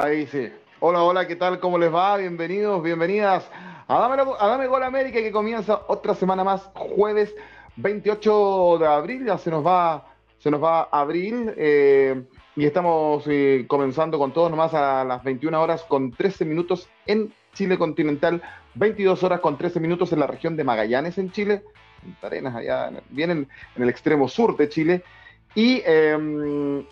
Ahí sí. Hola, hola, ¿qué tal? ¿Cómo les va? Bienvenidos, bienvenidas a Dame, Gol América que comienza otra semana más, jueves 28 de abril, ya se nos va, se nos va abril eh, y estamos eh, comenzando con todos nomás a las 21 horas con 13 minutos en Chile continental, 22 horas con 13 minutos en la región de Magallanes en Chile, en Arenas, allá vienen en el extremo sur de Chile y em,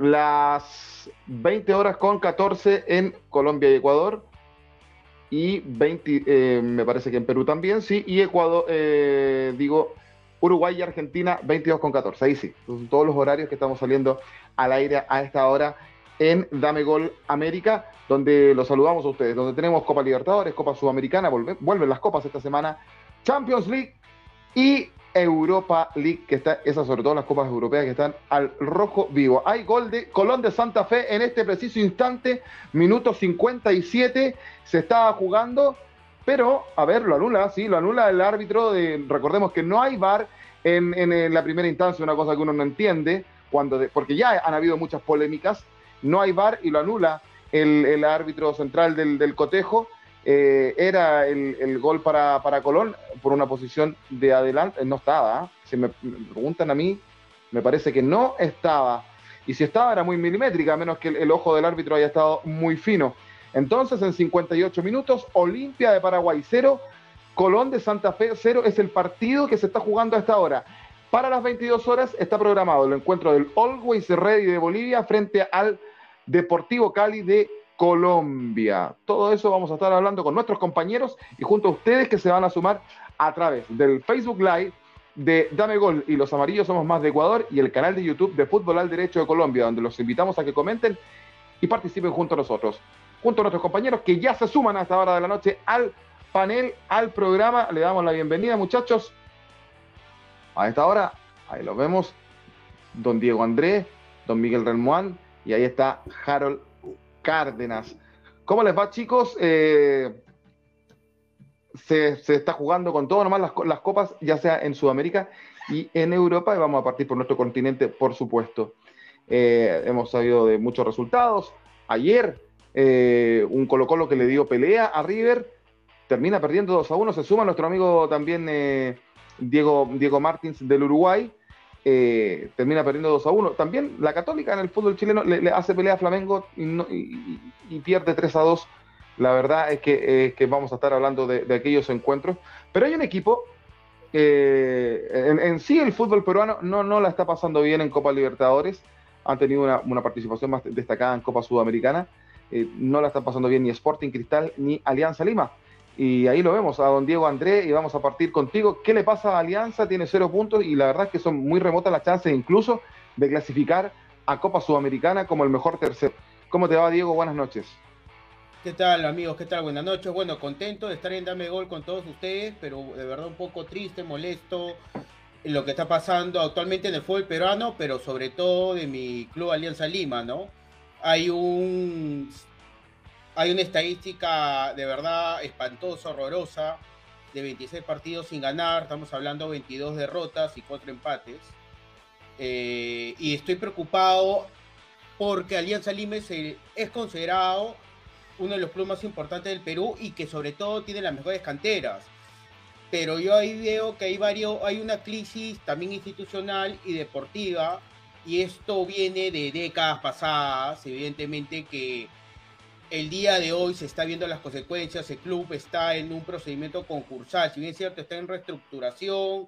las 20 horas con 14 en Colombia y Ecuador. Y 20, eh, me parece que en Perú también, sí. Y Ecuador, eh, digo, Uruguay y Argentina, 22 con 14. Ahí sí. Son todos los horarios que estamos saliendo al aire a esta hora en Dame Gol América, donde los saludamos a ustedes, donde tenemos Copa Libertadores, Copa Sudamericana, vuelven las copas esta semana, Champions League y Europa League, que está, esas sobre todo las copas europeas que están al rojo vivo. Hay gol de Colón de Santa Fe en este preciso instante, minuto 57, se está jugando, pero, a ver, lo anula, sí, lo anula el árbitro, de, recordemos que no hay VAR en, la primera instancia, una cosa que uno no entiende, cuando porque ya han habido muchas polémicas, no hay VAR y lo anula el, árbitro central del, del cotejo, eh, era el, gol para, Colón por una posición de adelante, no estaba, ¿ah? si me, preguntan a mí, me parece que no estaba, y si estaba era muy milimétrica, a menos que el, ojo del árbitro haya estado muy fino. Entonces, en 58 minutos, Olimpia de Paraguay 0, Colón de Santa Fe 0 es el partido que se está jugando a esta hora. Para las 22 horas está programado el encuentro del Always Ready de Bolivia frente al Deportivo Cali de Colombia. Todo eso vamos a estar hablando con nuestros compañeros y junto a ustedes que se van a sumar a través del Facebook Live de Dame Gol y los amarillos somos más de Ecuador y el canal de YouTube de Fútbol al Derecho de Colombia, donde los invitamos a que comenten y participen junto a nosotros, junto a nuestros compañeros que ya se suman a esta hora de la noche al panel, al programa. Le damos la bienvenida, muchachos. A esta hora, ahí los vemos, don Diego Andrés, don Miguel Relmuán y ahí está Harold Cárdenas. ¿Cómo les va, chicos? Eh, se, está jugando con todo, nomás las, copas, ya sea en Sudamérica y en Europa, y vamos a partir por nuestro continente, por supuesto. Eh, hemos sabido de muchos resultados. Ayer, eh, un Colo-Colo que le dio pelea a River, termina perdiendo 2 a 1. Se suma nuestro amigo también Diego, Diego Martins del Uruguay. Eh, termina perdiendo 2 a 1. También la Católica en el fútbol chileno le, hace pelea a Flamengo y, pierde 3 a 2. La verdad es que, vamos a estar hablando de, aquellos encuentros. Pero hay un equipo, eh, en, sí el fútbol peruano no, no la está pasando bien en Copa Libertadores. Han tenido una, participación más destacada en Copa Sudamericana. Eh, no la está pasando bien ni Sporting Cristal ni Alianza Lima. Y ahí lo vemos a don Diego André y vamos a partir contigo. ¿Qué le pasa a Alianza? Tiene cero puntos y la verdad es que son muy remotas las chances incluso de clasificar a Copa Sudamericana como el mejor tercer. ¿Cómo te va Diego? Buenas noches. ¿Qué tal amigos? ¿Qué tal? Buenas noches. Bueno, contento de estar en Dame Gol con todos ustedes, pero de verdad un poco triste, molesto en lo que está pasando actualmente en el fútbol peruano, pero sobre todo de mi club Alianza Lima, ¿no? Hay un hay una estadística de verdad espantosa, horrorosa, de 26 partidos sin ganar, estamos hablando de 22 derrotas y 4 empates. Eh, y estoy preocupado porque Alianza Lima es considerado uno de los clubes más importantes del Perú y que sobre todo tiene las mejores canteras. Pero yo ahí veo que hay varios, hay una crisis también institucional y deportiva, y esto viene de décadas pasadas, evidentemente que el día de hoy se está viendo las consecuencias, el club está en un procedimiento concursal, si bien es cierto, está en reestructuración,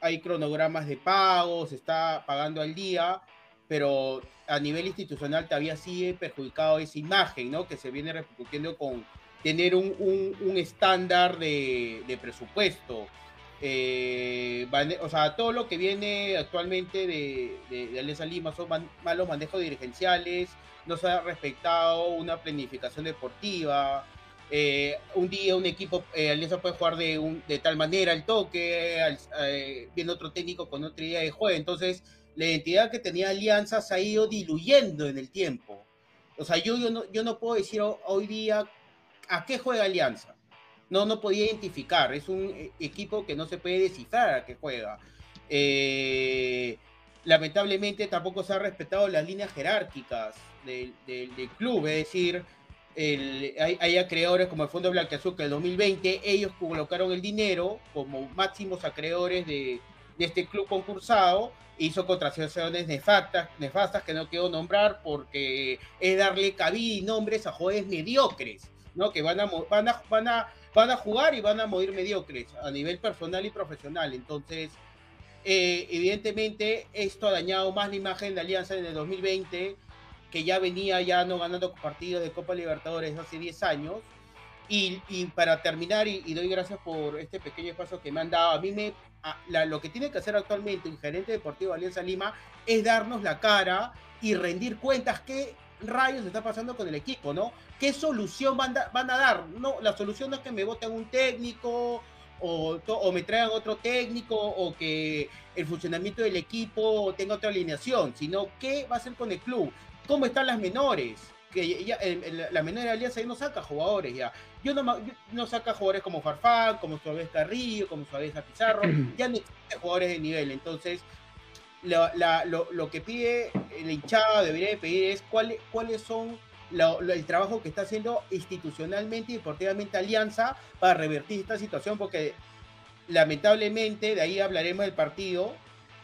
hay cronogramas de pagos, se está pagando al día, pero a nivel institucional todavía sigue perjudicado esa imagen, ¿no? Que se viene repercutiendo con tener un, estándar de, presupuesto. Eh, o sea, todo lo que viene actualmente de, de, Alianza Lima son malos manejos dirigenciales, no se ha respetado una planificación deportiva. Eh, un día un equipo, eh, Alianza puede jugar de tal manera el toque, eh, viene otro técnico con otra idea de juego. Entonces, la identidad que tenía Alianza se ha ido diluyendo en el tiempo. O sea, yo, yo, no, yo no puedo decir hoy día a qué juega Alianza. No, no podía identificar. Es un equipo que no se puede descifrar a qué juega. Eh, lamentablemente tampoco se han respetado las líneas jerárquicas del, club, es decir, hay, hay, acreedores como el Fondo Blanqueazul que en el 2020 ellos colocaron el dinero como máximos acreedores de, de este club concursado hizo contrataciones nefastas, nefastas que no quiero nombrar porque es darle cabida y nombres a jugadores mediocres, ¿no? Que van a, van a, van a jugar y van a morir mediocres a nivel personal y profesional. Entonces, eh, evidentemente, esto ha dañado más la imagen de Alianza en el 2020, que ya venía ya no ganando partidos de Copa Libertadores hace 10 años. Y, para terminar, y, y, doy gracias por este pequeño espacio que me han dado, a mí me lo que tiene que hacer actualmente un gerente deportivo de Alianza Lima es darnos la cara y rendir cuentas qué rayos está pasando con el equipo, ¿no? ¿Qué solución van, van a dar? No, la solución no es que me voten un técnico o, o, me traigan otro técnico o que el funcionamiento del equipo tenga otra alineación, sino qué va a hacer con el club, cómo están las menores, que ya, la menor alianza ya no saca jugadores ya. Yo no, no saca jugadores como Farfán, como Suárez Carrillo, como Suárez Pizarro, ya no existen jugadores de nivel. Entonces, lo, que pide el hinchado debería pedir es cuáles cuáles son el trabajo que está haciendo institucionalmente y deportivamente Alianza para revertir esta situación, porque lamentablemente, de ahí hablaremos del partido,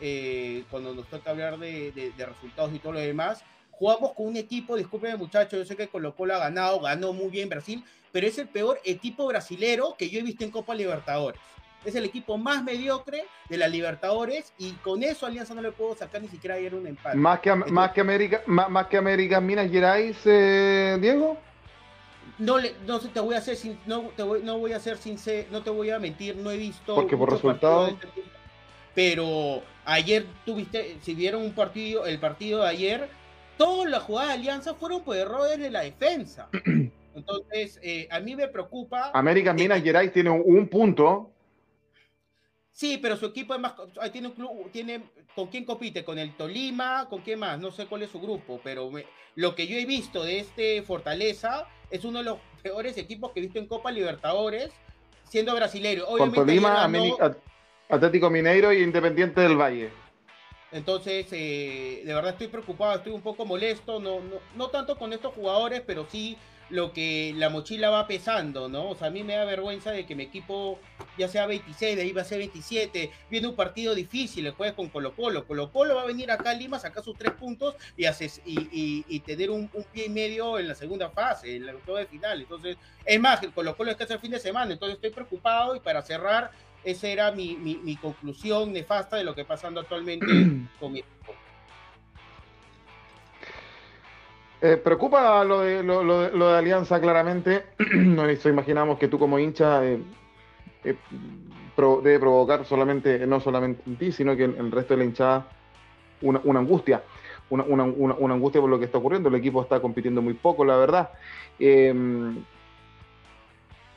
eh, cuando nos toca hablar de resultados y todo lo demás, jugamos con un equipo, discúlpenme muchachos, yo sé que Colo Colo ha ganado, ganó muy bien Brasil, pero es el peor equipo brasilero que yo he visto en Copa Libertadores. Es el equipo más mediocre de la Libertadores y con eso Alianza no le puedo sacar ni siquiera ayer un empate. Más que, más que América, más, que América Minas Gerais, eh, Diego. No, le, no te voy a hacer sin, no te voy, no voy a hacer sincero, no te voy a mentir, no he visto. Porque por resultado. Este pero ayer tuviste, si vieron un partido, el partido de ayer, todas las jugadas de Alianza fueron por errores de la defensa. Entonces, eh, a mí me preocupa. América Minas Gerais tiene un, punto. Sí, pero su equipo es más. Tiene un club, tiene. ¿Con quién compite? ¿Con el Tolima? ¿Con quién más? No sé cuál es su grupo, pero lo que yo he visto de este Fortaleza es uno de los peores equipos que he visto en Copa Libertadores, siendo brasileño. Con Tolima, Atlético Mineiro y Independiente del Valle. Entonces, eh, de verdad estoy preocupado, estoy un poco molesto, no, no, no tanto con estos jugadores, pero sí lo que la mochila va pesando, ¿no? O sea, a mí me da vergüenza de que mi equipo ya sea 26, de ahí va a ser 27, viene un partido difícil, el jueves con Colo Colo. Colo Colo va a venir acá a Lima, sacar sus tres puntos y, haces, y, y, tener un, pie y medio en la segunda fase, en la de final. Entonces, es más, el Colo Colo es que el fin de semana, entonces estoy preocupado y para cerrar, esa era mi, mi, conclusión nefasta de lo que está pasando actualmente con mi equipo. Eh, preocupa lo de, lo, lo, de, Alianza, claramente. no imaginamos que tú como hincha eh, eh, debe provocar solamente, no solamente en ti, sino que en, el resto de la hinchada una, una angustia. Una, una, una, angustia por lo que está ocurriendo. El equipo está compitiendo muy poco, la verdad.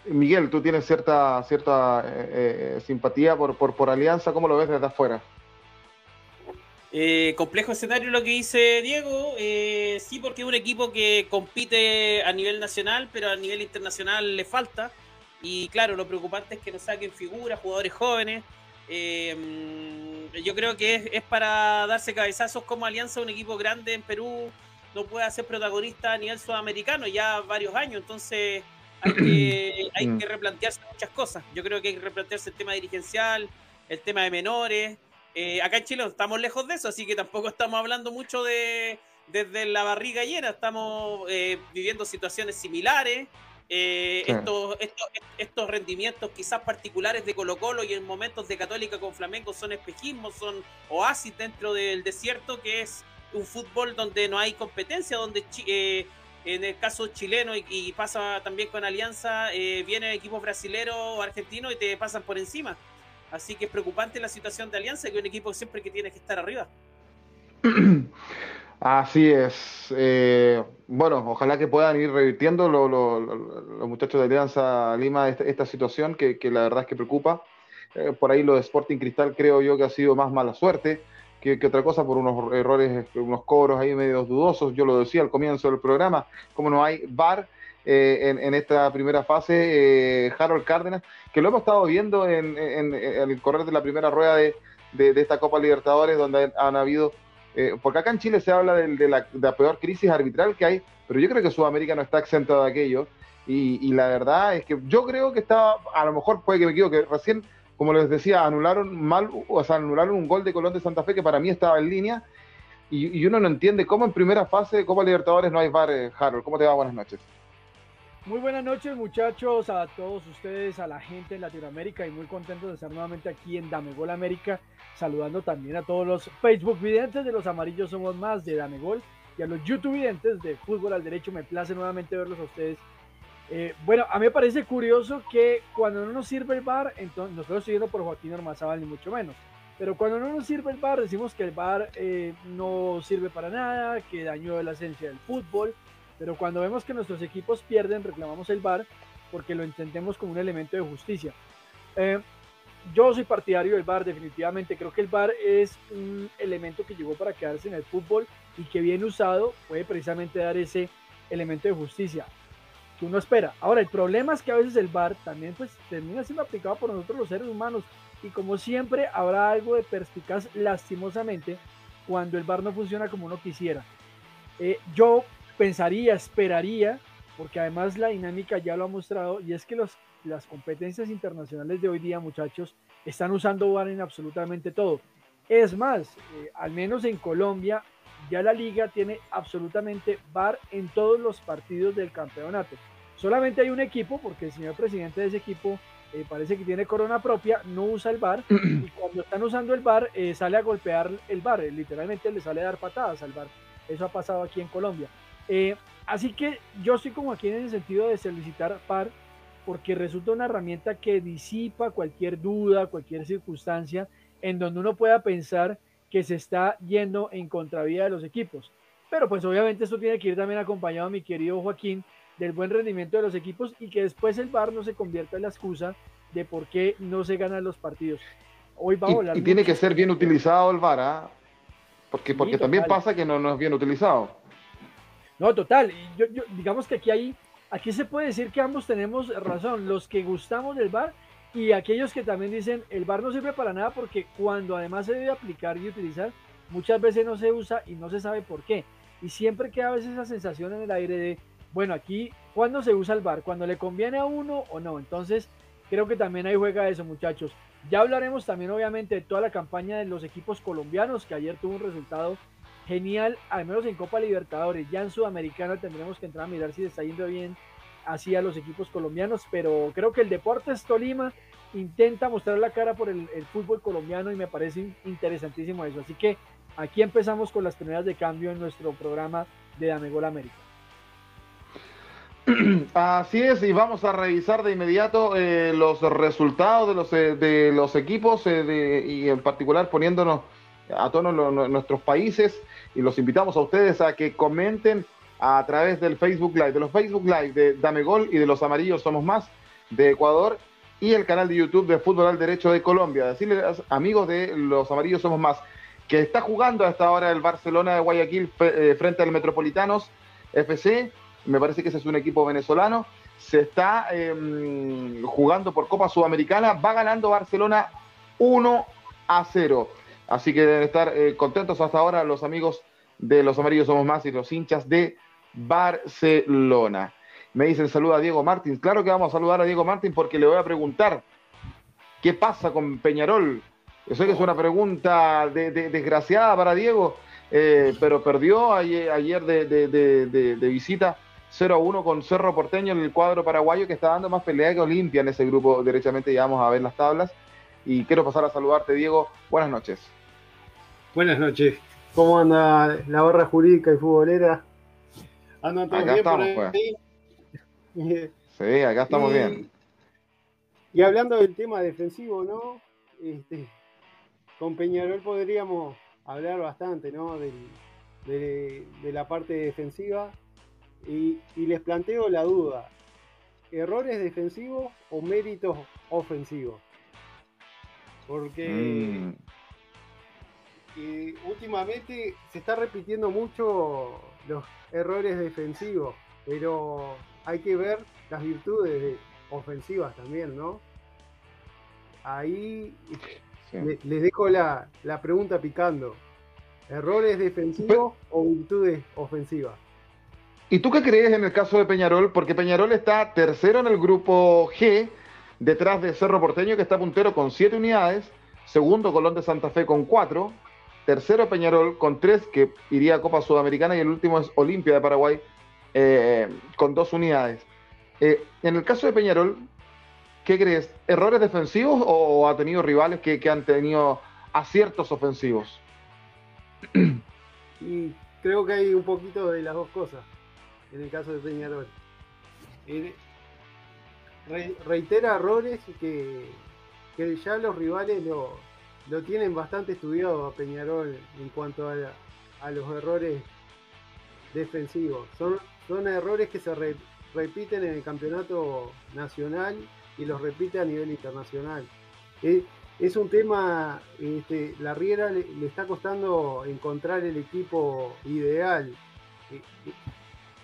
Miguel, tú tienes cierta, cierta simpatía por, por, Alianza, ¿cómo lo ves desde afuera? Eh, complejo escenario lo que dice Diego, sí porque es un equipo que compite a nivel nacional, pero a nivel internacional le falta. Y claro, lo preocupante es que no saquen figuras, jugadores jóvenes. yo creo que es, es, para darse cabezazos como Alianza, un equipo grande en Perú, no puede ser protagonista a nivel sudamericano ya varios años. Entonces, hay que, hay mm. que replantearse muchas cosas. Yo creo que hay que replantearse el tema dirigencial, el tema de menores. Eh, acá en Chile estamos lejos de eso, así que tampoco estamos hablando mucho de desde la barriga llena, estamos eh, viviendo situaciones similares. Eh, estos, estos, estos, rendimientos quizás particulares de Colo Colo y en momentos de Católica con Flamengo son espejismos, son oasis dentro del desierto, que es un fútbol donde no hay competencia, donde en el caso chileno y, pasa también con Alianza, eh, vienen equipos brasileños o argentinos y te pasan por encima. Así que es preocupante la situación de Alianza, que es un equipo siempre que tiene que estar arriba. Así es. Eh, bueno, ojalá que puedan ir revirtiendo los muchachos de Alianza Lima esta, situación que, la verdad es que preocupa. Eh, por ahí lo de Sporting Cristal creo yo que ha sido más mala suerte que, otra cosa por unos errores, unos cobros ahí medio dudosos. Yo lo decía al comienzo del programa, como no hay VAR eh, en, esta primera fase, eh, Harold Cárdenas, que lo hemos estado viendo en, el correr de la primera rueda de, esta Copa Libertadores donde han, habido, eh, porque acá en Chile se habla de, la, peor crisis arbitral que hay, pero yo creo que Sudamérica no está exento de aquello. Y, la verdad es que yo creo que estaba, a lo mejor puede que me equivoque, recién, como les decía, anularon mal, o sea, anularon un gol de Colón de Santa Fe que para mí estaba en línea. Y, uno no entiende cómo en primera fase de Copa Libertadores no hay VAR, eh, Harold. ¿Cómo te va? Buenas noches. Muy buenas noches muchachos, a todos ustedes, a la gente en Latinoamérica y muy contentos de estar nuevamente aquí en Damegol América, saludando también a todos los Facebook videntes de los amarillos somos más de Damegol y a los YouTube videntes de Fútbol al Derecho, me place nuevamente verlos a ustedes. Eh, bueno, a mí me parece curioso que cuando no nos sirve el bar, entonces no estoy siguiendo por Joaquín Ormazábal ni mucho menos, pero cuando no nos sirve el bar decimos que el bar eh, no sirve para nada, que dañó la esencia del fútbol, pero cuando vemos que nuestros equipos pierden, reclamamos el VAR porque lo entendemos como un elemento de justicia. Eh, yo soy partidario del VAR, definitivamente. Creo que el VAR es un elemento que llegó para quedarse en el fútbol y que bien usado puede precisamente dar ese elemento de justicia que uno espera. Ahora, el problema es que a veces el VAR también pues, termina siendo aplicado por nosotros los seres humanos y como siempre habrá algo de perspicaz lastimosamente cuando el VAR no funciona como uno quisiera. Eh, yo pensaría, esperaría, porque además la dinámica ya lo ha mostrado, y es que los, las competencias internacionales de hoy día, muchachos, están usando VAR en absolutamente todo. Es más, eh, al menos en Colombia, ya la liga tiene absolutamente VAR en todos los partidos del campeonato. Solamente hay un equipo, porque el señor presidente de ese equipo eh, parece que tiene corona propia, no usa el VAR, y cuando están usando el VAR, eh, sale a golpear el VAR, literalmente le sale a dar patadas al VAR. Eso ha pasado aquí en Colombia. Eh, así que yo estoy como aquí en el sentido de solicitar par porque resulta una herramienta que disipa cualquier duda, cualquier circunstancia en donde uno pueda pensar que se está yendo en contravía de los equipos. Pero pues obviamente esto tiene que ir también acompañado, mi querido Joaquín, del buen rendimiento de los equipos y que después el VAR no se convierta en la excusa de por qué no se ganan los partidos. Hoy va a volar y, tiene que ser bien utilizado el VAR, ¿ah? porque, porque también pasa que no, no es bien utilizado. No, total. Yo, digamos que aquí hay, aquí se puede decir que ambos tenemos razón. Los que gustamos del bar y aquellos que también dicen el bar no sirve para nada porque cuando además se debe aplicar y utilizar, muchas veces no se usa y no se sabe por qué. Y siempre queda a veces esa sensación en el aire de, bueno, aquí, ¿cuándo se usa el bar? ¿Cuando le conviene a uno o no? Entonces, creo que también hay juega eso, muchachos. Ya hablaremos también, obviamente, de toda la campaña de los equipos colombianos, que ayer tuvo un resultado genial, al menos en Copa Libertadores. Ya en Sudamericana tendremos que entrar a mirar si está yendo bien así a los equipos colombianos, pero creo que el Deportes Tolima intenta mostrar la cara por el, fútbol colombiano y me parece interesantísimo eso. Así que aquí empezamos con las primeras de cambio en nuestro programa de Damegol América. Así es, y vamos a revisar de inmediato eh, los resultados de los, eh, de los equipos eh, y en particular poniéndonos a todos nuestros países y los invitamos a ustedes a que comenten a través del Facebook Live, de los Facebook Live de Dame Gol y de los Amarillos Somos Más de Ecuador y el canal de YouTube de Fútbol al Derecho de Colombia. Decirles, amigos de los Amarillos Somos Más, que está jugando a esta hora el Barcelona de Guayaquil eh, frente al Metropolitanos FC. Me parece que ese es un equipo venezolano. Se está em, jugando por Copa Sudamericana. Va ganando Barcelona 1 a 0. Así que deben estar eh, contentos hasta ahora los amigos de Los Amarillos Somos Más y los hinchas de Barcelona. Me dicen saluda a Diego Martín. Claro que vamos a saludar a Diego Martín porque le voy a preguntar qué pasa con Peñarol. Yo sé que es una pregunta desgraciada para Diego, eh, pero perdió ayer, de, visita 0 a 1 con Cerro Porteño en el cuadro paraguayo que está dando más pelea que Olimpia en ese grupo. Derechamente ya vamos a ver las tablas. Y quiero pasar a saludarte, Diego. Buenas noches. Buenas noches. ¿Cómo anda la barra jurídica y futbolera? ¿Andan todos acá bien estamos, por ahí? Pues. Sí, acá estamos bien. Y hablando del tema defensivo, ¿no? Este, con Peñarol podríamos hablar bastante, ¿no? de, la parte defensiva. Y, les planteo la duda. ¿Errores defensivos o méritos ofensivos? Porque mm últimamente se está repitiendo mucho los errores defensivos, pero hay que ver las virtudes ofensivas también, ¿no? Ahí les dejo la, pregunta picando. ¿Errores defensivos o virtudes ofensivas? ¿Y tú qué crees en el caso de Peñarol? Porque Peñarol está tercero en el grupo G, detrás de Cerro Porteño, que está puntero con siete unidades, segundo Colón de Santa Fe con cuatro, tercero Peñarol con tres, que iría a Copa Sudamericana, y el último es Olimpia de Paraguay eh, con dos unidades. Eh, en el caso de Peñarol, ¿qué crees? ¿Errores defensivos o ha tenido rivales que, han tenido aciertos ofensivos? Y creo que hay un poquito de las dos cosas en el caso de Peñarol. Reitera errores que, que ya los rivales lo, lo, tienen bastante estudiado a Peñarol en cuanto a, a los errores defensivos. Son, son errores que se repiten en el campeonato nacional y los repite a nivel internacional. Es, un tema, este, la Riera le, está costando encontrar el equipo ideal.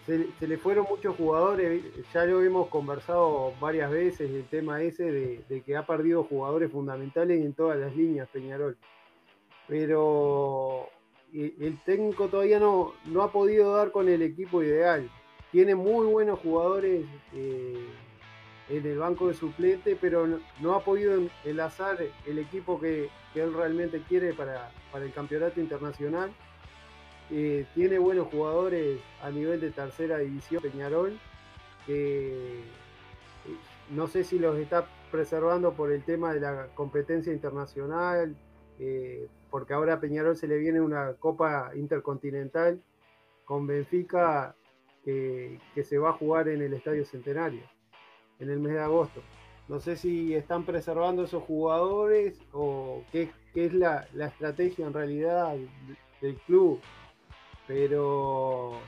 Se, le fueron muchos jugadores, ya lo hemos conversado varias veces, el tema ese de, que ha perdido jugadores fundamentales en todas las líneas Peñarol. Pero eh, el técnico todavía no, no ha podido dar con el equipo ideal. Tiene muy buenos jugadores eh, en el banco de suplente, pero no, ha podido enlazar el equipo que, él realmente quiere para, para el campeonato internacional eh, tiene buenos jugadores a nivel de tercera división Peñarol, que eh, no sé si los está preservando por el tema de la competencia internacional, eh, porque ahora a Peñarol se le viene una Copa Intercontinental con Benfica que, se va a jugar en el Estadio Centenario en el mes de agosto. No sé si están preservando esos jugadores o qué, es la, la estrategia en realidad del club pero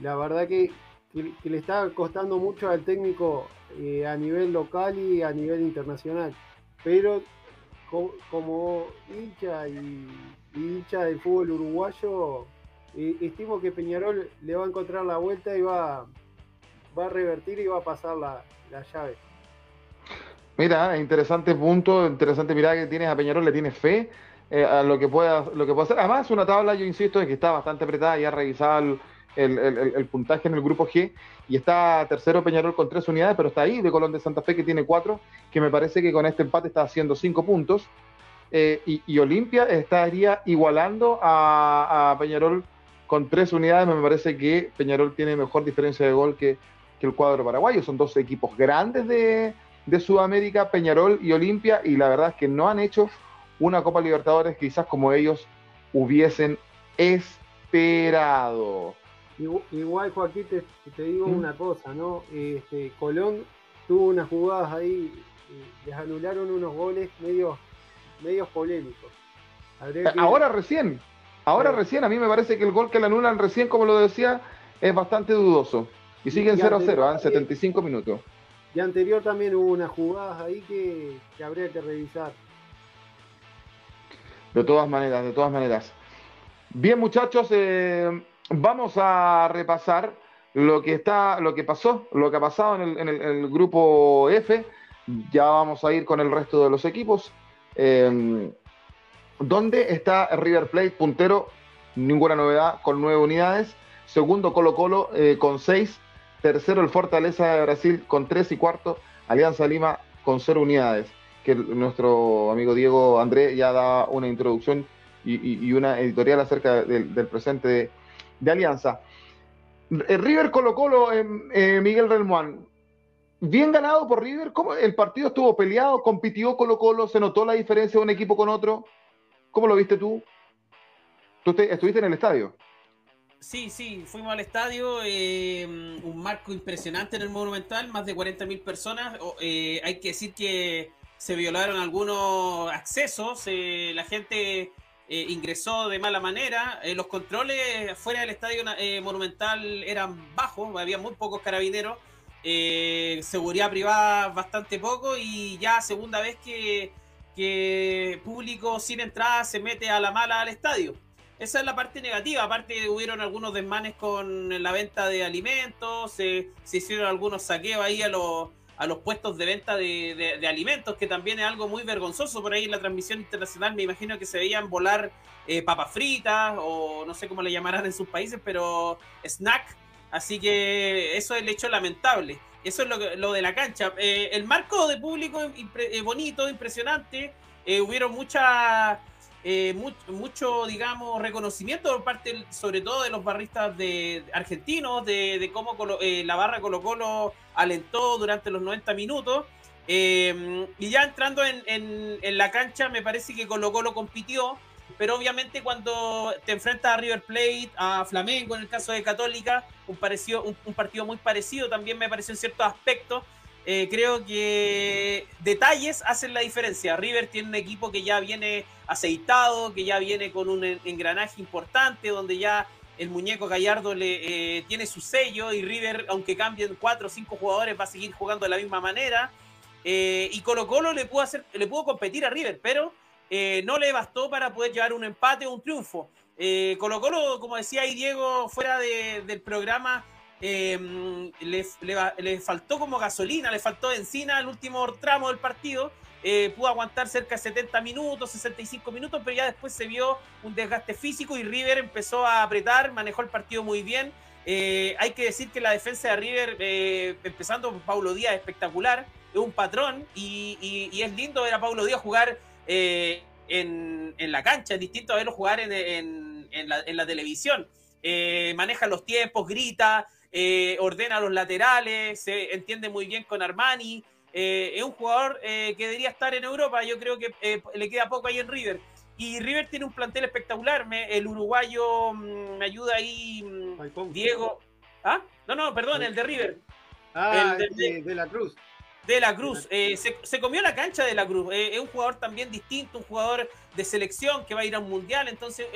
la verdad que, le está costando mucho al técnico eh, a nivel local y a nivel internacional. Pero como hincha y, hincha del fútbol uruguayo, eh, estimo que Peñarol le va a encontrar la vuelta y va, va a revertir y va a pasar la, llave. Mira, interesante punto, interesante mirada que tienes a Peñarol, le tienes fe eh, a lo que pueda lo que pueda hacer. Además, una tabla, yo insisto, de que está bastante apretada, ya revisado el, el, puntaje en el grupo G y está tercero Peñarol con tres unidades, pero está ahí de Colón de Santa Fe que tiene cuatro, que me parece que con este empate está haciendo cinco puntos. Eh, y, Olimpia estaría igualando a, Peñarol con tres unidades. Me parece que Peñarol tiene mejor diferencia de gol que, que el cuadro paraguayo. Son dos equipos grandes de, de Sudamérica, Peñarol y Olimpia, y la verdad es que no han hecho una Copa Libertadores quizás como ellos hubiesen esperado. Igual, Joaquín, te, digo ¿Mm? una cosa, ¿no? Este, Colón tuvo unas jugadas ahí, les anularon unos goles medios, medios polémicos. Ahora recién, ahora recién, a mí me parece que el gol que le anulan recién, como lo decía, es bastante dudoso. Y siguen 0 a 0, en 75 minutos. Y anterior también hubo unas jugadas ahí que habría que revisar. De todas maneras, de todas maneras. Bien, muchachos, eh, vamos a repasar lo que está, lo que pasó, lo que ha pasado en el, grupo F. Ya vamos a ir con el resto de los equipos. Eh, ¿Dónde está River Plate puntero? Ninguna novedad, con nueve unidades. Segundo, Colo Colo eh, con seis. Tercero, el Fortaleza de Brasil con tres. Y cuarto, Alianza Lima con cero unidades que nuestro amigo Diego André ya da una introducción y, una editorial acerca del, presente de, Alianza. Eh, River Colo Colo, eh, eh, Miguel Relmuán, bien ganado por River, ¿cómo el partido estuvo peleado? ¿Compitió Colo Colo? ¿Se notó la diferencia de un equipo con otro? ¿Cómo lo viste tú? ¿Tú estuviste en el estadio? Sí, sí, fuimos al estadio, un marco impresionante en el Monumental, más de 40.000 personas. hay que decir que se violaron algunos accesos, eh, la gente eh, ingresó de mala manera, eh, los controles fuera del estadio monumental eran bajos, había muy pocos carabineros, seguridad privada bastante poco y ya segunda vez que, que público sin entrada se mete a la mala al estadio. Esa es la parte negativa. Aparte, hubieron algunos desmanes con la venta de alimentos, se hicieron algunos saqueos ahí a los, a los puestos de venta de, alimentos, que también es algo muy vergonzoso por ahí en la transmisión internacional. Me imagino que se veían volar eh, papas fritas o no sé cómo le llamarán en sus países, pero snack. Así que eso es el hecho lamentable. Eso es lo, de la cancha. Eh, el marco de público eh, bonito, impresionante. hubieron muchas eh, mucho, digamos, reconocimiento por parte, sobre todo de los barristas de argentinos, de, cómo eh, la barra Colo Colo alentó durante los 90 minutos. Eh, y ya entrando en, la cancha, me parece que Colo Colo compitió, pero obviamente cuando te enfrentas a River Plate, a Flamengo, en el caso de Católica, un, parecido, un partido muy parecido, también me pareció en ciertos aspectos. Eh, creo que detalles hacen la diferencia. River tiene un equipo que ya viene aceitado, que ya viene con un engranaje importante, donde ya el muñeco Gallardo le, eh, tiene su sello y River, aunque cambien cuatro o cinco jugadores, va a seguir jugando de la misma manera. Eh, y Colo Colo le pudo, hacer, le pudo competir a River, pero no le bastó para poder llevar un empate o un triunfo. Colo Colo, como decía ahí Diego, fuera del programa, eh, le, faltó como gasolina, le faltó encina el último tramo del partido. Eh, pudo aguantar cerca de 70 minutos, 65 minutos, pero ya después se vio un desgaste físico y River empezó a apretar, manejó el partido muy bien. Eh, hay que decir que la defensa de River, eh, empezando por Paulo Díaz, espectacular, es un patrón y, es lindo ver a Paulo Díaz jugar en, la cancha, es distinto a verlo jugar en la, televisión. maneja los tiempos, grita, eh, ordena los laterales, se entiende muy bien con Armani. Eh, es un jugador eh, que debería estar en Europa, yo creo que le queda poco ahí en River. Y River tiene un plantel espectacular, el uruguayo mm, me ayuda ahí, mm, Diego. ¿Ah? No, no, perdón, el de River. Ah, el de la Cruz de la Cruz. Eh, se, comió la cancha de la Cruz. Eh, es un jugador también distinto, un jugador de selección que va a ir a un mundial. Entonces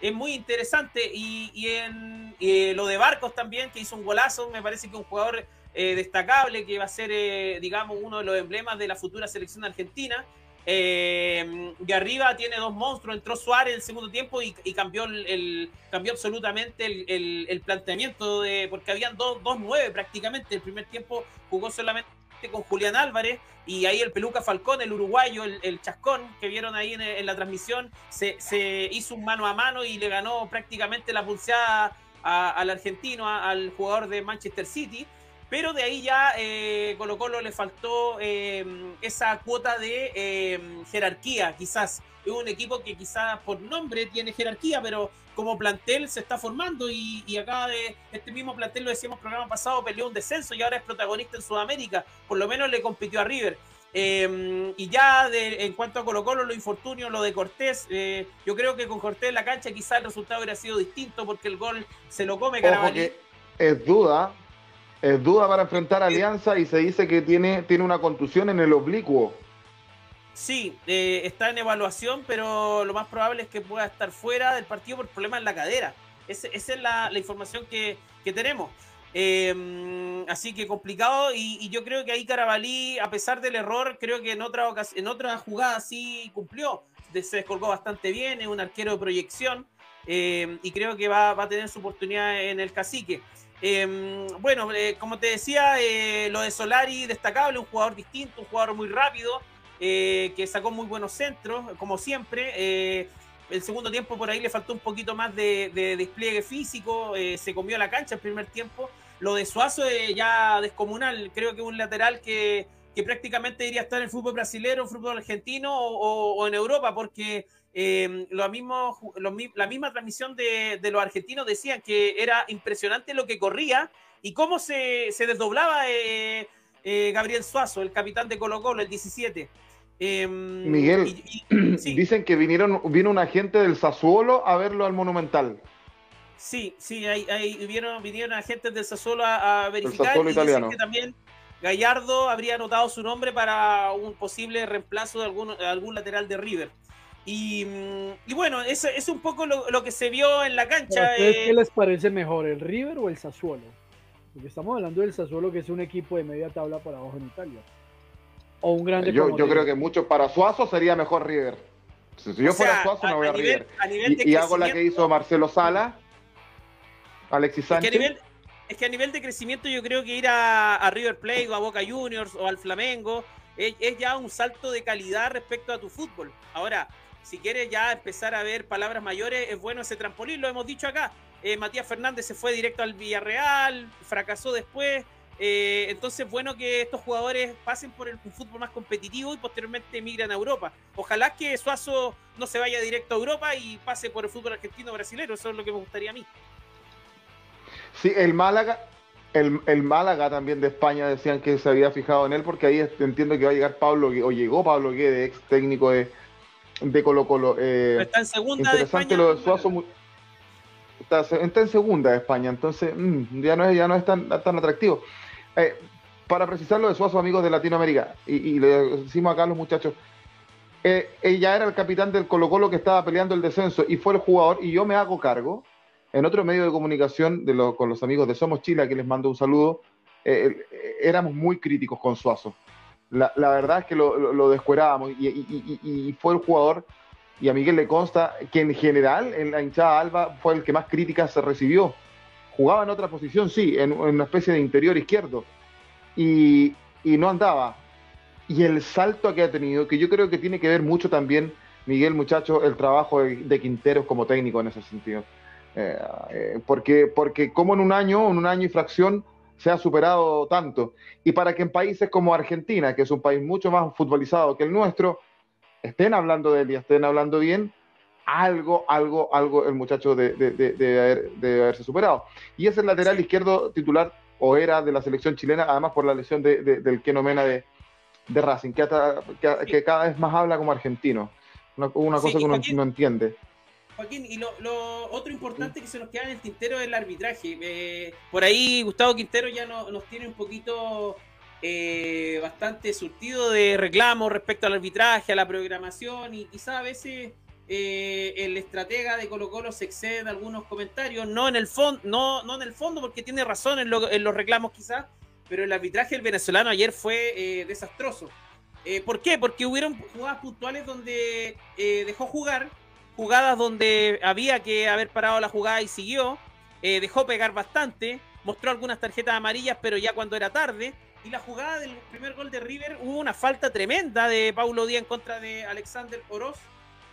es muy interesante. Y, en lo de Barcos también, que hizo un golazo, me parece que un jugador eh, destacable que va a ser, digamos, uno de los emblemas de la futura selección argentina. y arriba tiene dos monstruos. Entró Suárez en el segundo tiempo y, cambió, el, cambió absolutamente el, planteamiento, de, porque habían dos, dos nueve prácticamente. El primer tiempo jugó solamente con Julián Álvarez y ahí el Peluca Falcón, el uruguayo, el, Chascón que vieron ahí en, la transmisión, se, hizo un mano a mano y le ganó prácticamente la pulseada al argentino, al jugador de Manchester City. Pero de ahí ya eh, Colo Colo le faltó eh, esa cuota de eh, jerarquía, quizás. Es un equipo que quizás por nombre tiene jerarquía, pero como plantel se está formando y, acá de este mismo plantel, lo decíamos programa pasado, peleó un descenso y ahora es protagonista en Sudamérica. Por lo menos le compitió a River. y ya de, en cuanto a Colo Colo, lo infortunio, lo de Cortés, yo creo que con Cortés en la cancha quizás el resultado hubiera sido distinto porque el gol se lo come Carabalí. Es duda, es duda para enfrentar a Alianza y se dice que tiene, tiene una contusión en el oblicuo. Sí, eh, está en evaluación, pero lo más probable es que pueda estar fuera del partido por problemas en la cadera. esa es la, información que, tenemos. Em, así que complicado y, yo creo que ahí Carabalí, a pesar del error, creo que en otra, en otra jugada sí cumplió. Se descolgó bastante bien, es un arquero de proyección em, y creo que va, va, a tener su oportunidad en el cacique. Em, bueno, eh, como te decía, eh, lo de Solari destacable, un jugador distinto, un jugador muy rápido, eh, que sacó muy buenos centros, como siempre. el segundo tiempo por ahí le faltó un poquito más de, despliegue físico, se comió la cancha el primer tiempo. Lo de Suazo ya descomunal, creo que un lateral que, prácticamente debería estar en el fútbol brasileño, fútbol argentino o en Europa, porque eh, lo mismo, la misma transmisión de, los argentinos decían que era impresionante lo que corría y cómo se, desdoblaba eh, eh, Gabriel Suazo, el capitán de Colo Colo, el 17. Em, Miguel, dicen que vinieron, vino un agente del Sassuolo a verlo al Monumental. Sí, sí, ahí, vinieron, vinieron agentes del Sassuolo a, verificar y dicen que también Gallardo habría anotado su nombre para un posible reemplazo de algún, de algún lateral de River. Mm, y, bueno, eso es un poco lo, que se vio en la cancha. ¿Qué eh. les parece mejor, el River o el Sassuolo? Porque estamos hablando del Sassuolo, que es un equipo de media tabla para abajo en Italia. O un grande Yo, yo creo que mucho para Suazo sería mejor River. Si yo fuera Suazo, me voy a, River. y, hago la que hizo Marcelo Sala, Alexis Sánchez. es que a nivel de crecimiento yo creo que ir a, River Plate o a Boca Juniors o al Flamengo es, ya un salto de calidad respecto a tu fútbol. Ahora, si quieres ya empezar a ver palabras mayores, es bueno ese trampolín, lo hemos dicho acá. Eh, Matías Fernández se fue directo al Villarreal, fracasó después. Eh, entonces, bueno que estos jugadores pasen por el fútbol más competitivo y posteriormente emigren a Europa. Ojalá que Suazo no se vaya directo a Europa y pase por el fútbol argentino brasileño. Eso es lo que me gustaría a mí. Sí, el Málaga, el, Málaga también de España decían que se había fijado en él porque ahí entiendo que va a llegar Pablo, o llegó Pablo Guede, ex técnico de, de Colo Colo. Eh, está en segunda interesante lo de Suazo. Está, en segunda de España, entonces mm, ya no es, ya no es tan, tan atractivo. Eh, para precisar lo de Suazo, amigos de Latinoamérica, y, le decimos acá a los muchachos, eh, ella era el capitán del Colo Colo que estaba peleando el descenso y fue el jugador, y yo me hago cargo, en otro medio de comunicación de con los amigos de Somos Chile, que les mando un saludo, eh, éramos muy críticos con Suazo. La, verdad es que lo, descuerábamos y, fue el jugador, y a Miguel le consta, que en general en la hinchada Alba fue el que más críticas recibió. Jugaba en otra posición, sí, en, una especie de interior izquierdo, y, no andaba. Y el salto que ha tenido, que yo creo que tiene que ver mucho también, Miguel, muchacho, el trabajo de, de Quinteros como técnico en ese sentido. Eh, eh, porque, porque como en un año, en un año y fracción, se ha superado tanto. Y para que en países como Argentina, que es un país mucho más futbolizado que el nuestro, estén hablando de él y estén hablando bien, algo, algo, algo el muchacho debe de, haberse superado. Y es el lateral izquierdo titular o era de la selección chilena, además por la lesión del Kenomena de, Racing, que, que, cada vez más habla como argentino. Una, cosa que uno no entiende. Joaquín, y lo, otro importante que se nos queda en el tintero es el arbitraje. Eh, por ahí Gustavo Quintero ya nos tiene un poquito eh, bastante surtido de reclamos respecto al arbitraje, a la programación, y quizá a veces eh, el estratega de Colo Colo se excede en algunos comentarios, no en el fondo, no, no en el fondo, porque tiene razón en, los reclamos quizás, pero el arbitraje del venezolano ayer fue desastroso. ¿Por qué? Porque hubieron jugadas puntuales donde dejó jugar jugadas donde había que haber parado la jugada y siguió, eh, dejó pegar bastante, mostró algunas tarjetas amarillas, pero ya cuando era tarde. Y la jugada del primer gol de River hubo una falta tremenda de Paulo Díaz en contra de Alexander Oroz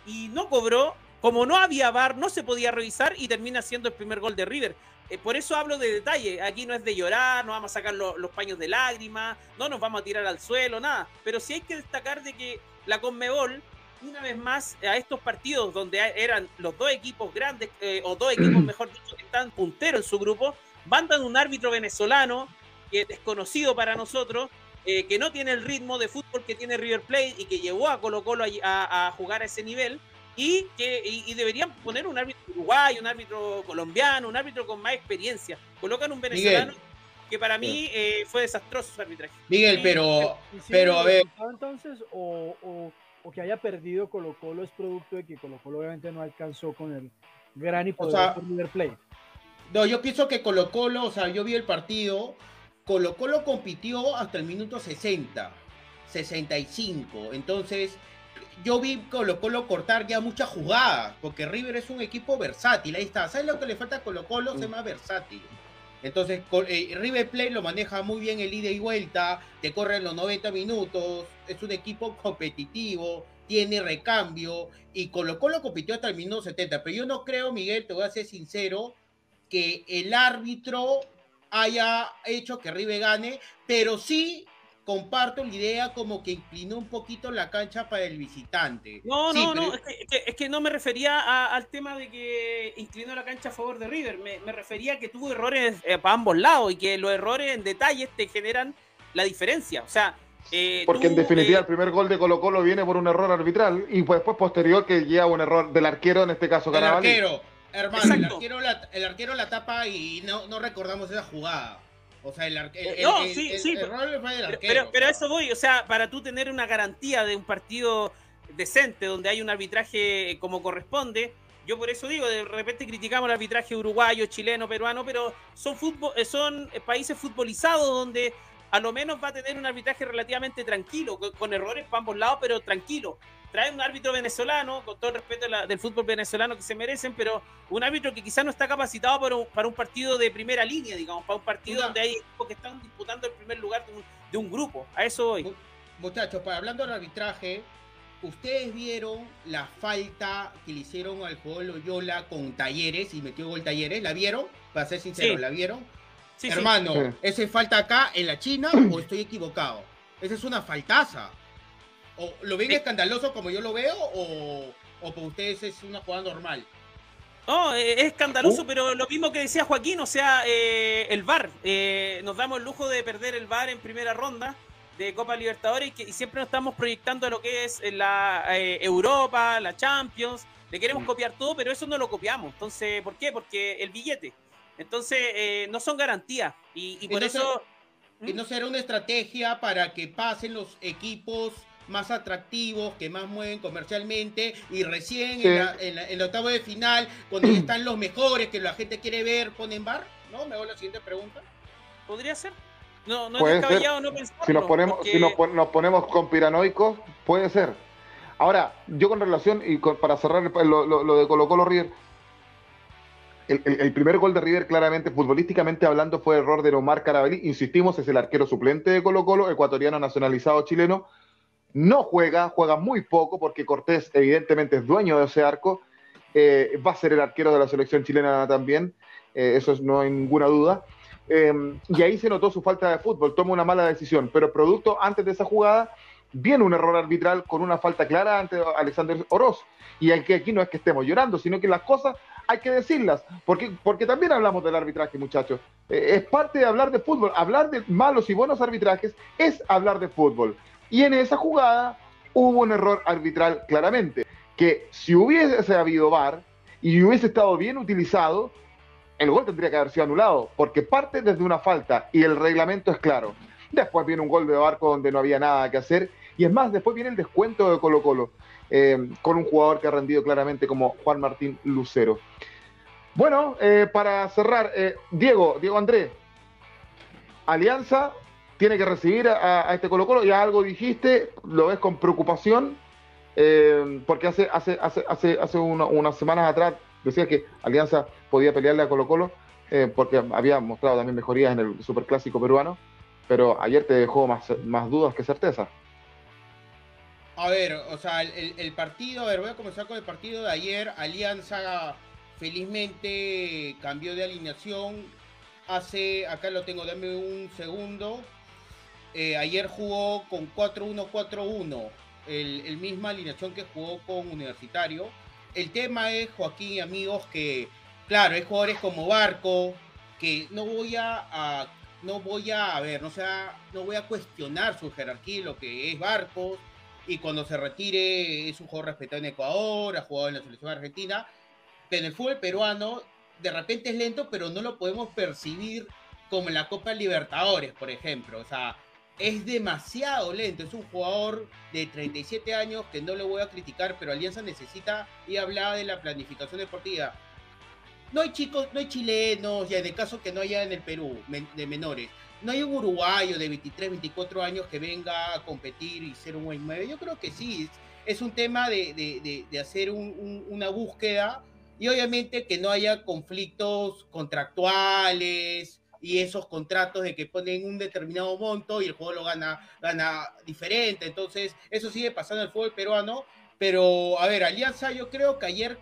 y no cobró. Como no había VAR, no se podía revisar y termina siendo el primer gol de River. Eh, por eso hablo de detalle. Aquí no es de llorar, no vamos a sacar los paños de lágrimas, no nos vamos a tirar al suelo, nada. Pero sí hay que destacar de que la Conmebol una vez más a estos partidos donde eran los dos equipos grandes, eh, o dos equipos, mejor dicho, que están punteros en su grupo, mandan un árbitro venezolano que es desconocido para nosotros, eh, que no tiene el ritmo de fútbol que tiene River Plate y que llevó a Colo Colo a, jugar a ese nivel, y que y, deberían poner un árbitro uruguayo, un árbitro colombiano, un árbitro con más experiencia. Colocan un venezolano. que para mí eh, fue desastroso su arbitraje. Miguel, pero, pero a ver. Entonces, o o que haya perdido Colo Colo es producto de que Colo Colo obviamente no alcanzó con el gran y poderoso River Plate. No, yo pienso que Colo Colo, o sea, yo vi el partido, Colo Colo compitió hasta el minuto 60, 65, entonces yo vi Colo Colo cortar ya muchas jugadas, porque River es un equipo versátil, ahí está, ¿sabes lo que le falta a Colo Colo? Se llama versátil. Entonces, eh, River Plate lo maneja muy bien el ida y vuelta, te corre los 90 minutos, es un equipo competitivo, tiene recambio y Colo Colo compitió hasta el minuto 70. Pero yo no creo, Miguel, te voy a ser sincero, que el árbitro haya hecho que River gane, pero sí comparto la idea como que inclinó un poquito la cancha para el visitante. No, no, no, es que, no me refería al tema de que inclinó la cancha a favor de River, me, refería a que tuvo errores eh, para ambos lados y que los errores en detalles te generan la diferencia. O sea, eh, porque en definitiva eh, el primer gol de Colo Colo viene por un error arbitral y después posterior que lleva un error del arquero, en este caso El arquero, hermano, el arquero, la, el arquero la tapa y no, no recordamos esa jugada. O sea, el, arquero. no, sí, sí, pero, pero, a eso voy, o sea, para tú tener una garantía de un partido decente donde hay un arbitraje como corresponde, yo por eso digo, de repente criticamos el arbitraje uruguayo, chileno, peruano, pero son, fútbol, eh, son países futbolizados donde a lo menos va a tener un arbitraje relativamente tranquilo, con, errores para ambos lados, pero tranquilo. Trae un árbitro venezolano, con todo el respeto del fútbol venezolano que se merecen, pero un árbitro que quizás no está capacitado para un, partido de primera línea, digamos, para un partido donde hay equipos que están disputando el primer lugar de un, grupo. A eso voy. Muchachos, para, hablando del arbitraje, ustedes vieron la falta que le hicieron al jugador Loyola con Talleres y metió gol Talleres, ¿la vieron? Para ser sincero, ¿la vieron? Sí, Hermano, ¿ese falta acá en la China o estoy equivocado? Esa es una faltaza. ¿O lo ven escandaloso como yo lo veo o, o para ustedes es una jugada normal? No, eh, es escandaloso, uh. pero lo mismo que decía Joaquín, o sea, eh, el VAR. Eh, nos damos el lujo de perder el VAR en primera ronda de Copa Libertadores y, siempre nos estamos proyectando a lo que es la Europa, la Champions. Le queremos mm. copiar todo, pero eso no lo copiamos. Entonces, ¿por qué? Porque el billete. Entonces, no son garantías. Y, por eso... ¿Y no será una estrategia para que pasen los equipos más atractivos, que más mueven comercialmente, y recién en, el octavo de final, cuando ya están los mejores, que la gente quiere ver, ponen bar, ¿no? Me hago la siguiente pregunta. ¿Podría ser? No, no es descabellado no pensarlo. Si nos ponemos, si nos, ponemos con piranoicos, puede ser. Ahora, yo con relación, y para cerrar lo, de Colo Colo River, el, primer gol de River, claramente, futbolísticamente hablando, fue error de Omar Carabelli. Insistimos, es el arquero suplente de Colo Colo, ecuatoriano nacionalizado chileno, no juega, juega muy poco porque Cortés evidentemente es dueño de ese arco, eh, va a ser el arquero de la selección chilena también, eh, eso no hay ninguna duda. Em, y ahí se notó su falta de fútbol, toma una mala decisión, pero producto antes de esa jugada viene un error arbitral con una falta clara ante Alexander Oroz. Y aquí, aquí no es que estemos llorando, sino que las cosas hay que decirlas, porque, porque también hablamos del arbitraje, muchachos. Eh, es parte de hablar de fútbol. Hablar de malos y buenos arbitrajes es hablar de fútbol. Y en esa jugada hubo un error arbitral claramente, que si hubiese habido VAR y hubiese estado bien utilizado, el gol tendría que haber sido anulado, porque parte desde una falta y el reglamento es claro. Después viene un gol de barco donde no había nada que hacer. Y es más, después viene el descuento de Colo Colo, eh, con un jugador que ha rendido claramente como Juan Martín Lucero. Bueno, eh, para cerrar, eh, Diego, Diego Andrés, Alianza tiene que recibir a, este Colo Colo. Ya algo dijiste, lo ves con preocupación, eh, porque hace, hace, hace, hace, hace unas semanas atrás decías que Alianza podía pelearle a Colo Colo, eh, porque había mostrado también mejorías en el superclásico peruano, pero ayer te dejó más, más dudas que certeza. A ver, o sea, el, el, partido, a ver, voy a comenzar con el partido de ayer. Alianza felizmente cambió de alineación. Hace, acá lo tengo, dame un segundo. Eh, ayer jugó con 4-1-4-1, el, el, misma alineación que jugó con Universitario. El tema es, Joaquín amigos, que, claro, hay jugadores como Barco, que no voy a, no voy a, ver, no, sea, no voy a cuestionar su jerarquía, lo que es Barco, y cuando se retire es un jugador respetado en Ecuador, ha jugado en la selección argentina, pero en el fútbol peruano de repente es lento, pero no lo podemos percibir como en la Copa Libertadores, por ejemplo. O sea, es demasiado lento. Es un jugador de 37 años que no le voy a criticar, pero Alianza necesita y hablar de la planificación deportiva. No hay chicos, no hay chilenos, ya en el caso que no haya en el Perú, de menores. No hay un uruguayo de 23, 24 años que venga a competir y ser un buen 9. Yo creo que sí, es, un tema de, hacer una búsqueda y obviamente que no haya conflictos contractuales, y esos contratos de que ponen un determinado monto y el juego lo gana, gana diferente. Entonces, eso sigue pasando en el fútbol peruano. Pero, a ver, Alianza, yo creo que ayer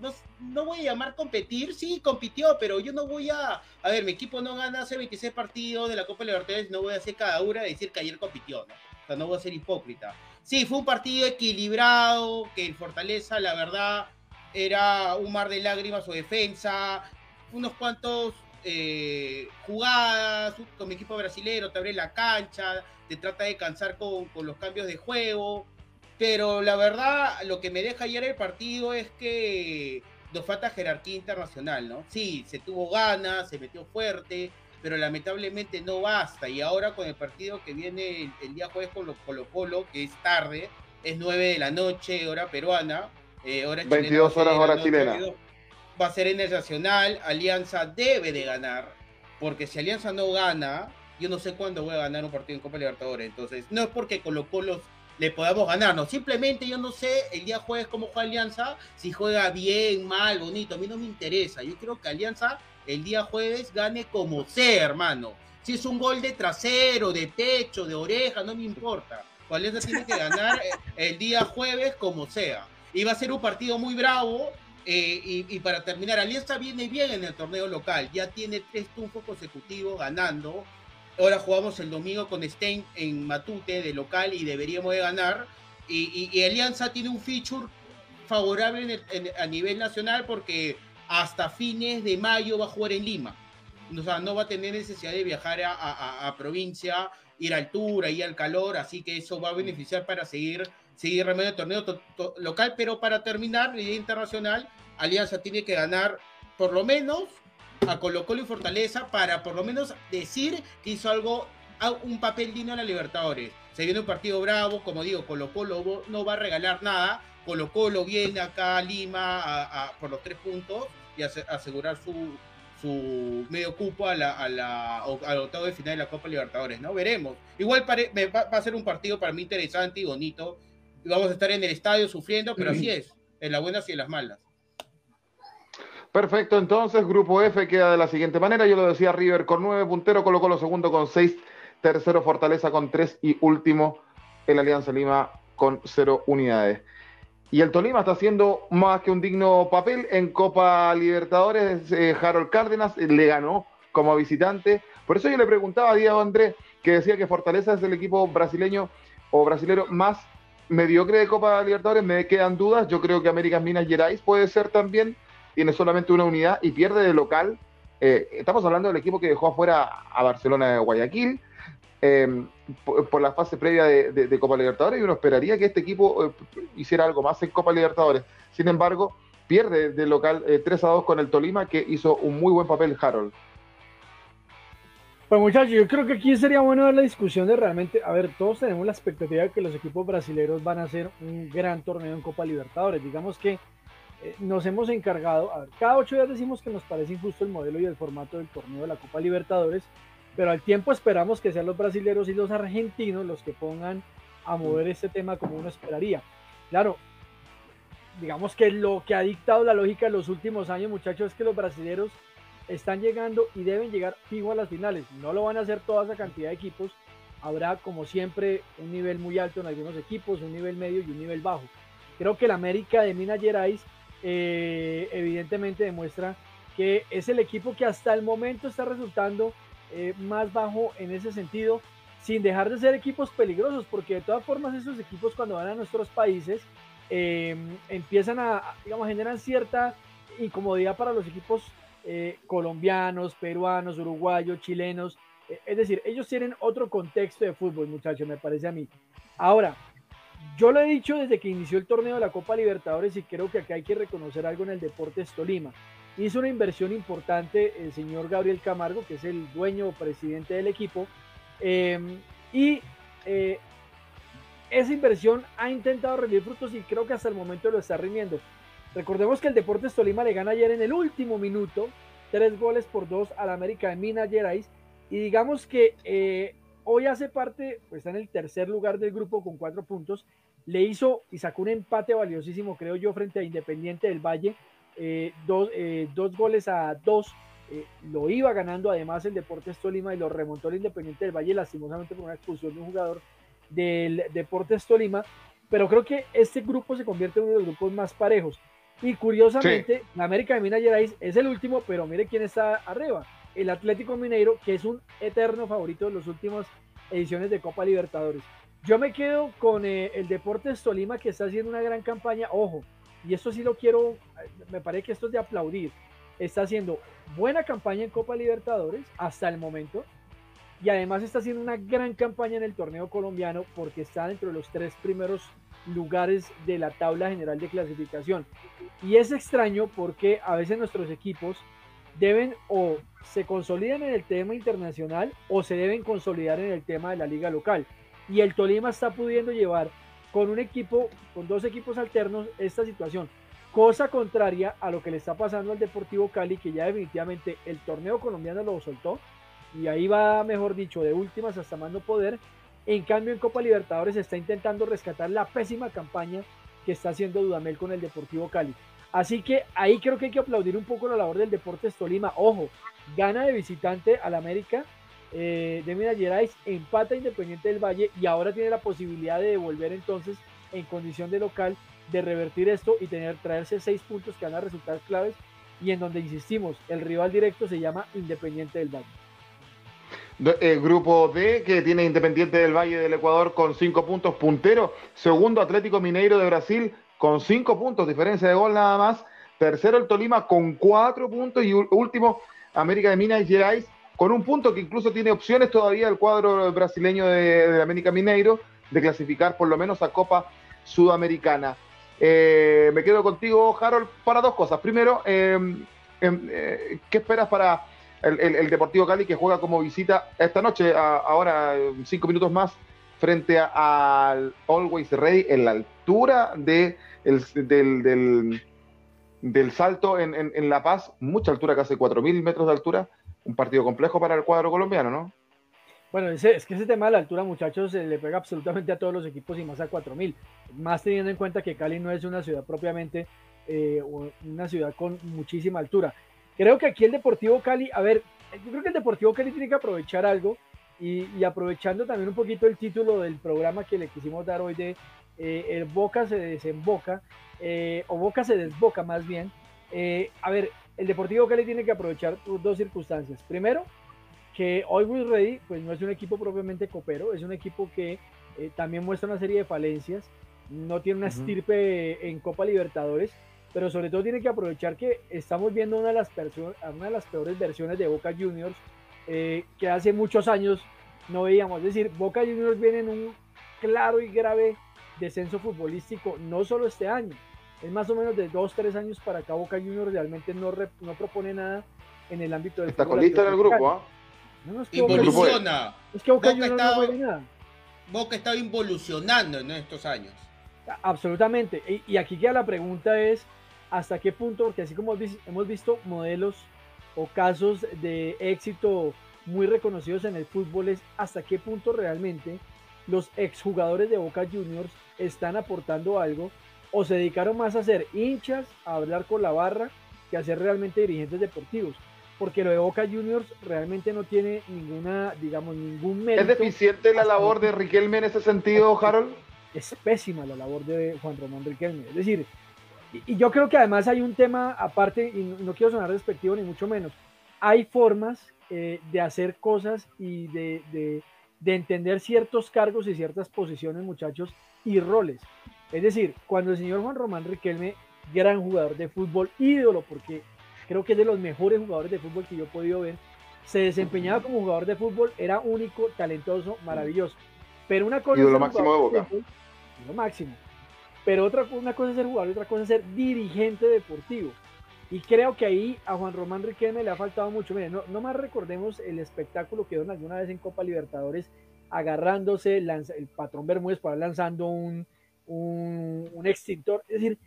no, no, voy a llamar competir, sí, compitió, pero yo no voy a. A ver, mi equipo no gana hace 26 partidos de la Copa Libertadores, no voy a hacer cada hora de decir que ayer compitió, ¿no? O sea, no voy a ser hipócrita. Sí, fue un partido equilibrado, que en Fortaleza, la verdad, era un mar de lágrimas su defensa, unos cuantos eh, jugadas, con mi equipo brasileño te abre la cancha, te trata de cansar con, los cambios de juego, pero la verdad lo que me deja ayer el partido es que nos falta jerarquía internacional, ¿no? Sí, se tuvo ganas, se metió fuerte, pero lamentablemente no basta. Y ahora con el partido que viene el, día jueves con los Colo Colo, que es tarde, es 9 de la noche, hora peruana, eh, hora 22 horas hora chilena va a ser en el Nacional, Alianza debe de ganar, porque si Alianza no gana, yo no sé cuándo voy a ganar un partido en Copa Libertadores, entonces no es porque Colo Colo le podamos ganar. No, simplemente yo no sé el día jueves cómo juega Alianza, si juega bien, mal, bonito, a mí no me interesa. Yo creo que Alianza el día jueves gane como sea, hermano. Si es un gol de trasero, de pecho, de oreja, no me importa. Alianza tiene que ganar eh, el día jueves como sea. Y va a ser un partido muy bravo. Eh, y, para terminar, Alianza viene bien en el torneo local. Ya tiene tres triunfos consecutivos ganando. Ahora jugamos el domingo con Stein en Matute de local y deberíamos de ganar. Y, Alianza tiene un feature favorable a nivel nacional porque hasta fines de mayo va a jugar en Lima. O sea, no va a tener necesidad de viajar a, provincia, ir a altura, ir al calor, así que eso va a beneficiar para seguir, seguir remediando el torneo local, pero para terminar, la internacional, Alianza tiene que ganar por lo menos a Colo Colo y Fortaleza para por lo menos decir que hizo algo, un papel digno en la Libertadores. Se viene un partido bravo, como digo, Colo Colo no va a regalar nada. Colo Colo viene acá a Lima por los tres puntos y asegurar su, su medio cupo a la, a la, al octavo de final de la Copa Libertadores, ¿no? Veremos. Igual va, a ser un partido para mí interesante y bonito. Vamos a estar en el estadio sufriendo, pero así es, en las buenas y en las malas. Perfecto, entonces Grupo F queda de la siguiente manera. Yo lo decía River con nueve puntero, colocó lo segundo con seis, tercero Fortaleza con tres y último el Alianza Lima con cero unidades. Y el Tolima está haciendo más que un digno papel en Copa Libertadores. Eh, Harold Cárdenas eh, le ganó como visitante. Por eso yo le preguntaba a Diego Andrés, que decía que Fortaleza es el equipo brasileño o brasilero más mediocre de Copa Libertadores. Me quedan dudas. Yo creo que América Minas Gerais puede ser también tiene solamente una unidad y pierde de local. Eh, estamos hablando del equipo que dejó afuera a Barcelona de Guayaquil em, por, la fase previa de, Copa Libertadores y uno esperaría que este equipo eh, hiciera algo más en Copa Libertadores. Sin embargo, pierde de local 3 eh, a 2 con el Tolima, que hizo un muy buen papel Harold. Pues muchachos, yo creo que aquí sería bueno ver la discusión de realmente, a ver, todos tenemos la expectativa de que los equipos brasileños van a hacer un gran torneo en Copa Libertadores. Digamos que eh, nos hemos encargado, a ver, cada ocho días decimos que nos parece injusto el modelo y el formato del torneo de la Copa Libertadores, pero al tiempo esperamos que sean los brasileños y los argentinos los que pongan a mover este tema como uno esperaría. Claro, digamos que lo que ha dictado la lógica en los últimos años, muchachos, es que los brasileños están llegando y deben llegar fijo a las finales. No lo van a hacer toda esa cantidad de equipos. Habrá, como siempre, un nivel muy alto en algunos equipos, un nivel medio y un nivel bajo. Creo que el América de Minas Gerais eh, evidentemente demuestra que es el equipo que hasta el momento está resultando eh, más bajo en ese sentido, sin dejar de ser equipos peligrosos, porque de todas formas esos equipos cuando van a nuestros países eh, empiezan a, digamos, generan cierta incomodidad para los equipos colombianos, peruanos, uruguayos, chilenos. es decir, ellos tienen otro contexto de fútbol, muchachos, me parece a mí. Ahora, yo lo he dicho desde que inició el torneo de la Copa Libertadores y creo que acá hay que reconocer algo en el Deportes Tolima. Hizo una inversión importante el señor Gabriel Camargo, que es el dueño o presidente del equipo, em, y eh, esa inversión ha intentado rendir frutos y creo que hasta el momento lo está rindiendo. Recordemos que el Deportes Tolima le gana ayer en el último minuto, tres goles por dos al América de Minas Gerais, y digamos que eh, hoy hace parte, pues está en el tercer lugar del grupo con cuatro puntos. Le hizo y sacó un empate valiosísimo, creo yo, frente a Independiente del Valle. Eh, eh, dos, goles a dos. Eh, lo iba ganando además el Deportes Tolima y lo remontó el Independiente del Valle, lastimosamente por una expulsión de un jugador del Deportes Tolima. Pero creo que este grupo se convierte en uno de los grupos más parejos. Y curiosamente, la América de Minas Gerais es el último, pero mire quién está arriba el Atlético Mineiro, que es un eterno favorito de las últimas ediciones de Copa Libertadores. Yo me quedo con eh, el Deportes Tolima, que está haciendo una gran campaña. Ojo, y esto sí lo quiero, me parece que esto es de aplaudir. Está haciendo buena campaña en Copa Libertadores hasta el momento. Y además está haciendo una gran campaña en el torneo colombiano porque está dentro de los tres primeros lugares de la tabla general de clasificación. Y es extraño porque a veces nuestros equipos deben o se consolidan en el tema internacional o se deben consolidar en el tema de la liga local. Y el Tolima está pudiendo llevar con un equipo, con dos equipos alternos, esta situación. Cosa contraria a lo que le está pasando al Deportivo Cali, que ya definitivamente el torneo colombiano lo soltó. Y ahí va, mejor dicho, de últimas hasta más no poder. En cambio, en Copa Libertadores está intentando rescatar la pésima campaña que está haciendo Dudamel con el Deportivo Cali. Así que ahí creo que hay que aplaudir un poco la labor del Deportes Tolima. Ojo, gana de visitante al América eh, de Minas Gerais, empata Independiente del Valle y ahora tiene la posibilidad de devolver entonces en condición de local, de revertir esto y tener, traerse seis puntos que van a resultar claves y en donde insistimos, el rival directo se llama Independiente del Valle. El grupo D, que tiene Independiente del Valle del Ecuador con cinco puntos puntero. Segundo, Atlético Mineiro de Brasil con cinco puntos, diferencia de gol nada más. Tercero, el Tolima con cuatro puntos. Y último, América de Minas Gerais con un punto que incluso tiene opciones todavía el cuadro brasileño de, América Mineiro de clasificar por lo menos a Copa Sudamericana. Eh, me quedo contigo, Harold, para dos cosas. Primero, em, em, eh, ¿qué esperas para el, Deportivo Cali que juega como visita esta noche, ahora cinco minutos más, frente al Always Ready en la altura de del, salto en, La Paz, mucha altura, casi 4.000 metros de altura, un partido complejo para el cuadro colombiano, ¿no? Bueno, es que ese tema de la altura, muchachos, se le pega absolutamente a todos los equipos y más a 4.000, más teniendo en cuenta que Cali no es una ciudad propiamente, eh, una ciudad con muchísima altura. Creo que aquí el Deportivo Cali, a ver, yo creo que el Deportivo Cali tiene que aprovechar algo y, aprovechando también un poquito el título del programa que le quisimos dar hoy de eh, el Boca se desemboca, eh, o Boca se desboca más bien. Eh, a ver, el Deportivo Cali tiene que aprovechar dos circunstancias. Primero, que Always Ready pues no es un equipo propiamente copero, es un equipo que también muestra una serie de falencias, no tiene una estirpe en Copa Libertadores, pero sobre todo tiene que aprovechar que estamos viendo una de las, una de las peores versiones de Boca Juniors eh, que hace muchos años no veíamos. Es decir, Boca Juniors viene en un claro y grave descenso futbolístico, no solo este año, es más o menos de dos, tres años para acá Boca Juniors realmente no, no propone nada en el ámbito del Está colista en el grupo, ¿ah? es que Involuciona. es que Boca, Juniors no puede nada. Boca está involucionando en estos años. Absolutamente. Y, y aquí queda la pregunta es, hasta qué punto, porque así como hemos visto modelos o casos de éxito muy reconocidos en el fútbol, es hasta qué punto realmente los exjugadores de Boca Juniors están aportando algo o se dedicaron más a ser hinchas, a hablar con la barra, que a ser realmente dirigentes deportivos. Porque lo de Boca Juniors realmente no tiene ninguna, digamos, ningún mérito. ¿Es deficiente la labor de Riquelme en ese sentido, Harold? Es pésima la labor de Juan Román Riquelme. Es decir, y, yo creo que además hay un tema aparte, y no, quiero sonar despectivo ni mucho menos, hay formas eh, de hacer cosas y de, de, de, entender ciertos cargos y ciertas posiciones, muchachos, y roles. Es decir, cuando el señor Juan Román Riquelme, gran jugador de fútbol, ídolo, porque creo que es de los mejores jugadores de fútbol que yo he podido ver, se desempeñaba como jugador de fútbol, era único, talentoso, maravilloso. Pero una cosa... lo máximo de Boca. lo máximo pero otra una cosa es ser jugador y otra cosa es ser dirigente deportivo. Y creo que ahí a Juan Román Riquelme le ha faltado mucho. Miren, no, más recordemos el espectáculo que dieron alguna vez en Copa Libertadores, agarrándose el patrón Bermúdez para lanzando un, un, extintor. Es decir,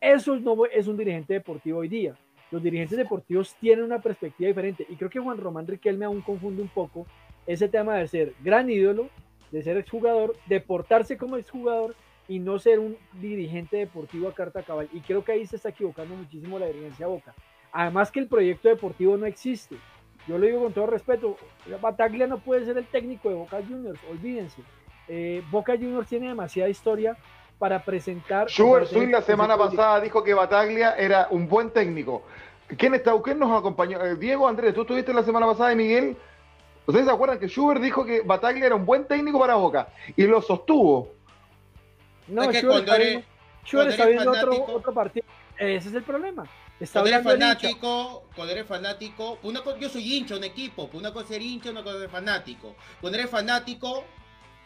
eso no es un dirigente deportivo hoy día. Los dirigentes deportivos tienen una perspectiva diferente. Y creo que Juan Román Riquelme aún confunde un poco ese tema de ser gran ídolo, de ser exjugador, de portarse como exjugador y no ser un dirigente deportivo a carta cabal. Y creo que ahí se está equivocando muchísimo la dirigencia Boca. Además que el proyecto deportivo no existe. Yo lo digo con todo respeto, Bataglia no puede ser el técnico de Boca Juniors, olvídense. Eh, Boca Juniors tiene demasiada historia para presentar. Schubert Swing la semana pasada dijo que Bataglia era un buen técnico. ¿Quién, está, quién nos acompañó? Eh, Diego, Andrés, tú estuviste la semana pasada y Miguel. ¿Ustedes se acuerdan que Schubert dijo que Bataglia era un buen técnico para Boca? Y lo sostuvo. No, es que cuando eres, está viendo otro, partido. Ese es el problema. Está cuando eres fanático, cuando eres fanático, una yo soy hincha un equipo, una cosa es ser hincha, una cosa es fanático. Cuando eres fanático,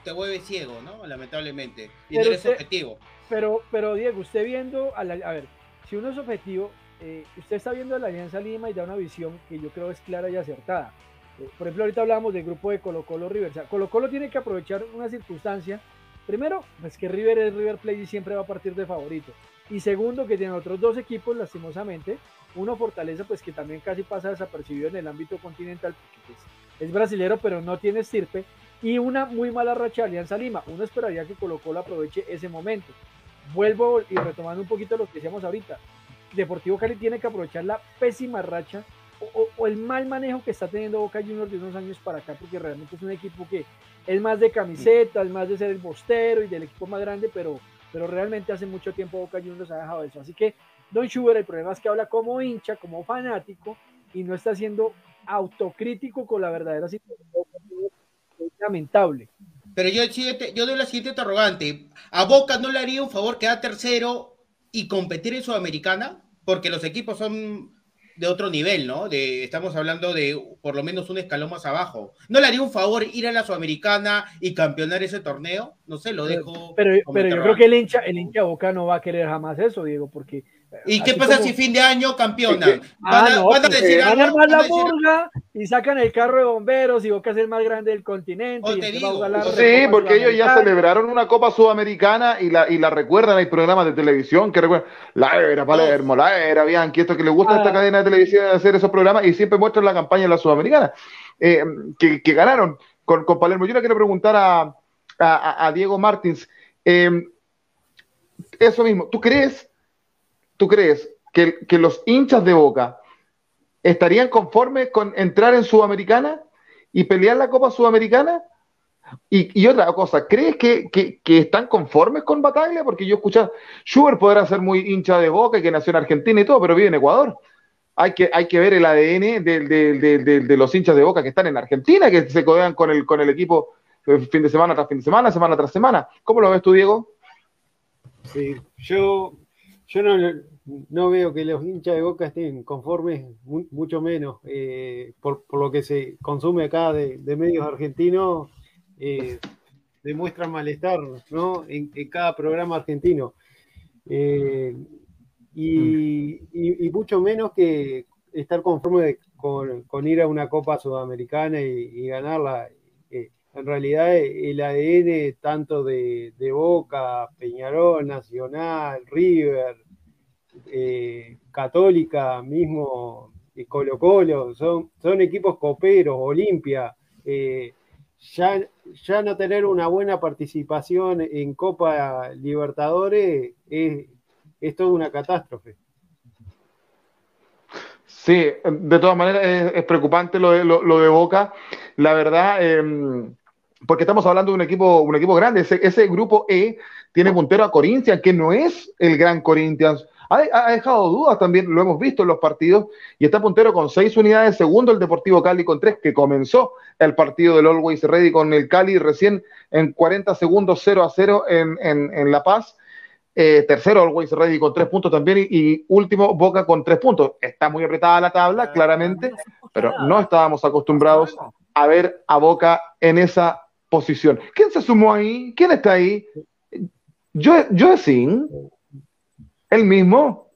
te vuelves ciego, ¿no? Lamentablemente. Y no eres objetivo. Pero, pero Diego, usted viendo, a, ver, si uno es objetivo, eh, usted está viendo la Alianza Lima y da una visión que yo creo es clara y acertada. Eh, por ejemplo, ahorita hablábamos del grupo de Colo Colo River. Colo Colo tiene que aprovechar una circunstancia Primero, es que River es River Plate y siempre va a partir de favorito. Y segundo, que tiene otros dos equipos, lastimosamente. Uno, Fortaleza, pues que también casi pasa desapercibido en el ámbito continental, porque pues, es brasilero, pero no tiene estirpe. y una muy mala racha de Alianza Lima. Uno esperaría que Colo Colo aproveche ese momento. Vuelvo y retomando un poquito lo que decíamos ahorita. Deportivo Cali tiene que aprovechar la pésima racha o, el mal manejo que está teniendo Boca Juniors de unos años para acá, porque realmente es un equipo que es más de camiseta, es más de ser el bostero y del equipo más grande, pero, pero realmente hace mucho tiempo Boca Juniors ha dejado eso. Así que Don Schubert, el problema es que habla como hincha, como fanático, y no está siendo autocrítico con la verdadera situación. Es lamentable. Pero yo, yo doy la siguiente interrogante. ¿A Boca no le haría un favor quedar tercero y competir en Sudamericana? Porque los equipos son de otro nivel, ¿no? De, estamos hablando de por lo menos un escalón más abajo. ¿No le haría un favor ir a la Sudamericana y campeonar ese torneo? No sé, lo dejo. Pero, pero yo creo que el hincha, el hincha Boca no va a querer jamás eso, Diego, porque ¿Y qué pasa si fin de año campeona? Van a, ah, decir van a armar la burga y sacan el carro de bomberos y Boca es el más grande del continente. sí, porque ellos ya celebraron una Copa Sudamericana y la, y la recuerdan, hay programas de televisión que recuerdan la era Palermo, la era Bianchi, esto que les gusta a esta ah. cadena de televisión hacer esos programas y siempre muestran la campaña de la Sudamericana eh, que, que, ganaron con, con, Palermo. Yo le quiero preguntar a, a, a Diego Martins, eh, eso mismo, ¿tú crees ¿tú crees que, los hinchas de Boca estarían conformes con entrar en Sudamericana y pelear la Copa Sudamericana? Y, otra cosa, ¿crees que, están conformes con Bataglia? Porque yo escuché, Schubert podrá ser muy hincha de Boca y que nació en Argentina y todo, pero vive en Ecuador. Hay que, hay que ver el ADN de, los hinchas de Boca que están en Argentina, que se codean con el, con el equipo eh, fin de semana tras fin de semana, semana tras semana. ¿Cómo lo ves tú, Diego? Sí, yo, yo no, no veo que los hinchas de Boca estén conformes, mucho menos. Eh, por, lo que se consume acá de, medios argentinos, eh, demuestran malestar ¿no? en, cada programa argentino. Eh, y, mucho menos que estar conforme con, ir a una Copa Sudamericana y, ganarla. en realidad el ADN tanto de, de Boca, Peñarol, Nacional, River, eh, Católica, mismo eh, Colo Colo, son, son equipos coperos, Olimpia. Eh, ya, ya no tener una buena participación en Copa Libertadores es, es toda una catástrofe. Sí, de todas maneras es, preocupante lo de, lo, de, Boca. La verdad, em, porque estamos hablando de un equipo, un equipo grande. Ese, ese, grupo E tiene puntero a Corinthians, que no es el gran Corinthians ha, dejado dudas también, lo hemos visto en los partidos, y está puntero con seis unidades, segundo el Deportivo Cali con tres, que comenzó el partido del Always Ready con el Cali recién en 40 segundos 0 a 0 en, La Paz. Eh, tercero, Always Ready con tres puntos también. Y, último, Boca con tres puntos. Está muy apretada la tabla, claramente, pero no estábamos acostumbrados a ver a Boca en esa posición. ¿Quién se sumó ahí? ¿Quién está ahí? Yo, yo sin. ¿El mismo?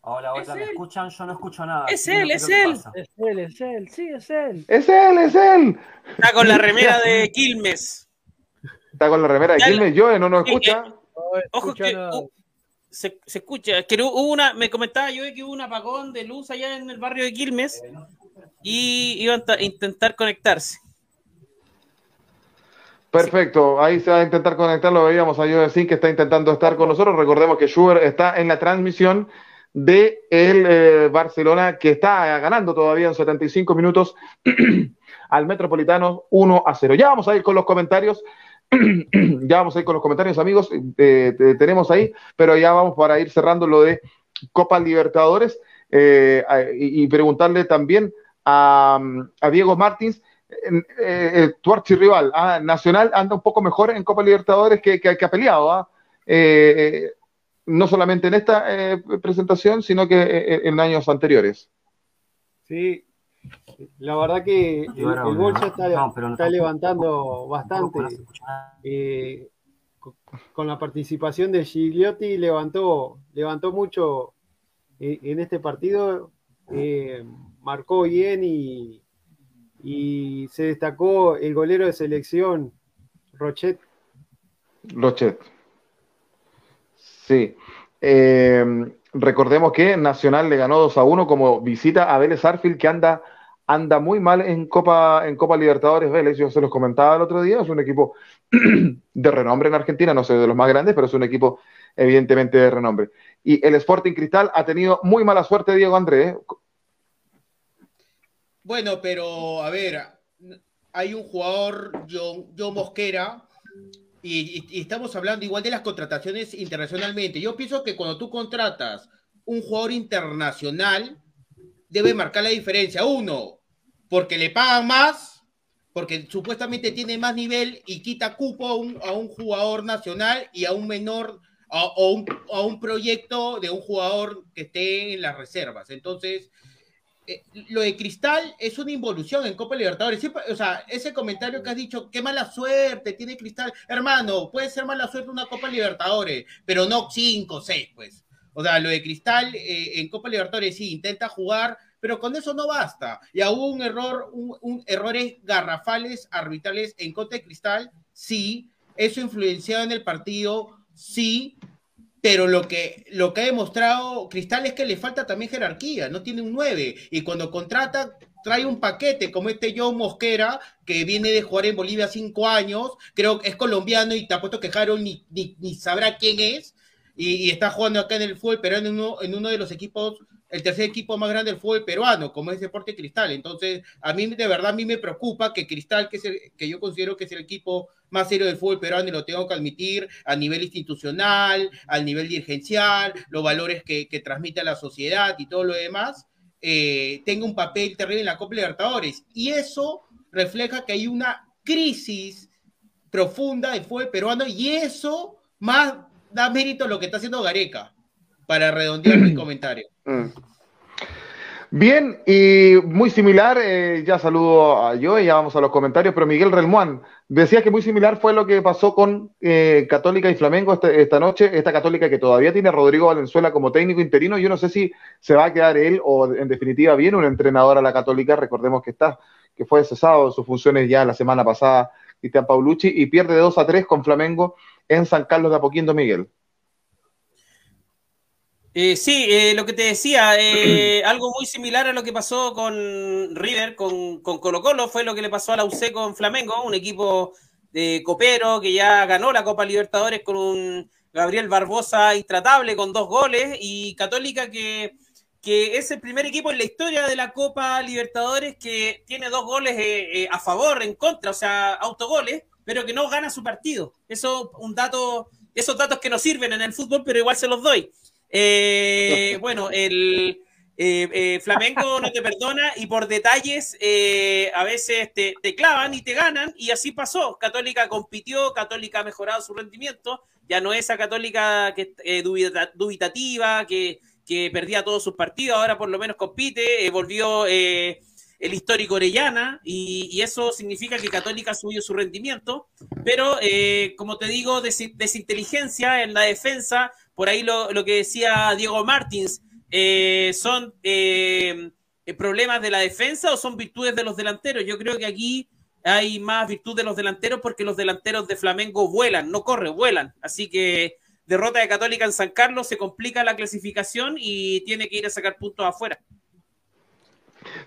Hola, hola, ¿me escuchan? Yo no escucho nada. Es él, es él. Es él, es él, sí, es él. Es él, es él. Está con la remera de Quilmes. Está con la remera de Quilmes, yo no nos escucha. Ojo que se, se, escucha. Que hubo una, me comentaba yo que hubo un apagón de luz allá en el barrio de Quilmes y iban a intentar conectarse. Perfecto, ahí se va a intentar conectar, lo veíamos a José que está intentando estar con nosotros. Recordemos que Schubert está en la transmisión de el eh, Barcelona que está ganando todavía en 75 minutos al Metropolitano 1 a 0. Ya vamos a ir con los comentarios. ya vamos a ir con los comentarios, amigos. tenemos ahí, pero ya vamos para ir cerrando lo de Copa Libertadores eh, y, preguntarle también a, a Diego Martins eh, tu archirrival, ah, Nacional, anda un poco mejor en Copa Libertadores que, que, ha peleado. ¿ah? Eh, eh, no solamente en esta presentación, sino que en, años anteriores. Sí, la verdad que el, bolso está, levantando bastante. Con, la participación de Gigliotti levantó, levantó mucho en este partido, marcó bien y, y se destacó el golero de selección, Rochet. Rochet. Sí. Eh, recordemos que Nacional le ganó 2 a 1 como visita a Vélez Arfield, que anda anda muy mal en Copa, en Copa Libertadores Vélez, yo se los comentaba el otro día, es un equipo de renombre en Argentina, no sé de los más grandes, pero es un equipo evidentemente de renombre. Y el Sporting Cristal ha tenido muy mala suerte, Diego Andrés. Bueno, pero a ver, hay un jugador, John, Mosquera, y, estamos hablando igual de las contrataciones internacionalmente. Yo pienso que cuando tú contratas un jugador internacional, debe marcar la diferencia. Uno, porque le pagan más, porque supuestamente tiene más nivel y quita cupo a un, a un jugador nacional y a un menor o, un, un, proyecto de un jugador que esté en las reservas. Entonces, eh, lo de Cristal es una involución en Copa Libertadores. o sea, ese comentario que has dicho, qué mala suerte tiene Cristal. Hermano, puede ser mala suerte una Copa Libertadores, pero no cinco, seis, pues. O sea, lo de Cristal eh, en Copa Libertadores sí intenta jugar, pero con eso no basta. Y hubo un error, un, errores garrafales arbitrales en contra de Cristal, sí. Eso influenciado en el partido, sí, pero lo que, lo que ha demostrado Cristal es que le falta también jerarquía, no tiene un 9, y cuando contrata trae un paquete como este Joe Mosquera, que viene de jugar en Bolivia cinco años, creo que es colombiano y te apuesto que Harold ni, ni, sabrá quién es, y, está jugando acá en el fútbol pero en uno, de los equipos el tercer equipo más grande del fútbol peruano, como es Deporte Cristal. Entonces, a mí de verdad a mí me preocupa que Cristal, que, es que yo considero que es el equipo más serio del fútbol peruano, y lo tengo que admitir a nivel institucional, al nivel dirigencial, los valores que, transmite a la sociedad y todo lo demás, eh, tenga un papel terrible en la Copa Libertadores. Y eso refleja que hay una crisis profunda del fútbol peruano y eso más da mérito a lo que está haciendo Gareca, para redondear mi comentario. Mm. Bien, y muy similar, eh, ya saludo a yo y ya vamos a los comentarios, pero Miguel Relmuán decía que muy similar fue lo que pasó con eh, Católica y Flamengo este, esta, noche, esta Católica que todavía tiene a Rodrigo Valenzuela como técnico interino, yo no sé si se va a quedar él o en definitiva bien un entrenador a la Católica, recordemos que está, que fue cesado de sus funciones ya la semana pasada, Cristian Paulucci, y pierde 2 a 3 con Flamengo en San Carlos de Apoquindo, Miguel. Eh, sí, eh, lo que te decía, eh, algo muy similar a lo que pasó con River, con, con, Colo Colo, fue lo que le pasó a la UC con Flamengo, un equipo de copero que ya ganó la Copa Libertadores con un Gabriel Barbosa intratable con dos goles y Católica que, que es el primer equipo en la historia de la Copa Libertadores que tiene dos goles a favor, en contra, o sea, autogoles, pero que no gana su partido. Eso un dato, esos datos que no sirven en el fútbol, pero igual se los doy. Eh, bueno, el eh, eh, Flamengo no te perdona y por detalles a veces te, clavan y te ganan y así pasó. Católica compitió, Católica ha mejorado su rendimiento, ya no es esa Católica que dubitativa, que, que, perdía todos sus partidos, ahora por lo menos compite, volvió el histórico Orellana y, eso significa que Católica subió su rendimiento, pero como te digo, desinteligencia en la defensa, por ahí lo, que decía Diego Martins, eh, ¿son eh, problemas de la defensa o son virtudes de los delanteros? Yo creo que aquí hay más virtud de los delanteros porque los delanteros de Flamengo vuelan, no corren, vuelan. Así que derrota de Católica en San Carlos, se complica la clasificación y tiene que ir a sacar puntos afuera.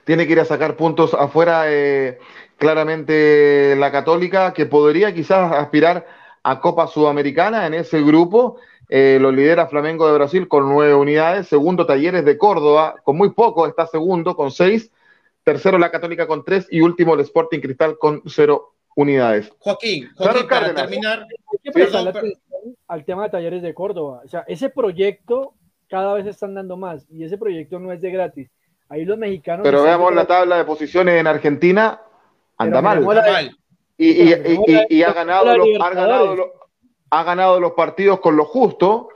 Tiene que ir a sacar puntos afuera, eh, claramente la Católica, que podría quizás aspirar a Copa Sudamericana en ese grupo eh, lo lidera Flamengo de Brasil con nueve unidades. Segundo, Talleres de Córdoba, con muy poco, está segundo con seis. Tercero, la Católica con tres. Y último, el Sporting Cristal con cero unidades. Joaquín, Joaquín para terminar. al tema de Talleres de Córdoba. O sea, ese proyecto cada vez están dando más. Y ese proyecto no es de gratis. Ahí los mexicanos. Pero veamos la tabla de posiciones en Argentina. Anda mal. Y, ha ganado los, ha ganado los, ha ganado los partidos con lo justo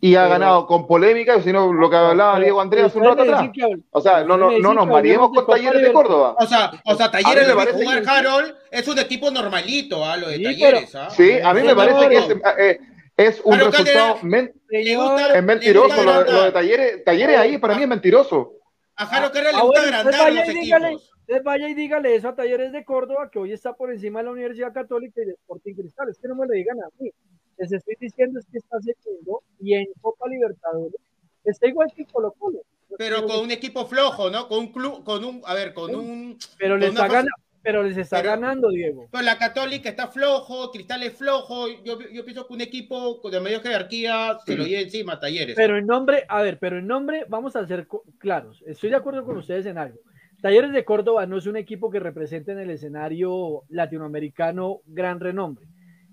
y ha ganado con polémica, sino lo que hablaba Diego Andrés hace un rato atrás. O sea, no, no, no nos mareemos con Talleres de Córdoba. O sea, o sea Talleres de jugar Harold es un equipo normalito, ¿ah? lo de Talleres. ¿ah? Sí, a mí me parece que es, eh, es un resultado mentiroso lo, de Talleres. Talleres ahí para mí es mentiroso. A Jaro Carrera le gusta agrandar los equipos. vaya y dígale eso a Talleres de Córdoba, que hoy está por encima de la Universidad Católica y de Sporting Cristal. Es que no me lo digan a mí les estoy diciendo es que está segundo y en Copa Libertadores está igual que Colo Colo. pero con un equipo flojo, ¿no? Con un club, con un, a ver, con un. Pero le está ganando. Pero les está ganando, Diego. Pero la Católica está flojo, Cristal es flojo. Yo, yo pienso que un equipo de mayor jerarquía se lo lleva encima, Talleres. Pero en nombre, a ver, pero en nombre, vamos a ser claros. Estoy de acuerdo con ustedes en algo. Talleres de Córdoba no es un equipo que represente en el escenario latinoamericano gran renombre.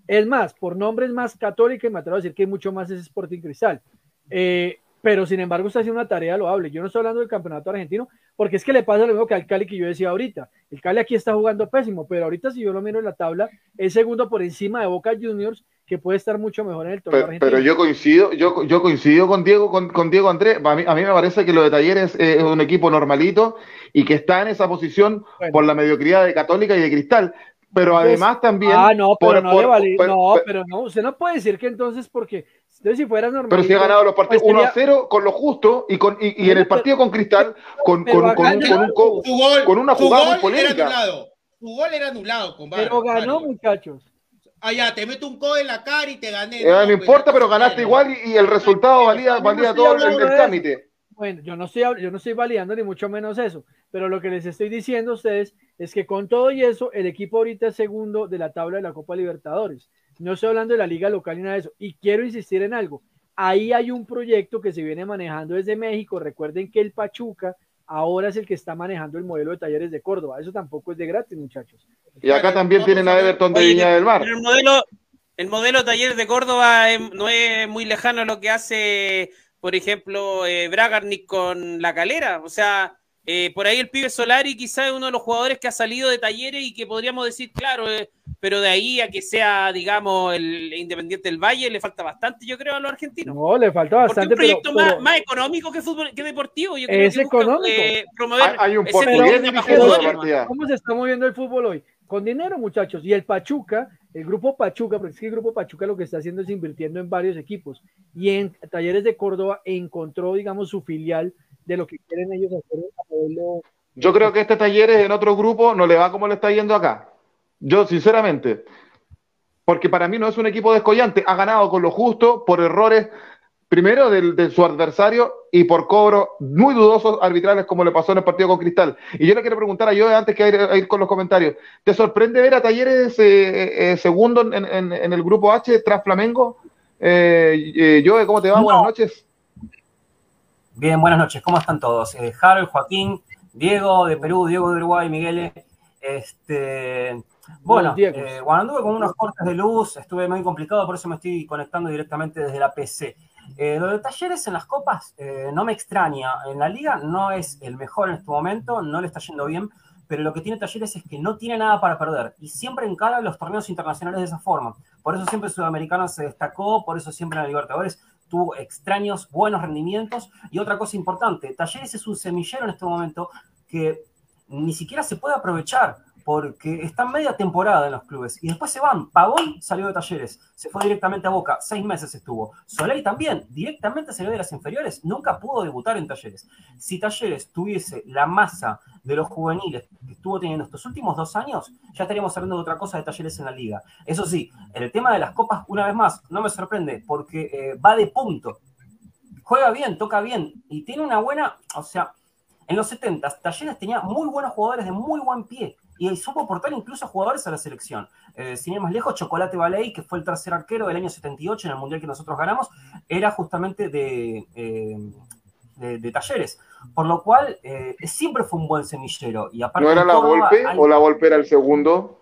Es más, por nombre es más católica y me atrevo a decir que mucho más es Sporting Cristal. Eh, pero sin embargo está haciendo una tarea loable. Yo no estoy hablando del campeonato argentino, porque es que le pasa lo mismo que al Cali que yo decía ahorita. El Cali aquí está jugando pésimo, pero ahorita si yo lo miro en la tabla, es segundo por encima de Boca Juniors, que puede estar mucho mejor en el torneo pero, argentino. Pero yo coincido, yo, yo coincido con Diego, con, Diego Andrés. A mí, a mí, me parece que lo de Talleres es un equipo normalito y que está en esa posición por la mediocridad de Católica y de Cristal. Pero pues, además también. Ah, no, pero no, vale, no, pero no, usted no puede decir que entonces porque si fuera normal. Pero si ha ganado los partidos 1 pues a 0 con lo justo y, con, y, en el partido con Cristal, con, con, un, con, una jugada muy polémica. Su gol era anulado, compadre. Pero ganó, muchachos. Ya, te meto un codo en la cara y te gané. Eh, no, pues, importa, pero ganaste igual y, el resultado valía, valía todo el, el trámite. Bueno, yo no, estoy, yo no estoy validando ni mucho menos eso, pero lo que les estoy diciendo a ustedes es que con todo y eso, el equipo ahorita es segundo de la tabla de la Copa Libertadores. No estoy hablando de la liga local ni nada de eso. Y quiero insistir en algo. Ahí hay un proyecto que se viene manejando desde México. Recuerden que el Pachuca ahora es el que está manejando el modelo de talleres de Córdoba. Eso tampoco es de gratis, muchachos. Y acá también tienen a Everton de Viña del Mar. El modelo, el modelo de talleres de Córdoba no es muy lejano a lo que hace por ejemplo, eh, Bragarnik con la calera. O sea, eh, por ahí el pibe Solari quizás es uno de los jugadores que ha salido de talleres y que podríamos decir, claro, eh, pero de ahí a que sea, digamos, el Independiente del Valle, le falta bastante, yo creo, a los argentinos. No, le falta bastante. Porque un proyecto más, económico que, fútbol, que deportivo. Yo creo es que económico. Eh, promover hay, un portugués ¿Cómo se está moviendo el fútbol hoy? Con dinero, muchachos. Y el Pachuca el grupo Pachuca, porque es que el grupo Pachuca lo que está haciendo es invirtiendo en varios equipos y en Talleres de Córdoba encontró, digamos, su filial de lo que quieren ellos hacer. Yo creo que este Talleres en otro grupo no le va como le está yendo acá. Yo, sinceramente, porque para mí no es un equipo descollante, ha ganado con lo justo por errores primero de su adversario y por cobro muy dudosos arbitrales como le pasó en el partido con Cristal. Y yo le quiero preguntar a yo antes que ir, con los comentarios, ¿te sorprende ver a Talleres eh, eh, segundo en, el grupo H tras Flamengo? Eh, yo, ¿cómo te va? Buenas noches. Bien, buenas noches. ¿Cómo están todos? Harold, Joaquín, Diego de Perú, Diego de Uruguay, Miguel. Este, bueno, cuando anduve con unos cortes de luz, estuve muy complicado, por eso me estoy conectando directamente desde la PC. Eh, lo de Talleres en las copas eh, no me extraña. En la liga no es el mejor en este momento, no le está yendo bien, pero lo que tiene Talleres es que no tiene nada para perder y siempre encara los torneos internacionales de esa forma. Por eso siempre Sudamericano se destacó, por eso siempre en la Libertadores tuvo extraños, buenos rendimientos. Y otra cosa importante, Talleres es un semillero en este momento que ni siquiera se puede aprovechar porque están media temporada en los clubes y después se van. Pavón salió de Talleres, se fue directamente a Boca, seis meses estuvo. Soleil también, directamente salió de las inferiores, nunca pudo debutar en Talleres. Si Talleres tuviese la masa de los juveniles que estuvo teniendo estos últimos dos años, ya estaríamos hablando de otra cosa de Talleres en la liga. Eso sí, el tema de las copas, una vez más, no me sorprende porque eh, va de punto. Juega bien, toca bien y tiene una buena, o sea, en los 70 Talleres tenía muy buenos jugadores de muy buen pie y supo aportar incluso jugadores a la selección. Eh, sin ir más lejos, Chocolate Ballet, que fue el tercer arquero del año 78 en el Mundial que nosotros ganamos, era justamente de, eh, de, Talleres. Por lo cual, eh, siempre fue un buen semillero. Y aparte, ¿No era la golpe o la golpe era el segundo?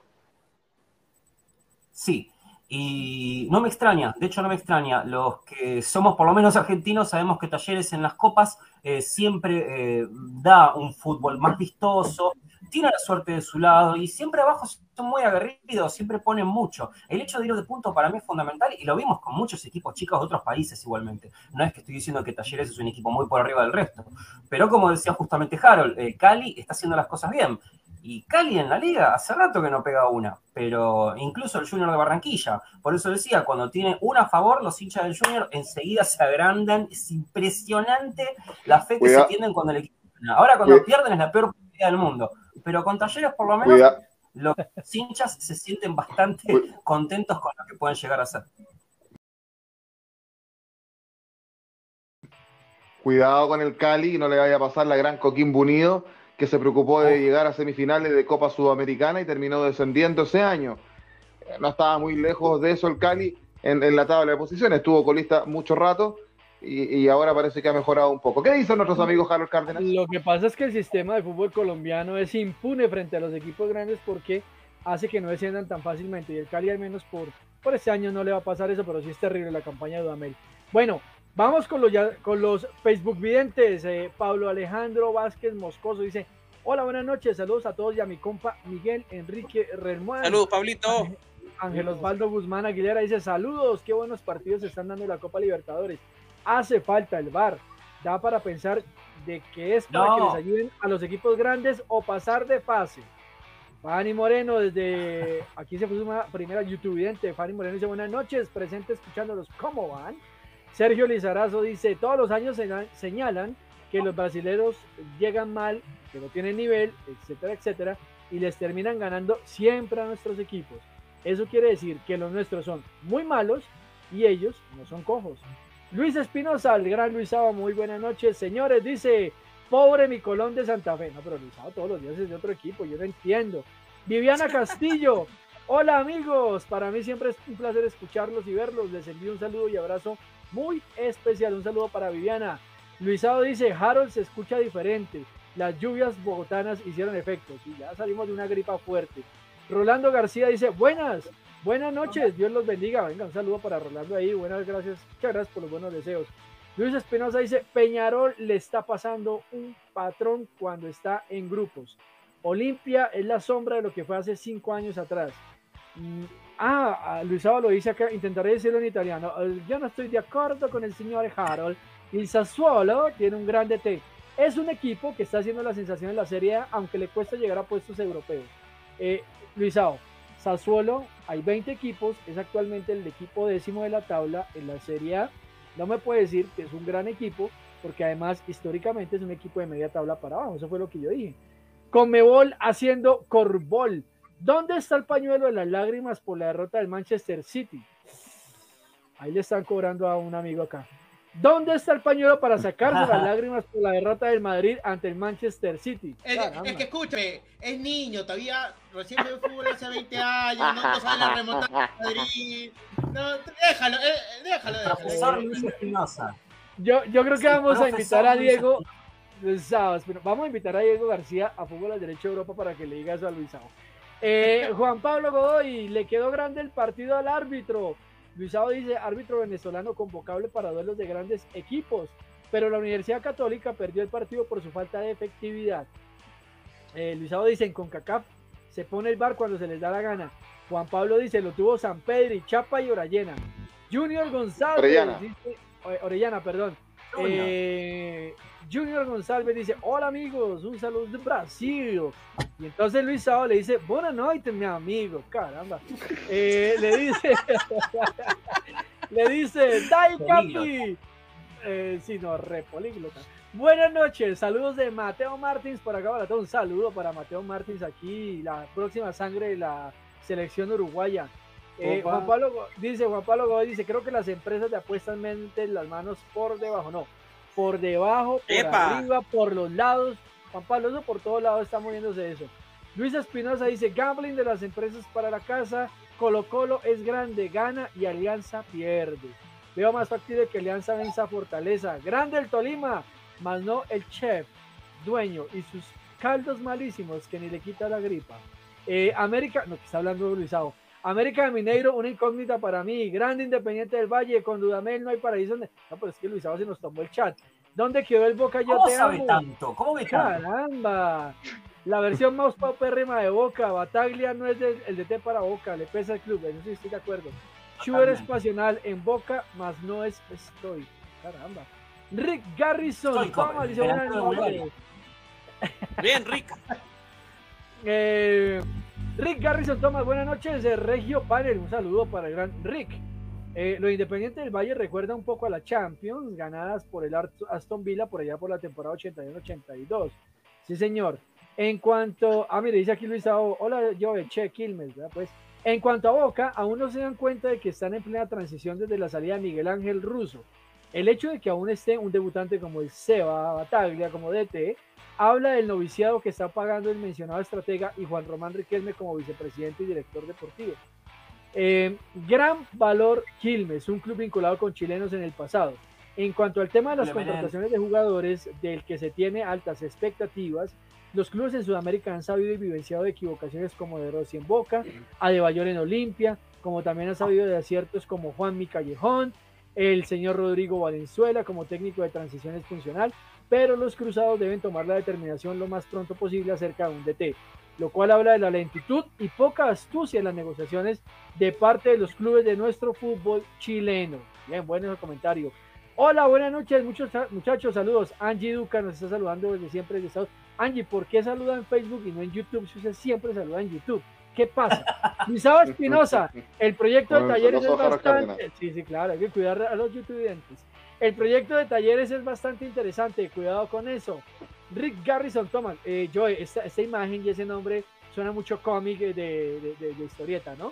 Sí, y no me extraña, de hecho no me extraña, los que somos por lo menos argentinos sabemos que Talleres en las copas siempre da un fútbol más vistoso, tiene la suerte de su lado y siempre abajo son muy aguerridos, siempre ponen mucho. El hecho de ir de punto para mí es fundamental y lo vimos con muchos equipos chicos de otros países igualmente. No es que estoy diciendo que Talleres es un equipo muy por arriba del resto, pero como decía justamente Harold, eh, Cali está haciendo las cosas bien. Y Cali en la liga hace rato que no pega una, pero incluso el Junior de Barranquilla. Por eso decía, cuando tiene una a favor, los hinchas del Junior enseguida se agrandan. Es impresionante la fe que se tienen cuando el equipo. Ahora cuando pierden es la peor del mundo. Pero con talleres por lo menos los hinchas se sienten bastante contentos con lo que pueden llegar a ser. cuidado con el Cali no le vaya a pasar la gran Coquimbo Unido que se preocupó de llegar a semifinales de Copa Sudamericana y terminó descendiendo ese año. No estaba muy lejos de eso el Cali en, la tabla de posiciones, estuvo colista mucho rato y, ahora parece que ha mejorado un poco. ¿Qué dicen nuestros amigos Harold Cárdenas? Lo que pasa es que el sistema de fútbol colombiano es impune frente a los equipos grandes porque hace que no desciendan tan fácilmente y el Cali al menos por, por este año no le va a pasar eso, pero sí es terrible la campaña de Dudamel. Bueno, vamos con los, con los Facebook videntes. Eh, Pablo Alejandro Vázquez Moscoso dice, hola, buenas noches, saludos a todos y a mi compa Miguel Enrique Remuán. Saludos, Pablito. Ángel Osvaldo Guzmán Aguilera dice, saludos, qué buenos partidos se están dando en la Copa Libertadores. Hace falta el VAR. Da para pensar de que es para que les ayuden a los equipos grandes o pasar de fase. Fanny Moreno, desde aquí se puso una primera youtubidente. Fanny Moreno dice buenas noches, presente escuchándolos. ¿Cómo van? Sergio Lizarazo dice, todos los años señalan que los brasileños llegan mal, que no tienen nivel, etcétera, etcétera, y les terminan ganando siempre a nuestros equipos. Eso quiere decir que los nuestros son muy malos y ellos no son cojos. Luis Espinosa, el gran Luis Saba, muy buenas noches. Señores, dice, Pobre mi Colón de Santa Fe. No, pero Luisado todos los días es de otro equipo, yo no entiendo. Viviana Castillo. Hola amigos, para mí siempre es un placer escucharlos y verlos. Les envío un saludo y abrazo muy especial. Un saludo para Viviana. Luisado dice, Harold se escucha diferente. Las lluvias bogotanas hicieron efecto. Y ya salimos de una gripa fuerte. Rolando García dice, buenas, buenas noches, Dios los bendiga. Venga, un saludo para Rolando ahí. Buenas gracias, muchas gracias por los buenos deseos. Luis Espinosa dice, Peñarol le está pasando un patrón cuando está en grupos. Olimpia es la sombra de lo que fue hace cinco años atrás. Mm, ah, Luis lo dice acá, intentaré decirlo en italiano. Yo no estoy de acuerdo con el señor Harold. El Sassuolo tiene un gran DT. Es un equipo que está haciendo la sensación en la Serie A, aunque le cuesta llegar a puestos europeos. Eh, Luisao, Sassuolo, hay 20 equipos, es actualmente el equipo décimo de la tabla en la Serie A no me puede decir que es un gran equipo, porque además históricamente es un equipo de media tabla para abajo. Eso fue lo que yo dije. Conmebol haciendo Corbol. ¿Dónde está el pañuelo de las lágrimas por la derrota del Manchester City? Ahí le están cobrando a un amigo acá. ¿Dónde está el pañuelo para sacarse las lágrimas por la derrota del Madrid ante el Manchester City? Es, que escúchame, es niño, todavía recién ve fútbol hace 20 años, no, sabe la remontada de Madrid. No, déjalo, eh, déjalo, déjalo. Yo, yo creo que vamos a invitar a Diego. vamos a invitar a Diego García a Fútbol al Derecho de Europa para que le diga eso a Luis eh, Juan Pablo Godoy, le quedó grande el partido al árbitro. Luisado dice, árbitro venezolano convocable para duelos de grandes equipos, pero la Universidad Católica perdió el partido por su falta de efectividad. Eh, Luisado dice, en CONCACAF se pone el bar cuando se les da la gana. Juan Pablo dice, lo tuvo San Pedro y Chapa y Orellana. Junior González, Orellana, dice, Orellana perdón. Eh, Junior González dice, hola amigos, un saludo de Brasil. Y entonces Luis Sao le dice, buenas noches, mi amigo, caramba. Eh, le dice, le dice, Dai papi. Eh, sí, no, re Buenas noches, saludos de Mateo Martins por acá, para un saludo para Mateo Martins aquí, la próxima sangre de la selección uruguaya. Eh, Juan Pablo dice, Juan Pablo dice, creo que las empresas de apuestas meten las manos por debajo, no, por debajo, por arriba, por los lados. Juan Pablo, eso por todos lados está moviéndose eso. Luis Espinosa dice, gambling de las empresas para la casa, Colo Colo es grande, gana y Alianza pierde. Veo más factible que Alianza venza Fortaleza. Grande el Tolima, más no el chef, dueño y sus caldos malísimos que ni le quita la gripa. Eh, América, no, que está hablando Luisao. América de Mineiro, una incógnita para mí. Grande Independiente del Valle, con Dudamel no hay paraíso. No, pero es que Luis se nos tomó el chat. ¿Dónde quedó el Boca Yo te sabe tanto? ¿Cómo me Caramba. La versión más paupérrima de Boca. Bataglia no es el de T para Boca, le pesa el club. Eso sí estoy de acuerdo. Schubert es pasional en Boca, más no es estoy. Caramba. Rick Garrison. Toma, dice Bien, Rick. eh, Rick Garrison Thomas, buenas noches. De Regio Panel, un saludo para el gran Rick. Eh, lo Independiente del Valle recuerda un poco a la Champions, ganadas por el Aston Villa por allá por la temporada 81-82. Sí, señor. En cuanto. Ah, mire, dice aquí Luis Hola, yo, Che Quilmes, Pues. En cuanto a Boca, aún no se dan cuenta de que están en plena transición desde la salida de Miguel Ángel Russo. El hecho de que aún esté un debutante como el Seba Bataglia como DT habla del noviciado que está pagando el mencionado estratega y Juan Román Riquelme como vicepresidente y director deportivo. Eh, gran valor Quilmes, un club vinculado con chilenos en el pasado. En cuanto al tema de las contrataciones de jugadores, del que se tiene altas expectativas, los clubes en Sudamérica han sabido y vivenciado de equivocaciones como de Rossi en Boca, Adebayor en Olimpia, como también han sabido de aciertos como Juan Mi Callejón, el señor Rodrigo Valenzuela como técnico de transiciones funcional, pero los cruzados deben tomar la determinación lo más pronto posible acerca de un DT, lo cual habla de la lentitud y poca astucia en las negociaciones de parte de los clubes de nuestro fútbol chileno. Bien, bueno comentario. Hola, buenas noches, muchos muchachos, saludos. Angie Duca nos está saludando desde siempre desde Estados Angie, ¿por qué saluda en Facebook y no en YouTube si usted siempre saluda en YouTube? ¿Qué pasa? Luisaba Espinosa, el proyecto de talleres es bastante... Sí, sí, claro, hay que cuidar a los youtubers. El proyecto de talleres es bastante interesante, cuidado con eso. Rick Garrison Thomas, eh, Joey, esta, imagen y ese nombre suena mucho cómic de, de, historieta, ¿no?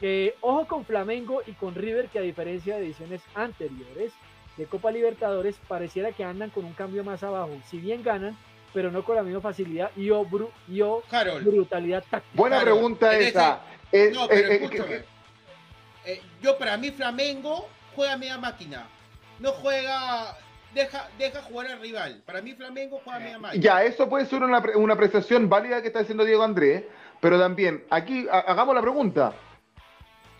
Eh, ojo con Flamengo y con River, que a diferencia de ediciones anteriores de Copa Libertadores, pareciera que andan con un cambio más abajo. Si bien ganan, pero no con la misma facilidad y o, brutalidad táctica. Buena pregunta esa. no, pero escúchame. Eh, yo para mí Flamengo juega media máquina. No juega deja, deja jugar al rival. Para mí Flamengo juega media máquina. Ya, eso puede ser una, una apreciación válida que está diciendo Diego Andrés, pero también, aquí hagamos la pregunta.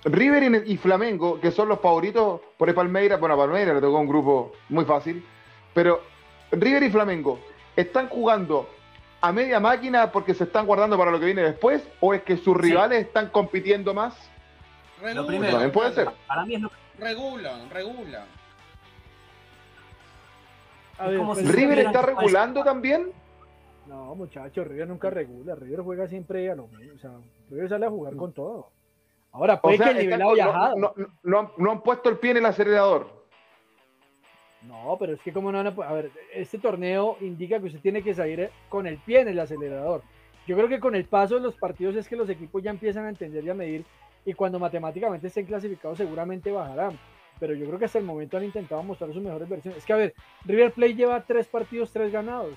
River y, Flamengo, que son los favoritos por el Palmeiras, bueno, Palmeiras le tocó un grupo muy fácil, pero River y Flamengo, ¿están jugando a media máquina porque se están guardando para lo que viene después? ¿O es que sus rivales están compitiendo más? Lo primero, también puede ser. Para mí es lo Regulan, regulan. ¿River está regulando también? No, muchachos, River nunca regula. River juega siempre a lo mismo. O sea, River sale a jugar con todo. Ahora, puede que el nivel ha viajado. No, han, puesto el pie en el acelerador. No, pero es que como no van a... A ver, este torneo indica que usted tiene que salir con el pie en el acelerador. Yo creo que con el paso de los partidos es que los equipos ya empiezan a entender y a medir y cuando matemáticamente estén clasificados seguramente bajarán. Pero yo creo que hasta el momento han intentado mostrar sus mejores versiones. Es que a ver, River Plate lleva tres partidos, tres ganados.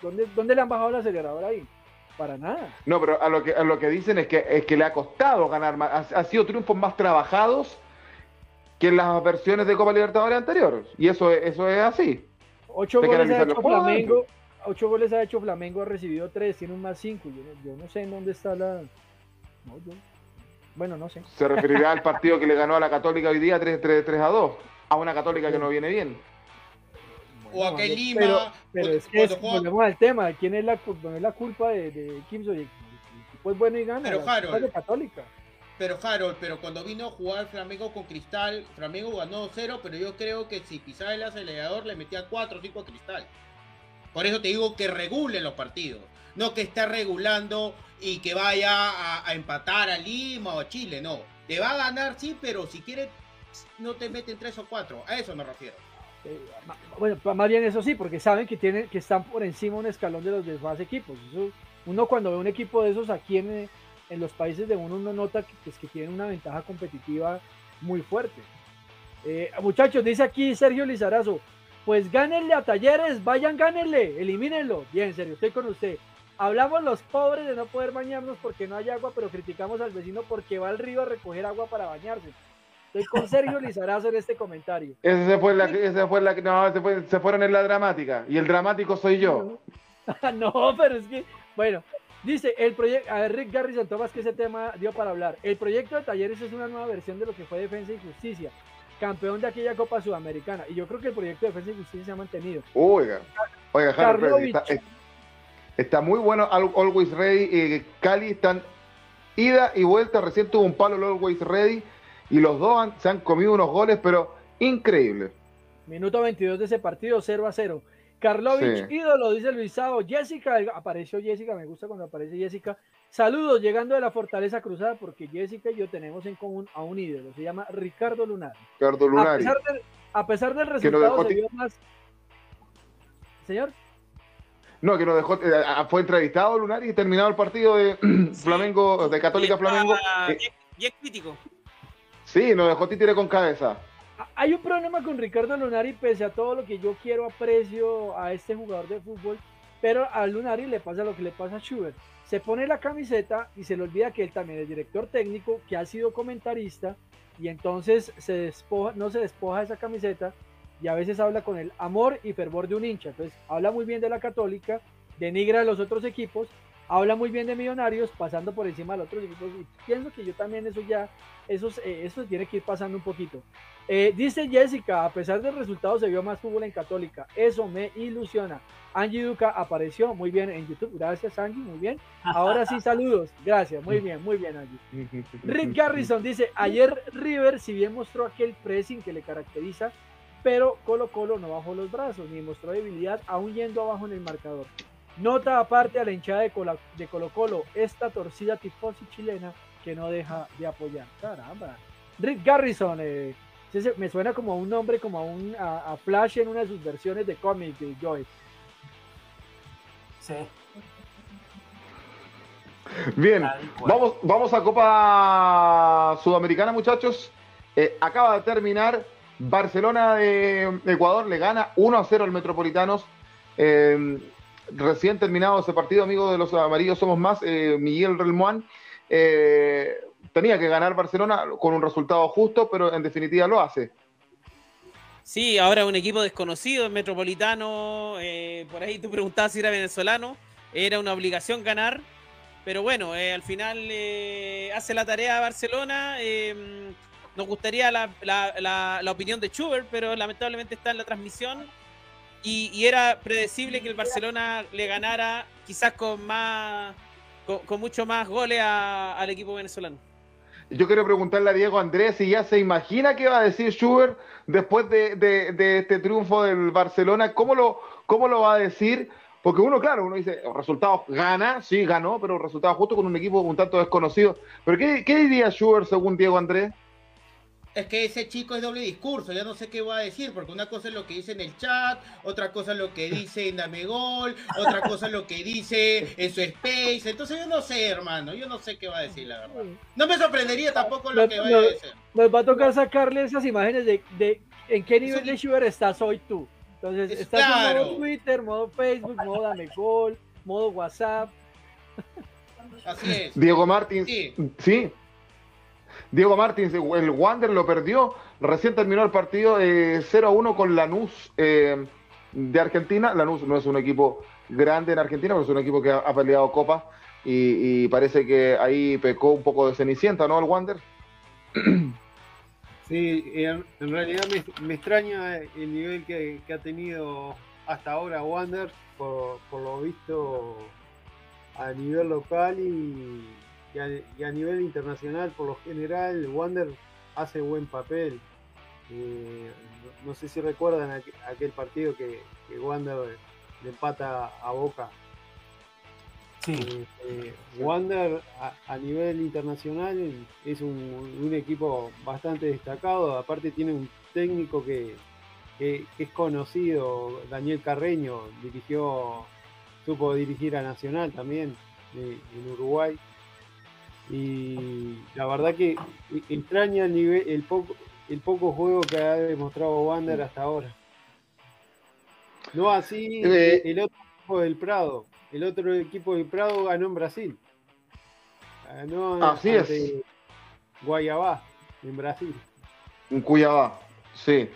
¿Dónde, dónde le han bajado el acelerador ahí? Para nada. No, pero a lo que, a lo que dicen es que, es que le ha costado ganar más. Ha, sido triunfos más trabajados que en las versiones de Copa Libertadores anteriores. Y eso, eso es así. Ocho goles ha hecho Flamengo. Ocho goles ha hecho Flamengo, ha recibido tres, tiene un más cinco. Yo, no sé en dónde está la. Bueno, no sé. Se referirá al partido que le ganó a la Católica hoy día 3, 3, 3 a 2. A una Católica que no viene bien o a que Lima. Pero, es que volvemos al tema: ¿quién es la, no es la culpa de, de Kimson? Pues bueno y gana. Pero Harold. Católica. Pero Harold, pero cuando vino a jugar Flamengo con Cristal, Flamengo ganó 0, pero yo creo que si pisaba el acelerador le metía 4 o 5 a Cristal. Por eso te digo que regulen los partidos. No que esté regulando y que vaya a, empatar a Lima o a Chile, no. Te va a ganar, sí, pero si quiere, no te meten 3 o 4. A eso me refiero. Eh, bueno, más bien eso sí, porque saben que tienen que están por encima un escalón de los demás equipos. uno cuando ve un equipo de esos aquí en, en los países de uno, uno nota que, pues, que tienen una ventaja competitiva muy fuerte. Eh, muchachos, dice aquí Sergio Lizarazo, pues gánenle a Talleres, vayan, gánenle, elimínenlo. Bien, serio, estoy con usted. Hablamos los pobres de no poder bañarnos porque no hay agua, pero criticamos al vecino porque va al río a recoger agua para bañarse. Estoy con Sergio Lizarazo en este comentario. Ese fue la, ese fue la, no, fue, se fueron en la dramática. Y el dramático soy yo. no, pero es que, bueno, dice el proyecto, a ver, Rick Garrison Thomas, que ese tema dio para hablar. El proyecto de Talleres es una nueva versión de lo que fue Defensa y Justicia, campeón de aquella Copa Sudamericana. Y yo creo que el proyecto de Defensa y Justicia se ha mantenido. Oiga, oiga, Harry, está, muy bueno Always Ready. Eh, Cali están ida y vuelta. Recién tuvo un palo el Always Ready y los dos se han comido unos goles, pero increíble. Minuto 22 de ese partido, 0 a 0. Karlovich, ídolo, dice Luisao. Jessica, apareció Jessica, me gusta cuando aparece Jessica. Saludos, llegando de la Fortaleza Cruzada, porque Jessica y yo tenemos en común a un ídolo, se llama Ricardo Lunari. Ricardo Lunari. A pesar, del resultado, se vio más. Señor. No, que nos dejó, eh, fue entrevistado Lunari y terminado el partido de Flamengo, de Católica Flamengo. Y es crítico. Sí, nos dejó títere con cabeza. Hay un problema con Ricardo Lunari, pese a todo lo que yo quiero, aprecio a este jugador de fútbol, pero a Lunari le pasa lo que le pasa a Schubert. Se pone la camiseta y se le olvida que él también es director técnico, que ha sido comentarista, y entonces se despoja, no se despoja de esa camiseta y a veces habla con el amor y fervor de un hincha. Entonces habla muy bien de la católica, denigra a los otros equipos, habla muy bien de millonarios, pasando por encima de los otros equipos. Y pienso que yo también eso ya, eso, eh, eso tiene que ir pasando un poquito. Eh, dice Jessica, a pesar del resultado se vio más fútbol en católica. Eso me ilusiona. Angie Duca apareció muy bien en YouTube. Gracias, Angie, muy bien. Ahora sí, saludos. Gracias, muy bien, muy bien, Angie. Rick Garrison dice: Ayer River, si bien mostró aquel pressing que le caracteriza, pero Colo Colo no bajó los brazos ni mostró debilidad, aún yendo abajo en el marcador. Nota aparte a la hinchada de, Colo Colo, esta torcida tifosi chilena que no deja de apoyar. Caramba. Rick Garrison, eh, me suena como un nombre, como a, un, a, Flash en una de sus versiones de cómic de Joy. Bien, vamos, vamos a Copa Sudamericana, muchachos. Eh, acaba de terminar. Barcelona de Ecuador le gana 1 a 0 al Metropolitanos. Eh, recién terminado ese partido, amigo de los amarillos somos más, eh, Miguel Relmuán. tenía que ganar Barcelona con un resultado justo, pero en definitiva lo hace. Sí, ahora un equipo desconocido, Metropolitano. Eh, por ahí tú preguntabas si era venezolano. Era una obligación ganar. Pero bueno, eh, al final eh, hace la tarea Barcelona. Em, nos gustaría la, opinión de Schubert, pero lamentablemente está en la transmisión. Y, era predecible que el Barcelona le ganara quizás con más con, mucho más goles al equipo venezolano. Yo quiero preguntarle a Diego Andrés si ya se imagina qué va a decir Schubert después de, este triunfo del Barcelona. ¿Cómo lo, ¿Cómo lo va a decir? Porque uno, claro, uno dice, resultados gana, sí, ganó, pero resultados justo con un equipo un tanto desconocido. Pero ¿qué, qué diría Schubert según Diego Andrés? Es que ese chico es doble discurso, ya no sé qué va a decir, porque una cosa es lo que dice en el chat, otra cosa es lo que dice en Dame Gol, otra cosa es lo que dice en su space, entonces yo no sé, hermano, yo no sé qué va a decir, la verdad. No me sorprendería tampoco lo que vaya a decir. Nos va a tocar sacarle esas imágenes de, de en qué nivel de shooter estás hoy tú. Entonces, estás en modo Twitter, modo Facebook, modo Dame Gol, modo WhatsApp. Así es. Diego Martins. Sí. ¿Sí? Diego Martins, el Wander lo perdió. Recién terminó el partido 0 a 1 con Lanús eh, de Argentina. Lanús no es un equipo grande en Argentina, pero es un equipo que ha, peleado Copa y, parece que ahí pecó un poco de cenicienta, ¿no? El Wander. Sí, en, realidad me, extraña el nivel que, ha tenido hasta ahora Wander, por lo visto a nivel local y y a, nivel internacional, por lo general, Wander hace buen papel. Eh, no, sé si recuerdan aquel, partido que, Wander le empata a Boca. Sí. Eh, eh, Wander a, nivel internacional es un, equipo bastante destacado. Aparte tiene un técnico que, es conocido, Daniel Carreño, dirigió, supo dirigir a Nacional también en Uruguay. Y la verdad que extraña el, nivel, el, poco, el poco juego que ha demostrado Wander hasta ahora. No así eh, el otro equipo del Prado. El otro equipo del Prado ganó en Brasil. Ganó así es. Guayabá, en Brasil. En Cuyabá, sí.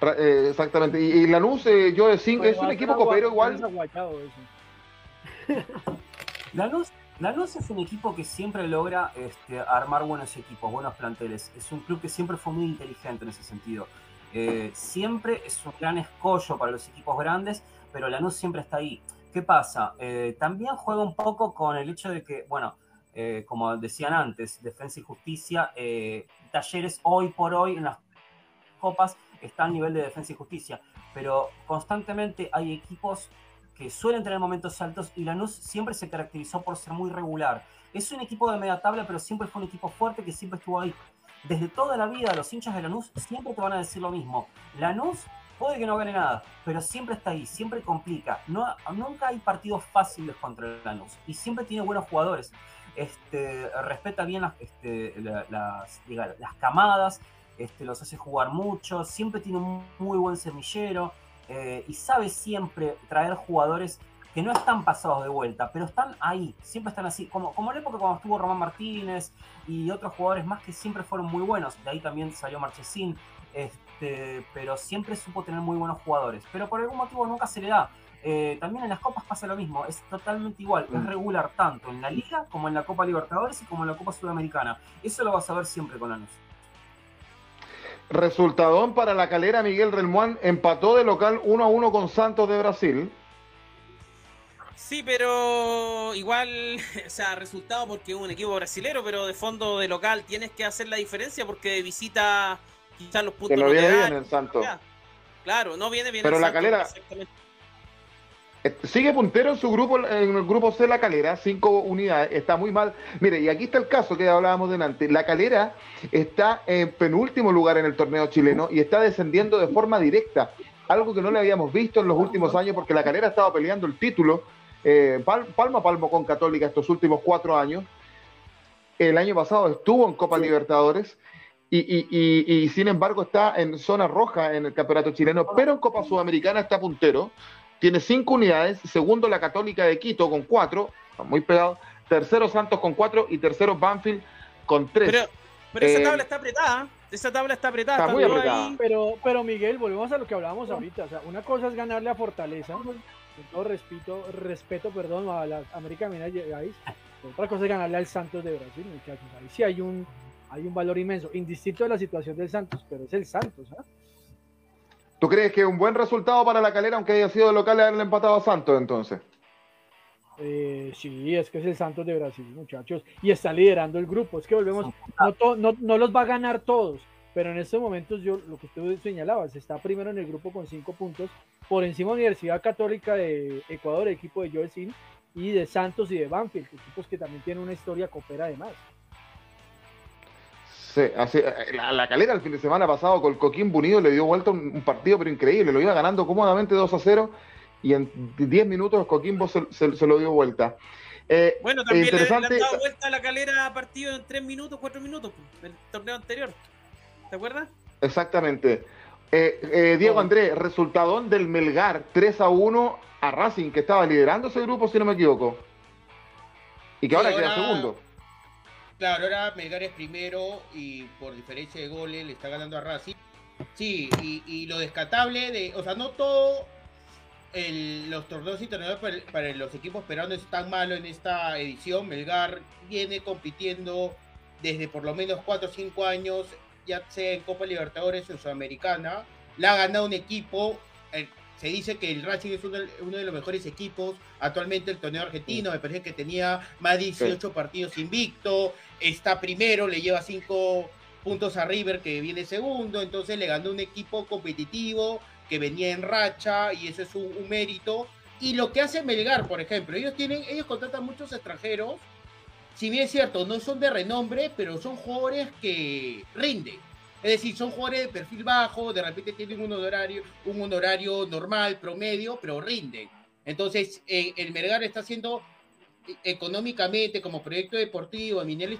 Eh, exactamente. Y, la Lanús, eh, yo de 5, es un equipo copero igual. Lanús Lanús es un equipo que siempre logra este, armar buenos equipos, buenos planteles. Es un club que siempre fue muy inteligente en ese sentido. Eh, siempre es un gran escollo para los equipos grandes, pero Lanús siempre está ahí. ¿Qué pasa? Eh, también juega un poco con el hecho de que, bueno, eh, como decían antes, Defensa y Justicia, Talleres hoy por hoy en las copas está a nivel de Defensa y Justicia, pero constantemente hay equipos que suelen tener momentos altos y Lanús siempre se caracterizó por ser muy regular. Es un equipo de media tabla, pero siempre fue un equipo fuerte que siempre estuvo ahí. Desde toda la vida, los hinchas de Lanús siempre te van a decir lo mismo. Lanús puede que no gane nada, pero siempre está ahí, siempre complica. No, nunca hay partidos fáciles contra Lanús y siempre tiene buenos jugadores. Este, respeta bien las, este, las, las camadas, este, los hace jugar mucho, siempre tiene un muy buen semillero eh, y sabe siempre traer jugadores que no están pasados de vuelta, pero están ahí, siempre están así, como, como en la época cuando estuvo Román Martínez y otros jugadores más que siempre fueron muy buenos, de ahí también salió Marchesín, este, pero siempre supo tener muy buenos jugadores, pero por algún motivo nunca se le da. Eh, también en las copas pasa lo mismo, es totalmente igual, es mm. regular tanto en la Liga como en la Copa Libertadores y como en la Copa Sudamericana. Eso lo vas a ver siempre con Lanús. Resultadón para la calera Miguel Relmuán empató de local 1 a 1 con Santos de Brasil. Sí, pero igual, o sea, resultado porque es un equipo brasilero, pero de fondo de local tienes que hacer la diferencia porque de visita quizás los puntos. Que no viene bien el Santos. Claro, no viene bien. Pero la calera. Eh, sigue puntero en su grupo, en el grupo C La Calera, cinco unidades, está muy mal. Mire, y aquí está el caso que hablábamos delante. La Calera está en penúltimo lugar en el torneo chileno y está descendiendo de forma directa, algo que no le habíamos visto en los últimos años porque La Calera estaba peleando el título eh, palmo a palmo con Católica estos últimos cuatro años. El año pasado estuvo en Copa Libertadores y, sin embargo está en zona roja en el campeonato chileno, pero en Copa Sudamericana está puntero. Tiene cinco unidades, segundo la Católica de Quito con cuatro, muy pegado, tercero Santos con cuatro y tercero Banfield con tres. Pero, esa eh, tabla está apretada, esa tabla está apretada. Está muy apretada. Pero, pero Miguel, volvemos a lo que hablábamos ahorita, o sea, una cosa es ganarle a Fortaleza, con todo respeto, respeto perdón, a la América Mineros otra cosa es ganarle al Santos de Brasil, muchachos. Ahí sí hay un, hay un valor inmenso, indistinto de la situación del Santos, pero es el Santos. ¿ah? ¿Tú crees que es un buen resultado para la calera, aunque haya sido local haberle empatado a Santos entonces? Eh, sí, es que es el Santos de Brasil, muchachos, y está liderando el grupo. Es que volvemos, no, no, no los va a ganar todos, pero en estos momentos yo lo que usted señalaba, está primero en el grupo con cinco puntos, por encima de Universidad Católica de Ecuador, el equipo de Joel y de Santos y de Banfield, equipos que también tienen una historia copera además. Sí, así, la, calera el fin de semana pasado con el Coquín Bunido le dio vuelta un, partido pero increíble, lo iba ganando cómodamente 2 a 0 y en 10 minutos Coquimbo se, se, lo dio vuelta. Eh, bueno, también interesante... le, han dado vuelta a la calera partido en 3 minutos, 4 minutos, pues, el torneo anterior. ¿Te acuerdas? Exactamente. Eh, eh, Diego Andrés, resultado del Melgar 3 a 1 a Racing, que estaba liderando ese grupo, si no me equivoco. Y que ahora, queda segundo. Claro, ahora Melgar es primero y por diferencia de goles le está ganando a Racing. Sí, y, lo descatable de, o sea, no todo los torneos internacionales para, para, los equipos peruanos es tan malo en esta edición. Melgar viene compitiendo desde por lo menos 4 o 5 años ya sea en Copa Libertadores o Sudamericana, la ha ganado un equipo. Se dice que el Racing es uno, de los mejores equipos actualmente el torneo argentino. Me parece que tenía más de 18 partidos invicto. Está primero, le lleva 5 puntos a River que viene segundo. Entonces le ganó un equipo competitivo que venía en racha y eso es un, un mérito. Y lo que hace Melgar, por ejemplo, ellos tienen, ellos contratan muchos extranjeros si bien es cierto, no son de renombre, pero son jugadores que rinden. Es decir, son jugadores de perfil bajo, de repente tienen un honorario, un honorario normal, promedio, pero rinden. Entonces, eh, el Melgar está haciendo eh, económicamente, como proyecto deportivo, a nivel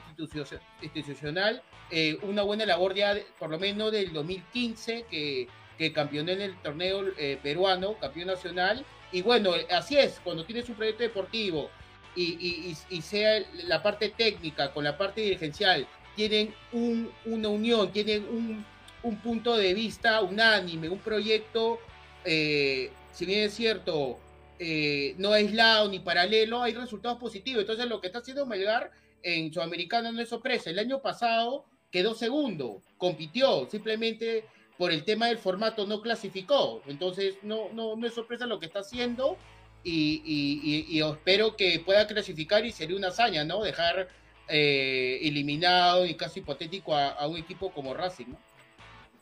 institucional, eh, una buena labor ya, por lo menos del 2015, que, que campeonó en el torneo peruano, campeón nacional. Y bueno, así es, cuando tienes un proyecto deportivo y, sea la parte técnica con la parte dirigencial, tienen una unión, tienen un, punto de vista unánime, un proyecto, eh, si bien es cierto, eh, no aislado ni paralelo, hay resultados positivos. Entonces lo que está haciendo Melgar en Sudamericana no es sorpresa. El año pasado quedó segundo, compitió, simplemente por el tema del formato no clasificó. Entonces no, no, no es sorpresa lo que está haciendo y, espero que pueda clasificar y sería una hazaña, ¿no? Dejar eh, eliminado y caso hipotético a, un equipo como Racing, ¿no?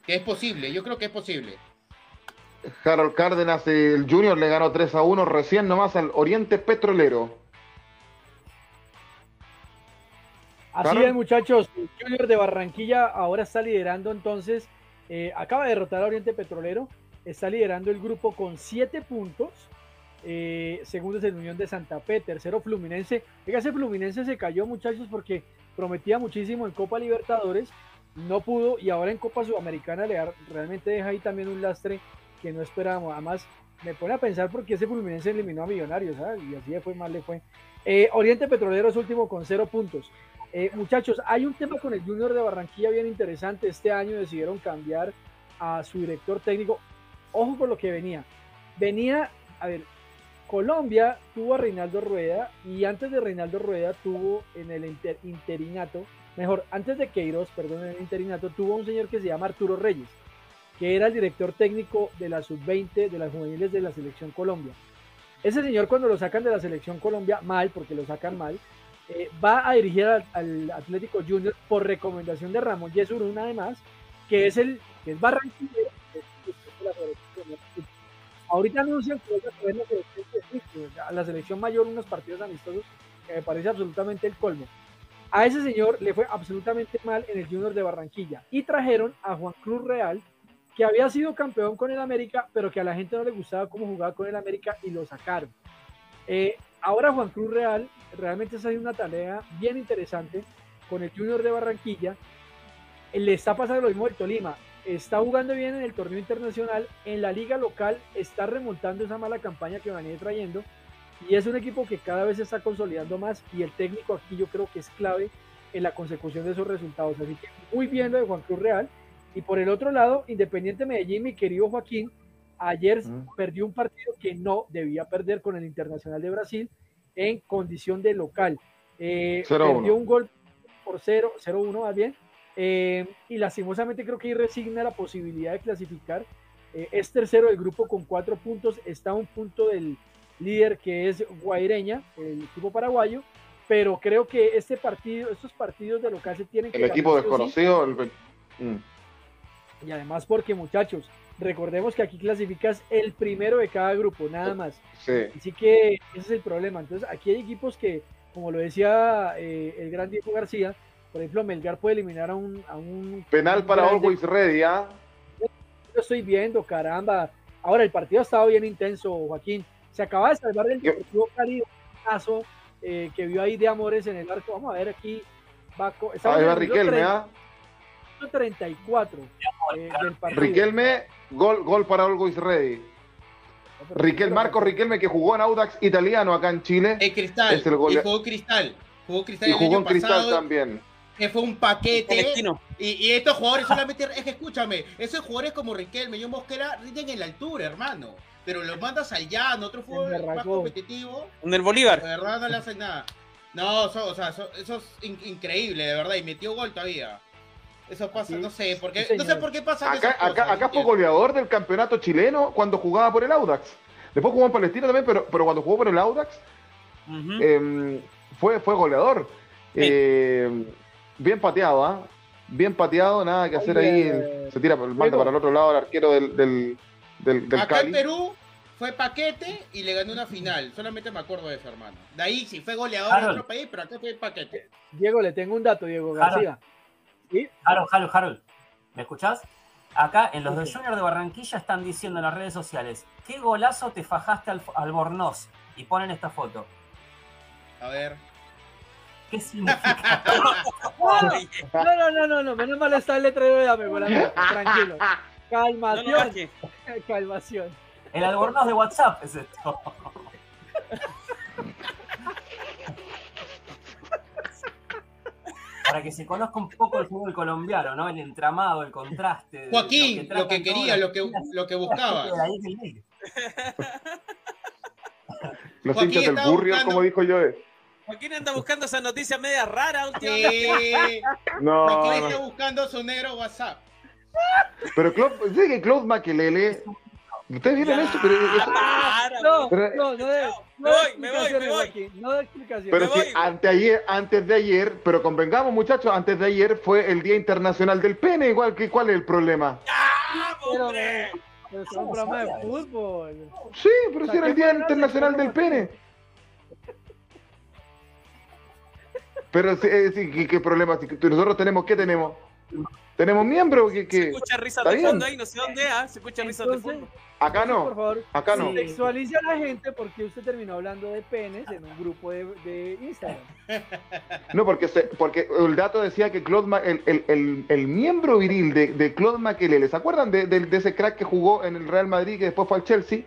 Que es posible, yo creo que es posible. Harold Cárdenas, el Junior le ganó 3 a 1 recién nomás al Oriente Petrolero. Así es, muchachos. El Junior de Barranquilla ahora está liderando entonces. Eh, acaba de derrotar a Oriente Petrolero. Está liderando el grupo con 7 puntos. Eh, segundo es el Unión de Santa Fe, tercero Fluminense. Fíjate, Fluminense se cayó muchachos porque prometía muchísimo en Copa Libertadores no pudo y ahora en Copa Sudamericana le realmente deja ahí también un lastre que no esperábamos. Además, me pone a pensar porque ese Fluminense eliminó a Millonarios, ¿sabes? Y así fue mal le fue. Eh, Oriente Petrolero es último con cero puntos. Eh, muchachos, hay un tema con el Junior de Barranquilla bien interesante. Este año decidieron cambiar a su director técnico. Ojo con lo que venía. Venía, a ver, Colombia tuvo a Reinaldo Rueda y antes de Reinaldo Rueda tuvo en el interinato, mejor, antes de Queiroz, perdón, en el interinato, tuvo un señor que se llama Arturo Reyes, que era el director técnico de la sub-20 de las juveniles de la selección Colombia. Ese señor cuando lo sacan de la selección Colombia, mal, porque lo sacan mal, eh, va a dirigir al, Atlético Junior por recomendación de Ramón Yesur, una además, que es el que es barranquillero. Ahorita anuncian que a la selección mayor unos partidos amistosos que me parece absolutamente el colmo. A ese señor le fue absolutamente mal en el Junior de Barranquilla y trajeron a Juan Cruz Real, que había sido campeón con el América, pero que a la gente no le gustaba cómo jugaba con el América y lo sacaron. Eh, ahora Juan Cruz Real realmente está haciendo una tarea bien interesante con el Junior de Barranquilla. Le está pasando lo mismo el Tolima. Está jugando bien en el torneo internacional. En la liga local está remontando esa mala campaña que venía trayendo. Y es un equipo que cada vez se está consolidando más. Y el técnico aquí yo creo que es clave en la consecución de esos resultados. Así que muy bien lo de Juan Cruz Real. Y por el otro lado, Independiente Medellín, mi querido Joaquín, ayer perdió un partido que no debía perder con el Internacional de Brasil en condición de local. Eh, perdió un gol por 0, 0-1 más bien. Eh, y lastimosamente creo que ahí resigna la posibilidad de clasificar. Eh, es tercero del grupo con cuatro puntos, está a un punto del líder que es Guaireña, el equipo paraguayo, pero creo que este partido, estos partidos de local se tienen que... El equipo desconocido. Mm. Y además porque muchachos, recordemos que aquí clasificas el primero de cada grupo, nada más. Así que ese es el problema. Entonces, aquí hay equipos que, como lo decía eh, el gran Diego García, por ejemplo, Melgar puede eliminar a un... A un Penal para Always Ready, ¿ah? Lo estoy viendo, caramba. Ahora, el partido ha estado bien intenso, Joaquín. Se acaba de salvar el Deportivo Cali, un caso eh, que vio ahí de Amores en el arco. Vamos a ver aquí. Va, ahí va Riquelme, ¿ah? 34 eh, del partido. Riquelme Gol, gol para Always Ready. Riquel, Marco Riquelme que jugó en Audax italiano acá en Chile. El Cristal. Y jugó Cristal. Jugó Cristal. Y jugó en Cristal también. Que fue un paquete. Y, y, estos jugadores solamente. Es que escúchame, esos jugadores como Riquelme y Mosquera rinden en la altura, hermano. Pero los mandas al llano, otro fútbol más competitivo. En el Bolívar. De verdad no le hacen nada. No, o sea, eso, es increíble, de verdad. Y metió gol todavía. Eso pasa, no sé, por qué, no sé por qué pasa acá, acá, acá fue goleador del campeonato chileno cuando jugaba por el Audax. Después jugó en Palestina también, pero, pero cuando jugó por el Audax em, fue, fue goleador. Em, bien pateado, ¿ah? Bien pateado, nada que hacer ahí. se tira, manda para el otro lado el arquero del, del, del, Acá en Perú fue paquete y le ganó una final. Solamente me acuerdo de eso, hermano. De ahí sí fue goleador en otro país, pero acá fue paquete. Diego, le tengo un dato, Diego García. ¿Sí? Harold, Harold, Harold, ¿me escuchás? Acá en los de Junior de Barranquilla están diciendo en las redes sociales, ¿qué golazo te fajaste al, al Bornoz? Y ponen esta foto. A ver. ¿Qué significa? no, no, no, no, no, menos mal está el letrero de Dame, tranquilo. Calmación. Calmación. El albornoz de WhatsApp es esto. para que se conozca un poco el fútbol colombiano, ¿no? El entramado, el contraste. Joaquín, lo que, quería, lo que, lo que buscaba. Los hinchas del burrio, como dijo yo. Joaquín anda buscando esas noticias medias raras últimamente. no. Joaquín está buscando su negro WhatsApp. Pero Claude, ¿sí que Claude Maquelele Ustedes vieron eso, pero. no, no, no, no, me voy, me voy, me voy. No de explicación. Pero si anteayer, antes de ayer, pero convengamos, muchachos, antes de ayer fue el Día Internacional del Pene, igual que cuál es el problema. ¡Ah, hombre! Pero es un programa de fútbol. Sí, pero si era el Día Internacional del Pene. Pero sí, sí ¿qué, problema? Si nosotros tenemos, ¿qué tenemos? Tenemos miembros que, que. Se escucha risa de fondo ahí, no sé dónde, ¿ah? Se escucha risa de fondo. Acá no. Por favor, acá no. Sexualice a la gente porque usted terminó hablando de penes en un grupo de, de Instagram. No, porque, se, porque el dato decía que Claude el, el, el, el, miembro viril de, de Claude Makelele, ¿se acuerdan de, de, ese crack que jugó en el Real Madrid que después fue al Chelsea?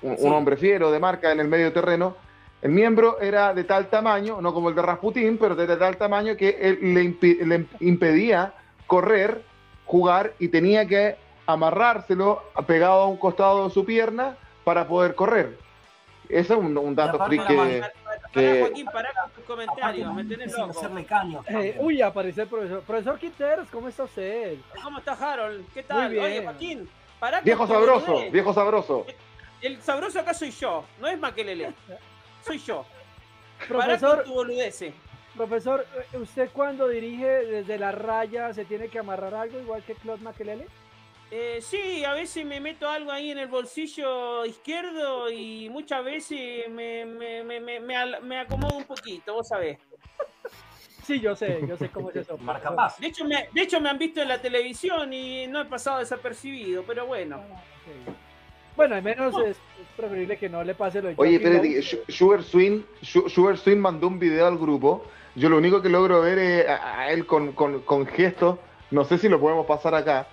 Un, un hombre fiero de marca en el medio terreno el miembro era de tal tamaño, no como el de Rasputín, pero de tal tamaño que él le, impedía correr, jugar y tenía que amarrárselo pegado a un costado de su pierna para poder correr. Ese es un, dato freak que, que... Joaquín, para con tus comentarios, me tenés loco. Eh, uy, aparece el profesor. Profesor Quinteros, ¿cómo está usted? ¿Cómo está Harold? ¿Qué tal? Oye, Joaquín, para Viejo sabroso, viejo sabroso. El sabroso acá soy yo, no es Maquelele soy yo. Profesor, profesor, eh, ¿usted cuando dirige desde la raya se tiene que amarrar algo igual que Claude Makelele? Eh, sí, a veces me meto algo ahí en el bolsillo izquierdo y muchas veces me, me, me, me acomodo un poquito, vos sabés. Sí, yo sé, yo sé cómo es eso. Marca De hecho, me, de hecho, me han visto en la televisión y no he pasado desapercibido, pero bueno. Ah, bueno, al menos es, preferible que no le pase lo de Oye, espérate, Sugar Swing, Sugar Swing mandó un video al grupo. Yo lo único que logro ver es a, él con, con, gestos. No sé si lo podemos pasar acá.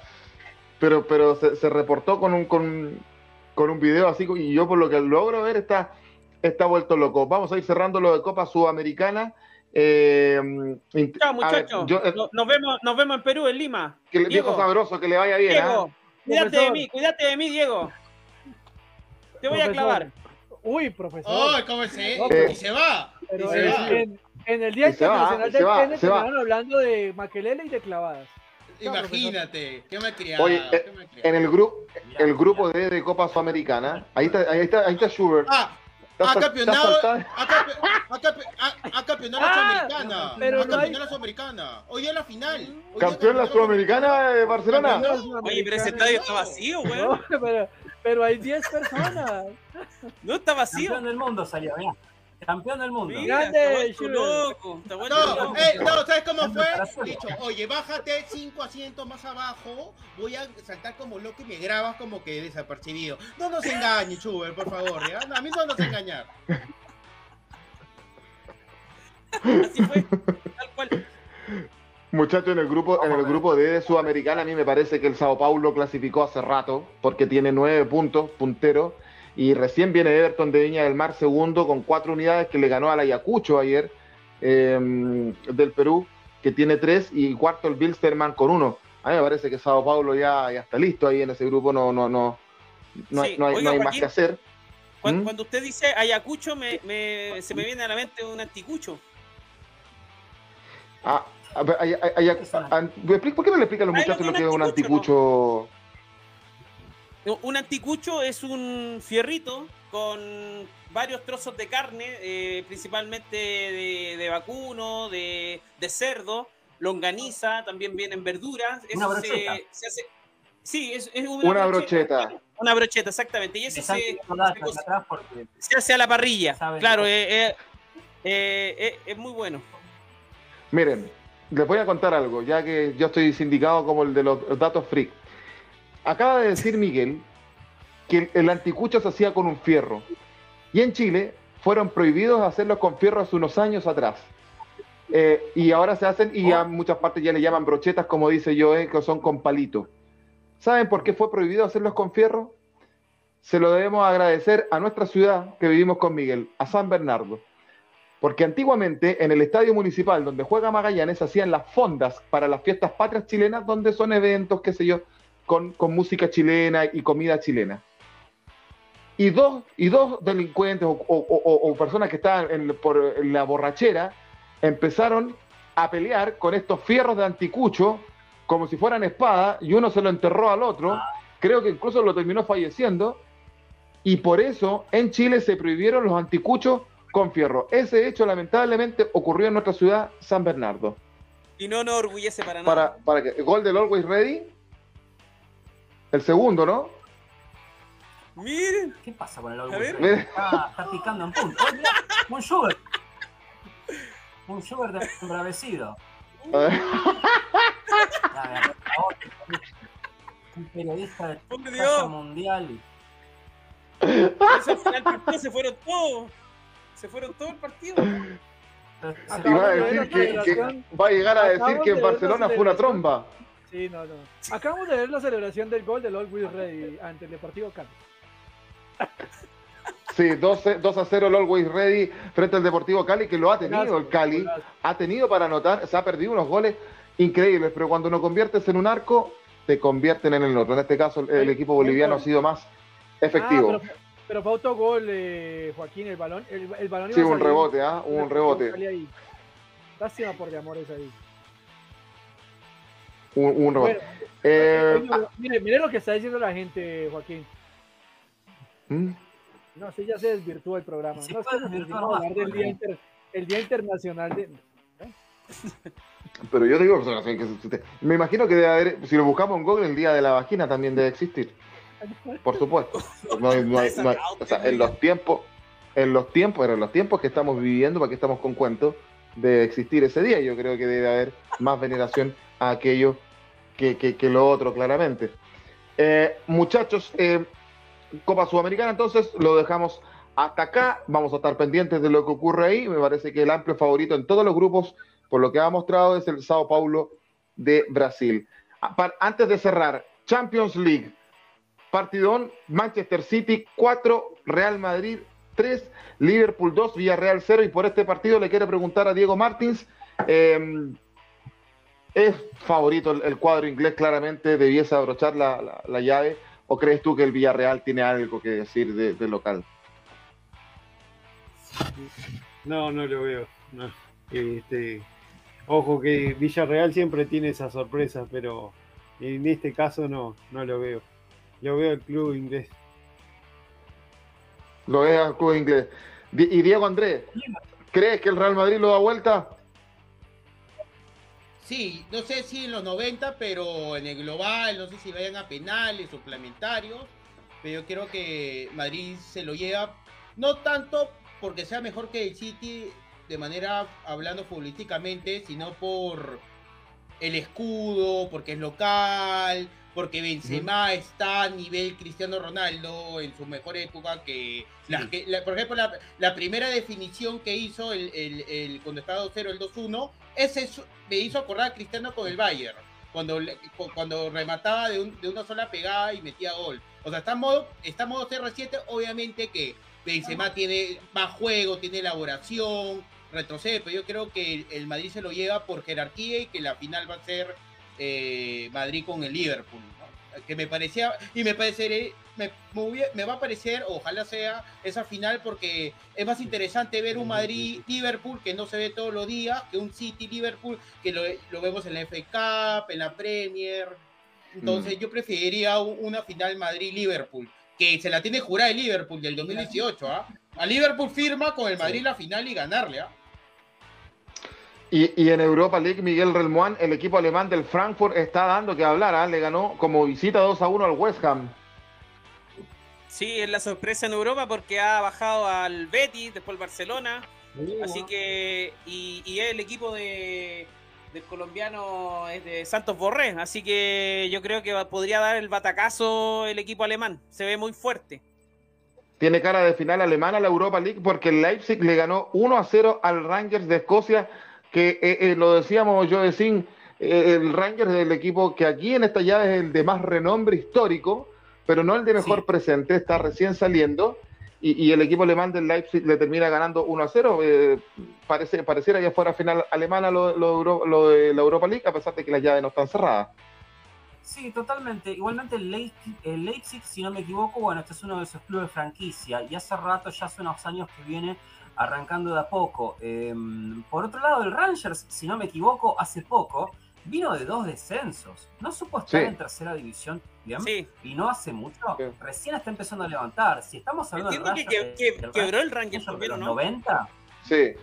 Pero, pero se, reportó con un, con, con, un video así. Y yo por lo que logro ver está, está vuelto loco. Vamos a ir cerrando lo de Copa Sudamericana. Eh, Chao, muchachos. Eh, nos, vemos, nos vemos en Perú, en Lima. Que, viejo sabroso, que le vaya bien. Diego, ¿ah? cuídate de mí, cuídate de mí, Diego. Te voy a clavar. Uy, profesor. ¡Oh, cómo se, eh, y se va! Pero se va. En, en, el Día Internacional del Pene terminaron hablando de maquelele y de clavadas. Imagínate, qué me criado. Oye, eh, en el, grupo el grupo de, de Copa Sudamericana, ahí está, ahí está, ahí está Schubert. Ah, ha campeonado, ha campeonado la Sudamericana. Pero ha campeonado la Sudamericana. Hoy es la final. ¿Campeón la Sudamericana de Barcelona? Oye, pero ese estadio está vacío, weón. Pero hay 10 personas. No está vacío. Campeón del mundo salió, mira. Campeón del mundo. Grande, loco. no, eh, no, ¿sabes cómo fue? Dicho, oye, bájate cinco asientos más abajo. Voy a saltar como loco y me grabas como que desapercibido. No nos engañes, Chuber, por favor. ¿ya? a mí no nos engañar. Así fue, tal cual. Muchachos, en el grupo, en el grupo de Sudamericana, a mí me parece que el Sao Paulo clasificó hace rato, porque tiene nueve puntos, puntero, y recién viene Everton de Viña del Mar segundo con cuatro unidades que le ganó al Ayacucho ayer em, del Perú, que tiene tres, y cuarto el Bilsterman con uno. A mí me parece que Sao Paulo ya, ya está listo ahí en ese grupo, no, no, no, no, hay, más que hacer. ¿Mm? Cuando, usted dice Ayacucho, me, se me viene a la mente un anticucho. Ah, ¿Por qué no le explican a los muchachos lo que es un anticucho? Un anticucho es un fierrito con varios trozos de carne, eh, principalmente de, vacuno, de, cerdo, longaniza, también vienen verduras. una brocheta. Se, hace, sí, es, una, brocheta. Una brocheta, exactamente. Y ese se, se, hace a la parrilla. Claro, eh, eh, es muy bueno. Miren, les voy a contar algo, ya que yo estoy sindicado como el de los datos freak. Acaba de decir Miguel que el anticucho se hacía con un fierro. Y en Chile fueron prohibidos hacerlos con fierro hace unos años atrás. Eh, y ahora se hacen, y a muchas partes ya le llaman brochetas, como dice yo, eh, que son con palito. ¿Saben por qué fue prohibido hacerlos con fierro? Se lo debemos agradecer a nuestra ciudad que vivimos con Miguel, a San Bernardo. Porque antiguamente en el estadio municipal donde juega Magallanes hacían las fondas para las fiestas patrias chilenas, donde son eventos, qué sé yo, con, música chilena y comida chilena. Y dos, y dos delincuentes o, personas que estaban en, por la borrachera empezaron a pelear con estos fierros de anticucho como si fueran espada y uno se lo enterró al otro. Creo que incluso lo terminó falleciendo. Y por eso en Chile se prohibieron los anticuchos con fierro. Ese hecho lamentablemente ocurrió en nuestra ciudad, San Bernardo. Y no nos orgullece para nada. Para, para que, gol del Always Ready. El segundo, ¿no? Miren. ¿Qué pasa con el Always Ready? Está, picando en punto. Un sugar. Un sugar de embravecido. un periodista de mundial. se fueron todos. Se fueron todos el partido. va a decir que, va a llegar a decir que en Barcelona fue una tromba. Sí, no, no. Acabamos de ver la celebración del gol del Always Ready ante el Deportivo Cali. Sí, 2, a 0 el Always Ready frente al Deportivo Cali, que lo ha tenido el Cali. Ha tenido para anotar, se ha perdido unos goles increíbles, pero cuando no conviertes en un arco, te convierten en el otro. En este caso, el, equipo boliviano ha sido más efectivo. Ah, pero, fue autogol, eh, Joaquín, el balón. El, balón sí, un rebote, ¿ah? un rebote. Lástima por de amores ahí. Un, un rebote. Eh, ah. mire, mire, lo que está diciendo la gente, Joaquín. ¿Mm? No, sí, ya se desvirtuó el programa. no, es que hablar del día, el día Internacional de... Pero yo digo, me imagino que debe haber, si lo buscamos en Google, el día de la vagina también debe existir. Por supuesto. en los tiempos, en los tiempos, en los tiempos que estamos viviendo, para que estamos con cuentos, de existir ese día. Yo creo que debe haber más veneración a aquello que, que, lo otro, claramente. Eh, muchachos, eh, Copa Sudamericana, entonces lo dejamos hasta acá. Vamos a estar pendientes de lo que ocurre ahí. Me parece que el amplio favorito en todos los grupos por lo que ha mostrado es el Sao Paulo de Brasil. Antes de cerrar, Champions League, partidón, Manchester City 4, Real Madrid 3, Liverpool 2, Villarreal 0 y por este partido le quiero preguntar a Diego Martins, em, ¿es favorito el, cuadro inglés claramente? ¿Debiese abrochar la, llave? ¿O crees tú que el Villarreal tiene algo que decir de, local? No, no lo veo. Este, Ojo que Villarreal siempre tiene esa sorpresa, pero en este caso no, no lo veo. Lo veo el club inglés. Lo veo al club inglés. Y Diego Andrés, ¿crees que el Real Madrid lo da vuelta? Sí, no sé si en los 90, pero en el global, no sé si vayan a penales, suplementarios, pero yo creo que Madrid se lo lleva, no tanto porque sea mejor que el City de manera hablando futbolísticamente, sino por el escudo, porque es local, porque Benzema está a nivel Cristiano Ronaldo en su mejor época, que, por ejemplo, la, primera definición que hizo el, el, cuando estaba 2-0, el 2-1, ese me hizo acordar a Cristiano con el Bayern, cuando, cuando remataba de, una sola pegada y metía gol. O sea, está en modo, está en modo CR7, obviamente que Benzema tiene más juego, tiene elaboración, retrocede, pero yo creo que el, Madrid se lo lleva por jerarquía y que la final va a ser eh, Madrid con el Liverpool. Que me parecía, y me pareceré, me, me, va a parecer, ojalá sea esa final, porque es más interesante ver un Madrid-Liverpool que no se ve todos los días, que un City-Liverpool que lo, lo, vemos en la FA Cup, en la Premier. Entonces, mm. yo preferiría una final Madrid-Liverpool que se la tiene jurada el Liverpool del 2018. ¿ah? A Liverpool firma con el Madrid la final y ganarle. ¿ah? Y, en Europa League, Miguel Relmuán, el equipo alemán del Frankfurt está dando que hablar. ¿ah? Le ganó como visita 2 a 1 al West Ham. Sí, es la sorpresa en Europa porque ha bajado al Betis, después al Barcelona. Así que, y, el equipo de, del colombiano es de Santos Borré, así que yo creo que podría dar el batacazo el equipo alemán, se ve muy fuerte. Tiene cara de final alemana la Europa League porque el Leipzig le ganó 1 a 0 al Rangers de Escocia, que eh, eh, lo decíamos yo de Sin, eh, el Rangers es el equipo que aquí en esta llave es el de más renombre histórico, pero no el de mejor presente, está recién saliendo y, el equipo alemán del Leipzig le termina ganando 1 a 0. Eh, parece, pareciera ya fuera final alemana lo, lo, de la Europa League, a pesar de que las llaves no están cerradas. Sí, totalmente. Igualmente el Leipzig, si no me equivoco, bueno, este es uno de esos clubes de franquicia y hace rato, ya hace unos años que viene arrancando de a poco. Em, por otro lado, el Rangers, si no me equivoco, hace poco vino de dos descensos. No supo estar en tercera división bien sí. y no hace mucho. Recién está empezando a levantar. Si estamos hablando de que, que, quebró el ranking de los 90. Sí.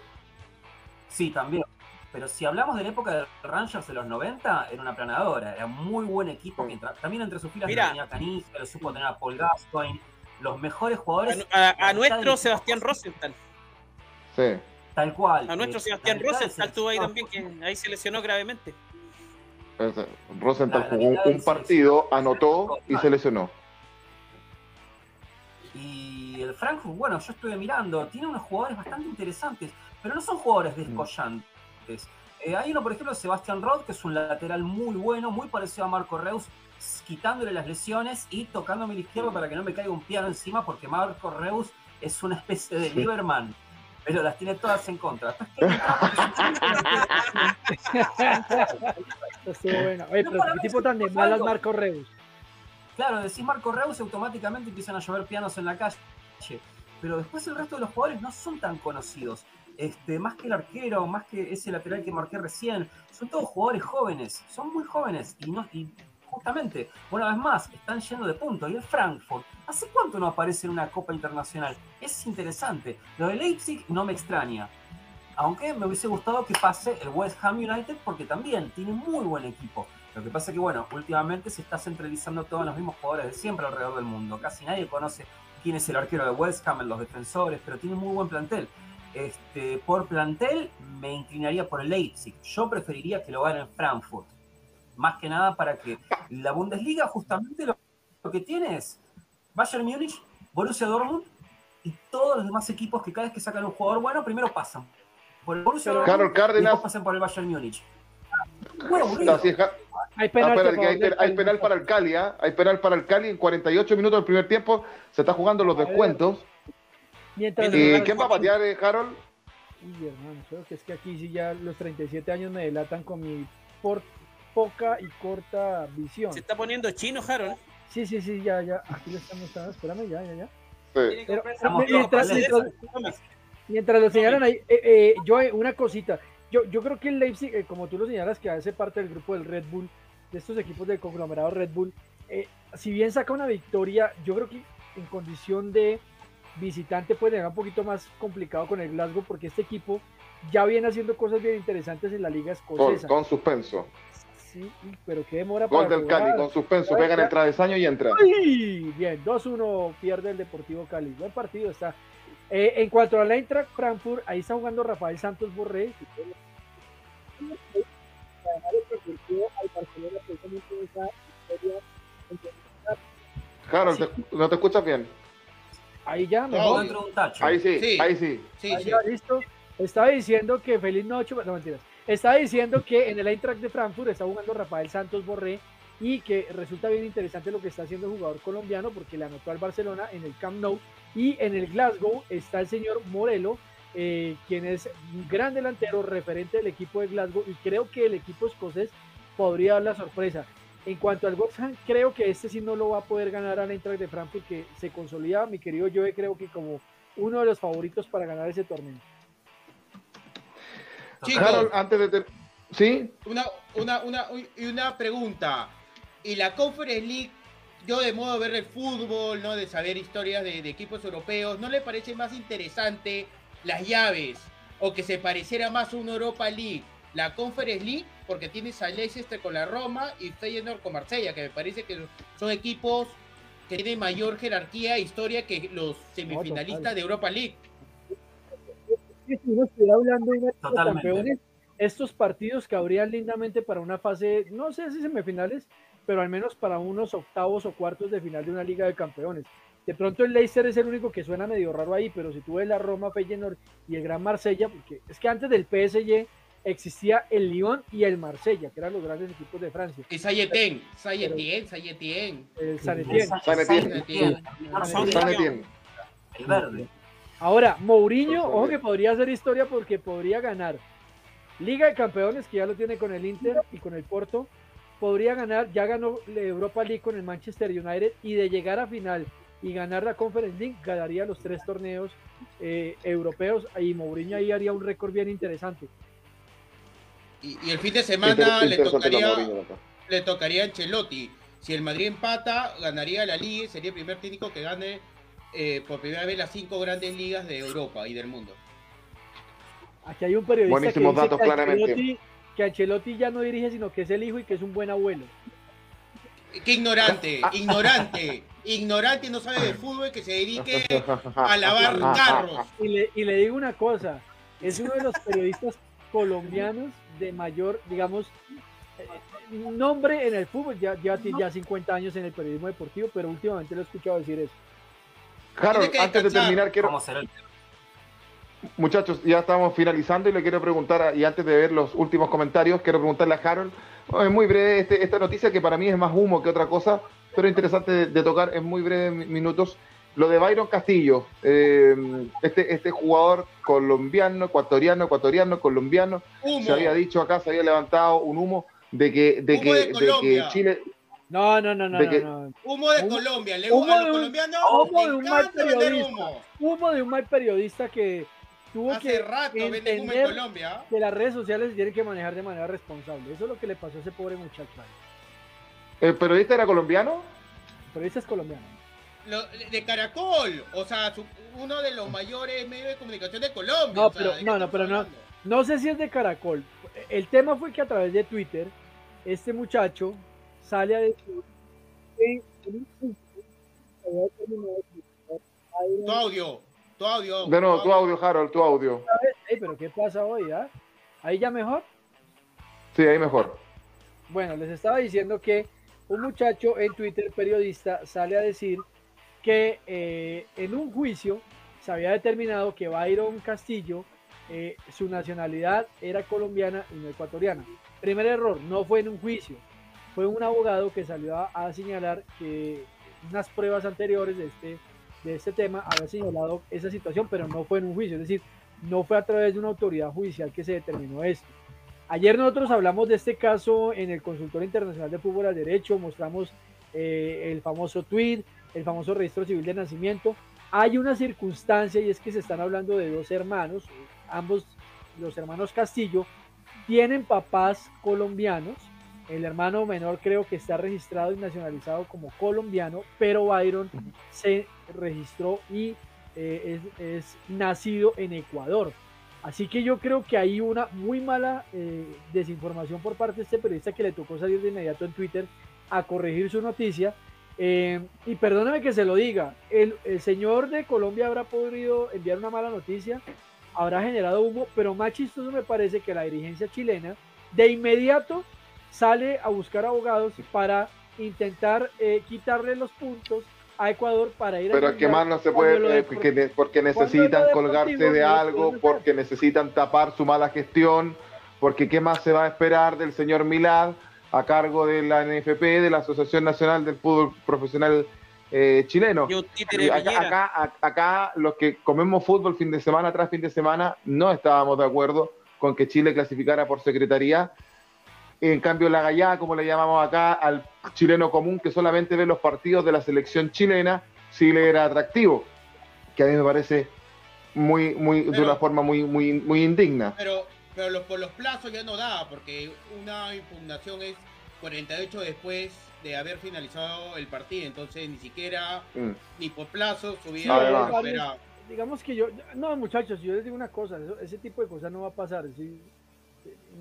Sí, también. Pero si hablamos de la época de Rangers de los 90, era una planadora, era muy buen equipo. Mientras, también entre sus filas tenía Canigia, lo supo tener a Paul Gascoigne, los mejores jugadores. A, nuestro Sebastián Rosenthal. Sí. Tal cual. A nuestro Sebastián Rosenthal estuvo ahí también, que ahí se lesionó gravemente. Rosenthal jugó un partido, anotó y se lesionó. Y el Frankfurt, bueno, yo estuve mirando, tiene unos jugadores bastante interesantes, pero no son jugadores mm. descollantes. Eh, hay uno, por ejemplo, Sebastián Roth, que es un lateral muy bueno, muy parecido a Marco Reus, quitándole las lesiones y tocándome el izquierdo para que no me caiga un piano encima, porque Marco Reus es una especie de Lieberman, pero las tiene todas en contra. bueno. Oye, pero ¿qué tipo tan de malas Marco Reus? Claro, decís Marco Reus y automáticamente empiezan a llover pianos en la calle. Pero después el resto de los jugadores no son tan conocidos. Este, más que el arquero, más que ese lateral que marqué recién, son todos jugadores jóvenes, son muy jóvenes y, no, y justamente, una vez más, están yendo de punto. Y el Frankfurt, ¿hace cuánto no aparece en una Copa Internacional? Es interesante. Lo de Leipzig no me extraña. Aunque me hubiese gustado que pase el West Ham United porque también tiene muy buen equipo. Lo que pasa es que, bueno, últimamente se está centralizando todos los mismos jugadores de siempre alrededor del mundo. Casi nadie conoce quién es el arquero de West Ham, los defensores, pero tiene muy buen plantel. Este, por plantel me inclinaría por el Leipzig. Yo preferiría que lo gane en Frankfurt más que nada para que la Bundesliga justamente lo, que tiene es Bayern Múnich, Borussia Dortmund y todos los demás equipos que cada vez que sacan un jugador bueno, primero pasan por el Borussia Dortmund y después pasan por el Bayern Múnich. hay penal, hay, penal para el Cali, ¿eh? hay penal para el Cali en 48 minutos del primer tiempo, se está jugando los descuentos. ¿Y quién va a patear, eh, Harold? Uy, hermano, creo que es que aquí sí ya los 37 años me delatan con mi port poca y corta visión. Se está poniendo chino, Harold. Sí, sí, sí, ya, ya. Aquí lo estamos. Espérame, ya, ya, ya. mientras, lo señalan ahí, eh, eh, yo una cosita. Yo, yo creo que el Leipzig, eh, como tú lo señalas, que hace parte del grupo del Red Bull, de estos equipos del conglomerado Red Bull, si bien saca una victoria, yo creo que en condición de visitante puede ser un poquito más complicado con el Glasgow, porque este equipo ya viene haciendo cosas bien interesantes en la liga escocesa. con suspenso. Sí, pero qué demora Gol del Cali con suspenso, pega en el travesaño y entra. bien, 2-1 pierde el Deportivo Cali. Buen partido está. Eh, en cuanto a la Eintracht Frankfurt, ahí está jugando Rafael Santos Borré. Claro, no te escuchas bien. Ahí ya, mejor. ahí sí, ahí sí. sí, ahí Ya, listo. Estaba diciendo que feliz noche, no mentiras. Estaba diciendo que en el Eintracht de Frankfurt está jugando Rafael Santos Borré y que resulta bien interesante lo que está haciendo el jugador colombiano porque le anotó al Barcelona en el Camp Nou y en el Glasgow está el señor Morelo, eh, quien es un gran delantero referente del equipo de Glasgow y creo que el equipo escocés podría dar la sorpresa. En cuanto al West creo que este sí no lo va a poder ganar al Eintracht de Frankfurt que se consolida, mi querido Joe, creo que como uno de los favoritos para ganar ese torneo. Chicos, antes de ¿Sí? Una, una, una, una pregunta. ¿Y la Conference League, yo de modo de ver el fútbol, ¿no? de saber historias de, equipos europeos, ¿no le parece más interesante las llaves o que se pareciera más a una Europa League? La Conference League, porque tienes a Leicester con la Roma y Feyenoord con Marsella, que me parece que son equipos que tienen mayor jerarquía e historia que los semifinalistas de Europa League si uno estuviera hablando de campeones, estos partidos cabrían lindamente para una fase, no sé si semifinales, pero al menos para unos octavos o cuartos de final de una Liga de Campeones. De pronto el Leicester es el único que suena medio raro ahí, pero si tú ves la Roma, Feyenoord y el Gran Marsella, porque es que antes del PSG existía el Lyon y el Marsella, que eran los grandes equipos de Francia. Y Sayetien, Sayetien, Sayetien. El Sayetien. El verde. Ahora, Mourinho, ojo que podría hacer historia porque podría ganar Liga de Campeones, que ya lo tiene con el Inter y con el Porto. Podría ganar, ya ganó la Europa League con el Manchester United y de llegar a final y ganar la Conference League, ganaría los tres torneos eh, europeos y Mourinho ahí haría un récord bien interesante. Y, el fin de semana le, tocaría, le tocaría a Ancelotti. Si el Madrid empata, ganaría la Liga, sería el primer técnico que gane eh, por primera vez las cinco grandes ligas de Europa y del mundo. Aquí hay un periodista que, dice que, Ancelotti, que Ancelotti ya no dirige, sino que es el hijo y que es un buen abuelo. Qué ignorante, ignorante, ignorante no sabe de fútbol que se dedique a lavar carros. Y le, y le digo una cosa, es uno de los periodistas colombianos de mayor, digamos, nombre en el fútbol, ya, ya, ya 50 años en el periodismo deportivo, pero últimamente lo he escuchado decir eso. Harold, antes de terminar, quiero. Muchachos, ya estamos finalizando y le quiero preguntar, y antes de ver los últimos comentarios, quiero preguntarle a Harold, es muy breve este, esta noticia que para mí es más humo que otra cosa, pero interesante de, tocar en muy breves minutos. Lo de Byron Castillo, eh, este, este jugador colombiano, ecuatoriano, ecuatoriano, colombiano, se había dicho acá, se había levantado un humo de que, de que, de que Chile no, no, no, no, no, Humo de Colombia. Le humo de un, humo de un mal periodista. Humo de un mal periodista que tuvo Hace que rato entender humo en Colombia. que las redes sociales tienen que manejar de manera responsable. Eso es lo que le pasó a ese pobre muchacho. ¿El periodista era colombiano? El periodista es colombiano. de Caracol, o sea, uno de los mayores medios de comunicación de Colombia. No, pero, no, no, pero no, no sé si es de Caracol. El tema fue que a través de Twitter, este muchacho sale a decir que tu audio, tu audio. De nuevo, tu audio, Harold, tu audio. pero ¿qué pasa hoy? Ah? ¿Ahí ya mejor? Sí, ahí mejor. Bueno, les estaba diciendo que un muchacho en Twitter, periodista, sale a decir que eh, en un juicio se había determinado que Byron Castillo, eh, su nacionalidad era colombiana y no ecuatoriana. Primer error, no fue en un juicio, fue un abogado que salió a, señalar que unas pruebas anteriores de este, de este tema había señalado esa situación, pero no fue en un juicio, es decir, no fue a través de una autoridad judicial que se determinó esto. Ayer nosotros hablamos de este caso en el Consultor Internacional de Fútbol al Derecho, mostramos eh, el famoso tweet, el famoso registro civil de nacimiento. Hay una circunstancia y es que se están hablando de dos hermanos, ambos los hermanos Castillo, tienen papás colombianos el hermano menor creo que está registrado y nacionalizado como colombiano, pero Byron se registró y eh, es, nacido en Ecuador. Así que yo creo que hay una muy mala eh, desinformación por parte de este periodista que le tocó salir de inmediato en Twitter a corregir su noticia. Eh, y perdóneme que se lo diga, el, el, señor de Colombia habrá podido enviar una mala noticia, habrá generado humo, pero más chistoso me parece que la dirigencia chilena de inmediato sale a buscar abogados para intentar eh, quitarle los puntos a Ecuador para ir a... Pero que más no se puede, eh, porque, necesitan colgarse de algo, porque necesitan tapar su mala gestión, porque qué más se va a esperar del señor Milad a cargo de la NFP, de la Asociación Nacional del Fútbol Profesional eh, chileno. Acá, acá, acá, los que comemos fútbol fin de semana tras fin de semana no estábamos de acuerdo con que Chile clasificara por secretaría en cambio, la gallada, como le llamamos acá, al chileno común que solamente ve los partidos de la selección chilena, sí le era atractivo. Que a mí me parece muy, muy, de una forma muy, muy, muy indigna. Pero, pero por los plazos ya no da, porque una impugnación es 48 después de haber finalizado el partido, entonces ni siquiera, mm. ni por plazos hubiera Digamos que yo, no muchachos, yo les digo una cosa, ese tipo de cosas no va a pasar. ¿sí?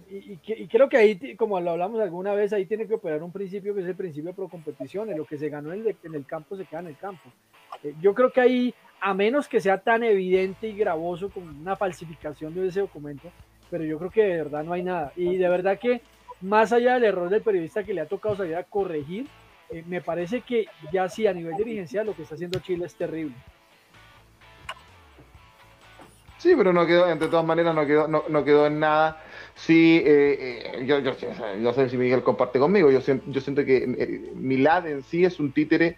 Y, creo que ahí, como lo hablamos alguna vez, ahí tiene que operar un principio que es el principio pro competición. Lo que se ganó en el, campo se queda en el campo. Eh, yo creo que ahí, a menos que sea tan evidente y gravoso como una falsificación de ese documento, pero yo creo que de verdad no hay nada. Y de verdad que, más allá del error del periodista que le ha tocado salir a corregir, eh, me parece que ya sí, a nivel dirigencial, lo que está haciendo Chile es terrible. Sí, pero no quedó, de todas maneras no quedó, no quedó en nada. Sí, eh, eh, yo, yo, no sé si Miguel comparte conmigo, yo, yo siento que eh, Milad en sí es un títere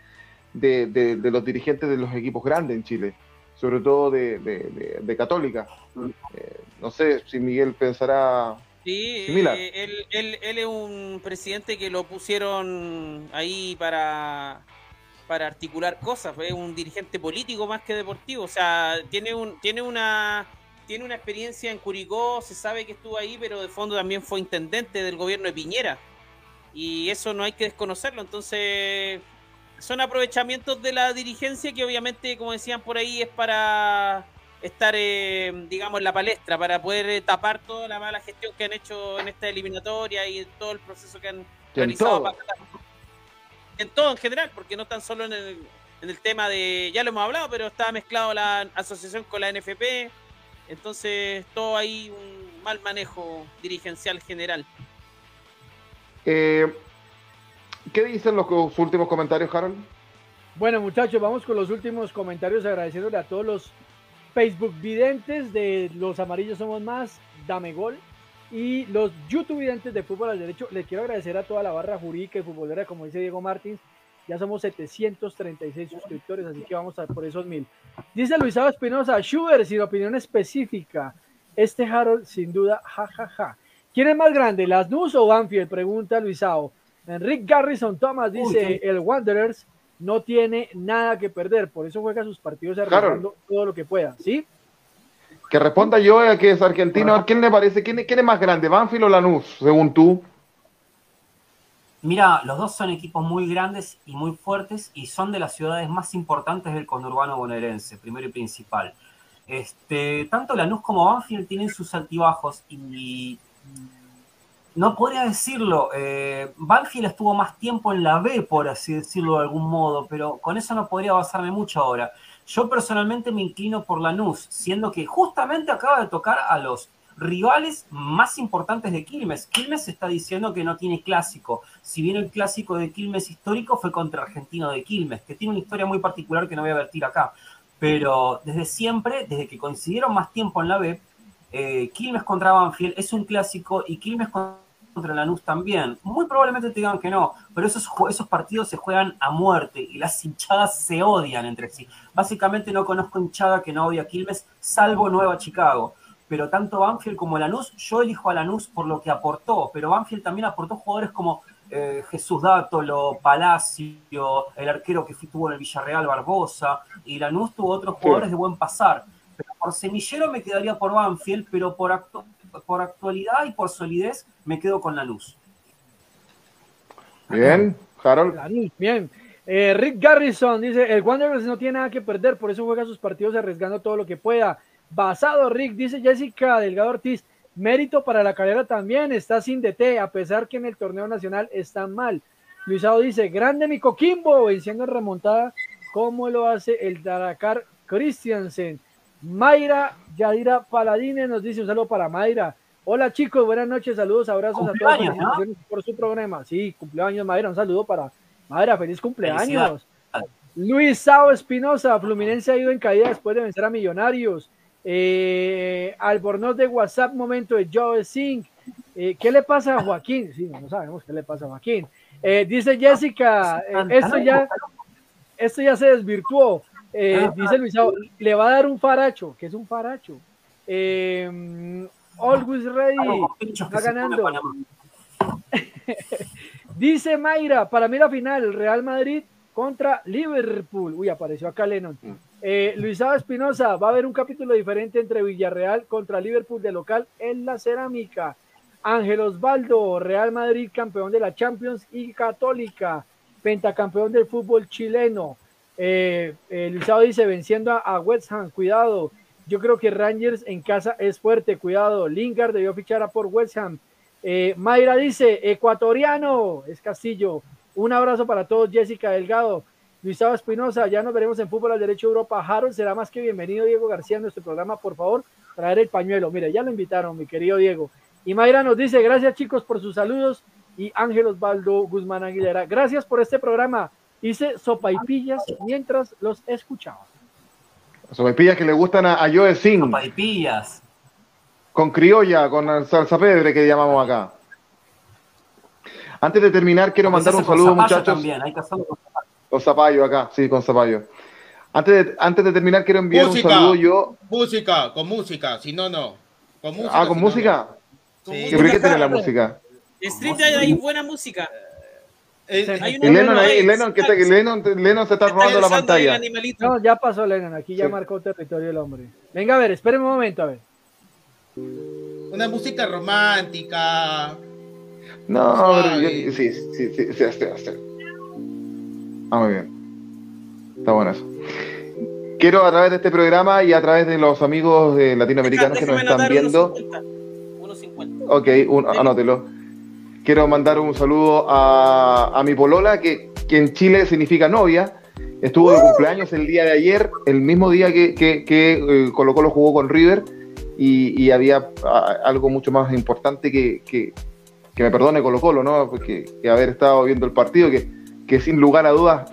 de, los dirigentes de los equipos grandes en Chile, sobre todo de, Católica. no sé si Miguel pensará Sí, él, él, él, es un presidente que lo pusieron ahí para, para articular cosas, es un dirigente político más que deportivo, o sea, tiene, un, tiene una tiene una experiencia en Curicó, se sabe que estuvo ahí, pero de fondo también fue intendente del gobierno de Piñera. Y eso no hay que desconocerlo. Entonces, son aprovechamientos de la dirigencia que obviamente, como decían por ahí, es para estar, eh, digamos, en la palestra, para poder eh, tapar toda la mala gestión que han hecho en esta eliminatoria y todo el proceso que han realizado. En todo en general, porque no tan solo en el, en el tema de, ya lo hemos hablado, pero estaba mezclado la asociación con la NFP entonces, todo ahí un mal manejo dirigencial general. Eh, ¿Qué dicen los últimos comentarios, Harold? Bueno, muchachos, vamos con los últimos comentarios agradeciéndole a todos los Facebook videntes de Los Amarillos Somos Más, Dame Gol, y los YouTube videntes de Fútbol al Derecho. Les quiero agradecer a toda la barra jurídica y futbolera, como dice Diego Martins. Ya somos 736 suscriptores, así que vamos a por esos mil. Dice Luisado Espinosa, Schubert, sin opinión específica. Este Harold, sin duda, jajaja. Ja, ja. ¿Quién es más grande, las Nus o Banfield? Pregunta Luisao. Enrique Garrison Thomas dice, el Wanderers no tiene nada que perder, por eso juega sus partidos arriesgando todo lo que pueda, ¿sí? Que responda yo, a que es argentino, ¿a quién le parece? ¿Quién, quién es más grande, Banfield o Lanús, según tú? Mira, los dos son equipos muy grandes y muy fuertes y son de las ciudades más importantes del conurbano bonaerense, primero y principal. Este, tanto Lanús como Banfield tienen sus altibajos y no podría decirlo. Eh, Banfield estuvo más tiempo en la B, por así decirlo de algún modo, pero con eso no podría basarme mucho ahora. Yo personalmente me inclino por Lanús, siendo que justamente acaba de tocar a los rivales más importantes de Quilmes. Quilmes está diciendo que no tiene clásico. Si bien el clásico de Quilmes histórico fue contra Argentino de Quilmes, que tiene una historia muy particular que no voy a vertir acá. Pero desde siempre, desde que coincidieron más tiempo en la B, eh, Quilmes contra Banfield es un clásico y Quilmes contra Lanús también. Muy probablemente te digan que no, pero esos, esos partidos se juegan a muerte y las hinchadas se odian entre sí. Básicamente no conozco hinchada que no odia a Quilmes, salvo Nueva Chicago. Pero tanto Banfield como Lanús, yo elijo a Lanús por lo que aportó, pero Banfield también aportó jugadores como eh, Jesús Dátolo, Palacio, el arquero que tuvo en el Villarreal, Barbosa, y Lanús tuvo otros jugadores de buen pasar por semillero me quedaría por Banfield, pero por, por actualidad y por solidez me quedo con la luz. Bien, Harold. bien. Eh, Rick Garrison dice, el Wanderers no tiene nada que perder, por eso juega sus partidos arriesgando todo lo que pueda. Basado, Rick, dice Jessica Delgado Ortiz, mérito para la carrera también, está sin DT, a pesar que en el torneo nacional está mal. Luisado dice, grande mi Coquimbo, venciendo remontada, como lo hace el Dakar Christiansen. Mayra Yadira Paladine nos dice un saludo para Mayra. Hola chicos, buenas noches, saludos, abrazos a todos por su programa. Sí, cumpleaños Mayra, un saludo para Mayra, feliz cumpleaños. Luis Sao Espinosa, Fluminense ha ido en caída después de vencer a Millonarios. Eh, Albornoz de WhatsApp, momento de Joe Singh. Eh, ¿Qué le pasa a Joaquín? Sí, no sabemos qué le pasa a Joaquín. Eh, dice Jessica, eh, esto ya, esto ya se desvirtuó. Eh, ah, dice Luisao, le va a dar un faracho. que es un faracho? Eh, always ready. Va ganando. dice Mayra, para mí la final, Real Madrid contra Liverpool. Uy, apareció acá Lennon. Mm. Eh, Luisao Espinosa, va a haber un capítulo diferente entre Villarreal contra Liverpool de local en la cerámica. Ángel Osvaldo, Real Madrid campeón de la Champions y Católica, pentacampeón del fútbol chileno. Eh, eh dice, venciendo a, West Ham, cuidado. Yo creo que Rangers en casa es fuerte, cuidado. Lingard debió fichar a por West Ham. Eh, Mayra dice, ecuatoriano, es Castillo. Un abrazo para todos, Jessica Delgado. Luisado Espinosa, ya nos veremos en Fútbol al Derecho Europa. Harold será más que bienvenido, Diego García, en nuestro programa. Por favor, traer el pañuelo. Mire, ya lo invitaron, mi querido Diego. Y Mayra nos dice, gracias chicos por sus saludos. Y Ángel Osvaldo Guzmán Aguilera, gracias por este programa. Hice sopaipillas mientras los escuchaba. Sopaipillas que le gustan a, a Joe Singh. Sopaipillas. Con criolla, con salsa pedre que llamamos acá. Antes de terminar, quiero mandar un saludo, muchachos. También, hay que hacerlo con Los zapallos acá, sí, con zapallo. Antes de, antes de terminar, quiero enviar un saludo yo. Música, con música, si no, no. Con música, ah, con música. No, sí. ¿Qué tiene la música? Street hay buena música. Eh, Lennon, ahí, Lennon, que Lennon, Lennon, se está robando la pantalla. No, ya pasó Lennon, aquí ya marcó territorio el hombre. Venga a ver, espere un momento, a ver. Una música romántica. No, sí, sí, sí, sí, sí, sí, Ah, muy bien. Está bueno eso. Quiero a través de este programa y a través de los amigos de latinoamericanos que nos están viendo. 1.50. Ok, un, anótelo Quiero mandar un saludo a, mi polola, que, en Chile significa novia. Estuvo de cumpleaños el día de ayer, el mismo día que, que, que eh, Colo jugó con River, y, había algo mucho más importante que, que me perdone Colo Colo, ¿no? Porque que haber estado viendo el partido, que, que sin lugar a dudas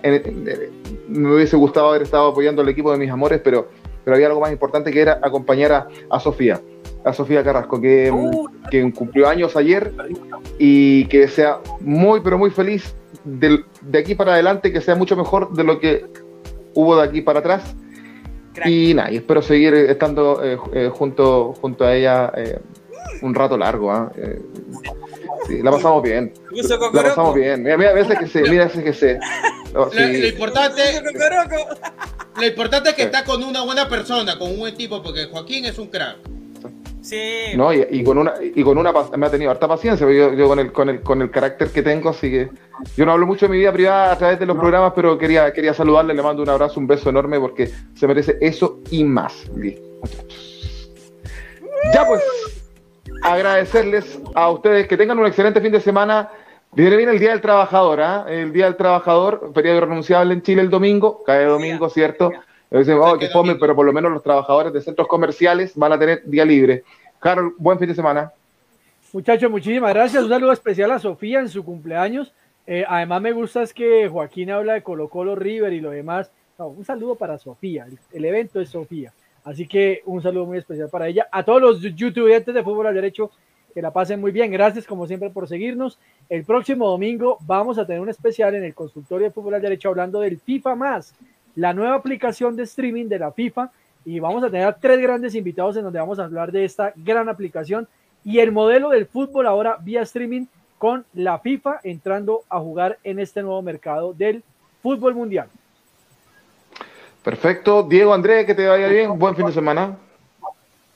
me hubiese gustado haber estado apoyando al equipo de mis amores, pero, pero había algo más importante que era acompañar a, Sofía, a Sofía Carrasco, que, que, cumplió años ayer y que sea muy, pero muy feliz de, de aquí para adelante, que sea mucho mejor de lo que hubo de aquí para atrás. Y nada, y espero seguir estando eh, eh, junto, junto a ella eh, un rato largo. ¿ah? Sí, la pasamos bien. La pasamos bien. Mira, mira, veces que sé, mira, veces que sé. lo, importante, lo importante es que está con una buena persona, con un buen tipo, porque Joaquín es un crack. Sí. No, y, con una, y con una me ha tenido harta paciencia, yo, yo con, el, con, el, con el carácter que tengo, así que yo no hablo mucho de mi vida privada a través de los programas, pero quería, quería saludarle, le mando un abrazo, un beso enorme, porque se merece eso y más. Ya pues, agradecerles a ustedes que tengan un excelente fin de semana. Viene bien el Día del Trabajador, ¿ah? El Día del Trabajador, periodo renunciable en Chile el domingo, cae domingo, ¿cierto? Dicen, oh, que fome, pero por lo menos los trabajadores de centros comerciales van a tener día libre. Carol, buen fin de semana. Muchachos, muchísimas gracias. Un saludo especial a Sofía en su cumpleaños. Eh, además, me gusta es que Joaquín habla de Colo Colo River y lo demás. un saludo para Sofía. El, evento es Sofía. Así que un saludo muy especial para ella. A todos los youtubers de Fútbol al Derecho, que la pasen muy bien. Gracias, como siempre, por seguirnos. El próximo domingo vamos a tener un especial en el consultorio de Fútbol al Derecho hablando del FIFA Más la nueva aplicación de streaming de la FIFA y vamos a tener tres grandes invitados en donde vamos a hablar de esta gran aplicación y el modelo del fútbol ahora vía streaming con la FIFA entrando a jugar en este nuevo mercado del fútbol mundial. Perfecto. Diego Andrés, que te vaya bien. Buen fin de semana.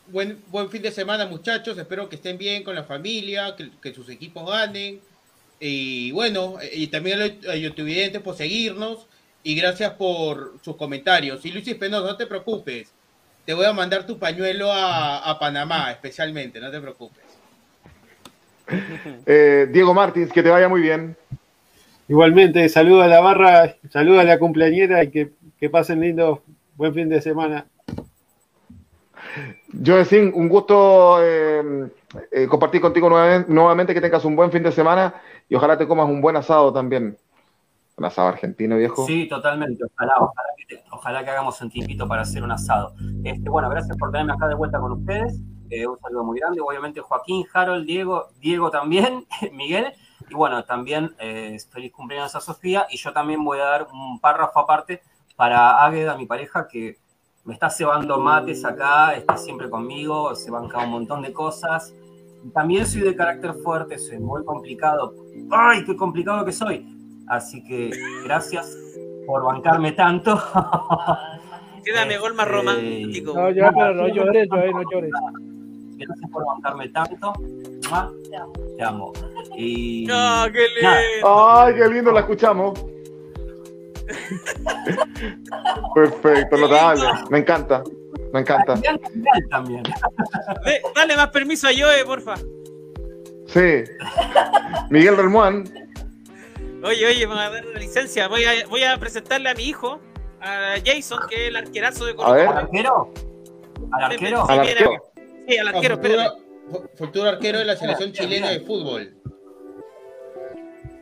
Buen, buen fin de semana, muchachos. Espero que estén bien con la familia, que, sus equipos ganen. Y bueno, y también a los youtubers por seguirnos y gracias por sus comentarios. Y Luis Espinosa, no te preocupes, te voy a mandar tu pañuelo a, Panamá, especialmente, no te preocupes. Eh, Diego Martins, que te vaya muy bien. Igualmente, saluda a la barra, saluda a la cumpleañera y que, pasen lindo buen fin de semana. Yo decía, un gusto eh, eh, compartir contigo nuevamente, nuevamente, que tengas un buen fin de semana y ojalá te comas un buen asado también. Un asado argentino, viejo. Sí, totalmente. Ojalá, ojalá, que, hagamos un tiempito para hacer un asado. Este, bueno, gracias por tenerme acá de vuelta con ustedes. Eh, un saludo muy grande. Obviamente Joaquín, Harold, Diego, Diego también, Miguel. Y bueno, también eh, feliz cumpleaños a Sofía. Y yo también voy a dar un párrafo aparte para Águeda, mi pareja, que me está cebando mates acá, está siempre conmigo, se banca un montón de cosas. También soy de carácter fuerte, soy muy complicado. ¡Ay, qué complicado que soy! Así que gracias por bancarme tanto. Quédame gol más eh, romántico. No, ya, pero no llores, no llores. Gracias por bancarme tanto. Te amo. Y... ¡Ah, qué lindo! ¡Ay, qué lindo! La escuchamos. Perfecto, notable. Me encanta. Me encanta. También. Dale más permiso a Joe, porfa. Sí. Miguel Relmuán. Oye, oye, me a dar una licencia. Voy a, voy a presentarle a mi hijo, a Jason, que es el arquerazo de Colo ¿Al arquero? ¿Al arquero? ¿Al arquero? Sí, al arquero, Futuro arquero de la selección chilena de fútbol.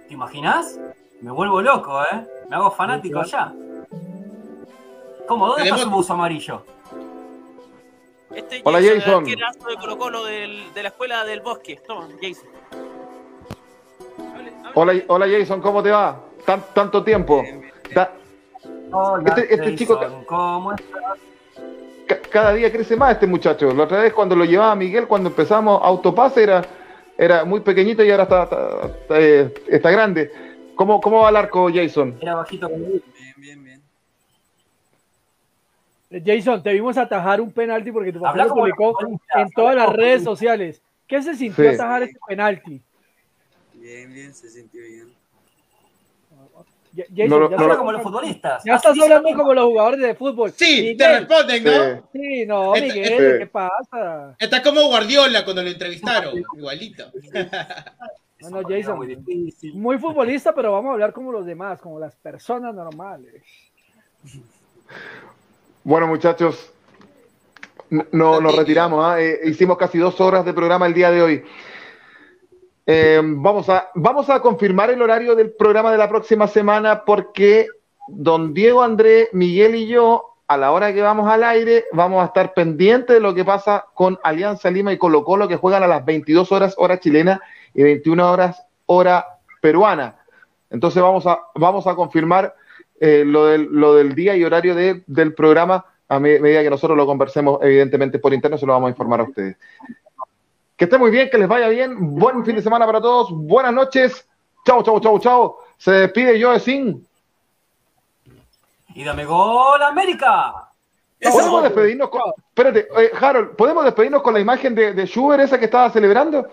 ¿Te imaginas? Me vuelvo loco, ¿eh? Me hago fanático ya. ¿Cómo? ¿Dónde está su buzo amarillo? Este Hola, Jason. El arquerazo de Colo Colo del, de la escuela del bosque. Toma, Jason. Hola, hola Jason, ¿cómo te va? tanto tiempo. Hola, este, este chico, ¿cómo estás? cada día crece más este muchacho. La otra vez cuando lo llevaba Miguel, cuando empezamos autopase, era, era muy pequeñito y ahora está, está, eh, grande. ¿Cómo, ¿Cómo va el arco, Jason? Era bajito. Bien, bien, bien. Eh, Jason, te vimos atajar un penalti porque tu papá lo publicó en todas las redes sociales. ¿Qué se sintió atajar este penalti? Bien, bien, se sintió bien. Ya, Jason, ya no, como los futbolistas. Ya estás hablando como los jugadores de fútbol. Sí, te responden, ¿no? Sí, no, Miguel, ¿qué pasa? Está como Guardiola cuando lo entrevistaron, igualito. Bueno, Jason, muy, muy futbolista, pero vamos a hablar como los demás, como las personas normales. Bueno, muchachos, no, nos retiramos. ¿eh? hicimos casi dos horas de programa el día de hoy. Eh, vamos, a, confirmar el horario del programa de la próxima semana porque don Diego André, Miguel y yo, a la hora que vamos al aire, vamos a estar pendientes de lo que pasa con Alianza Lima y Colo Colo, que juegan a las 22 horas hora chilena y 21 horas hora peruana. Entonces vamos a, confirmar eh, lo, del, lo del día y horario del programa a medida que nosotros lo conversemos, evidentemente por internet, se lo vamos a informar a ustedes. Que esté muy bien, que les vaya bien. Buen fin de semana para todos. Buenas noches. Chao, chao, chao, chao. Se despide Joe Sin. Y dame gol, América. ¿Podemos despedirnos con... Espérate, eh, Harold, ¿podemos despedirnos con la imagen de, de Schubert, esa que estaba celebrando?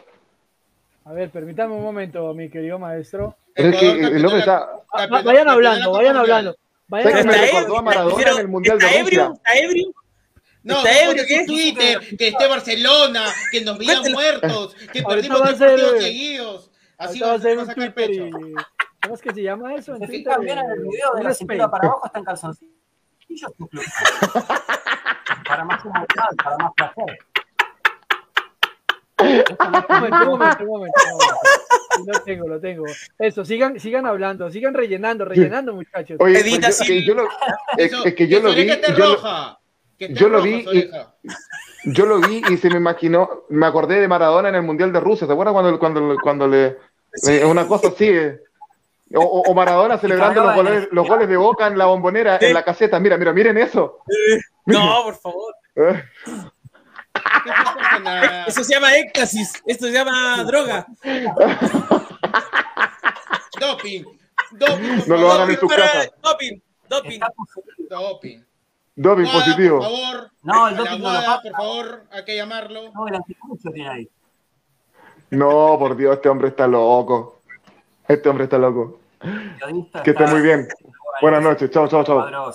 A ver, permítame un momento, mi querido maestro. Es que el hombre está... Vayan hablando, vayan hablando. Vayan hablando. De. ¿Está ebrio? No, está ebrio, ¿qué? Twitter, que esté Barcelona, que nos vean muertos, que perdimos tres partidos seguidos. Así va a ser un Twitter y... ¿Cómo es que se llama eso? En Twitter, también en el video de la cintura para abajo está en calzoncillos. para más comodidad, para más placer. un momento, un momento, Lo tengo, lo tengo. Eso, sigan, sigan hablando, sigan rellenando, rellenando, muchachos. Oye, pues yo, yo lo, es, es, que yo lo vi. Yo, yo lo vi y, yo lo vi y se me imaginó, me acordé de Maradona en el Mundial de Rusia, ¿te acuerdas cuando, cuando, cuando le sí. una cosa así? Eh? O, o, Maradona celebrando los goles, los goles de Boca en la bombonera, en la caseta. Mira, mira, miren eso. No, por favor. Eh. Eso se llama éxtasis, esto se llama droga. Doping. Doping. No lo hagan en tu casa. Doping. Doping. Doping. Doping positivo. Por favor. No, el doping no lo por favor, hay que llamarlo. No, el anticucho tiene ahí. No, por Dios, este hombre está loco. Este hombre está loco. Que esté muy bien. Buenas noches. Chao, chao, chao.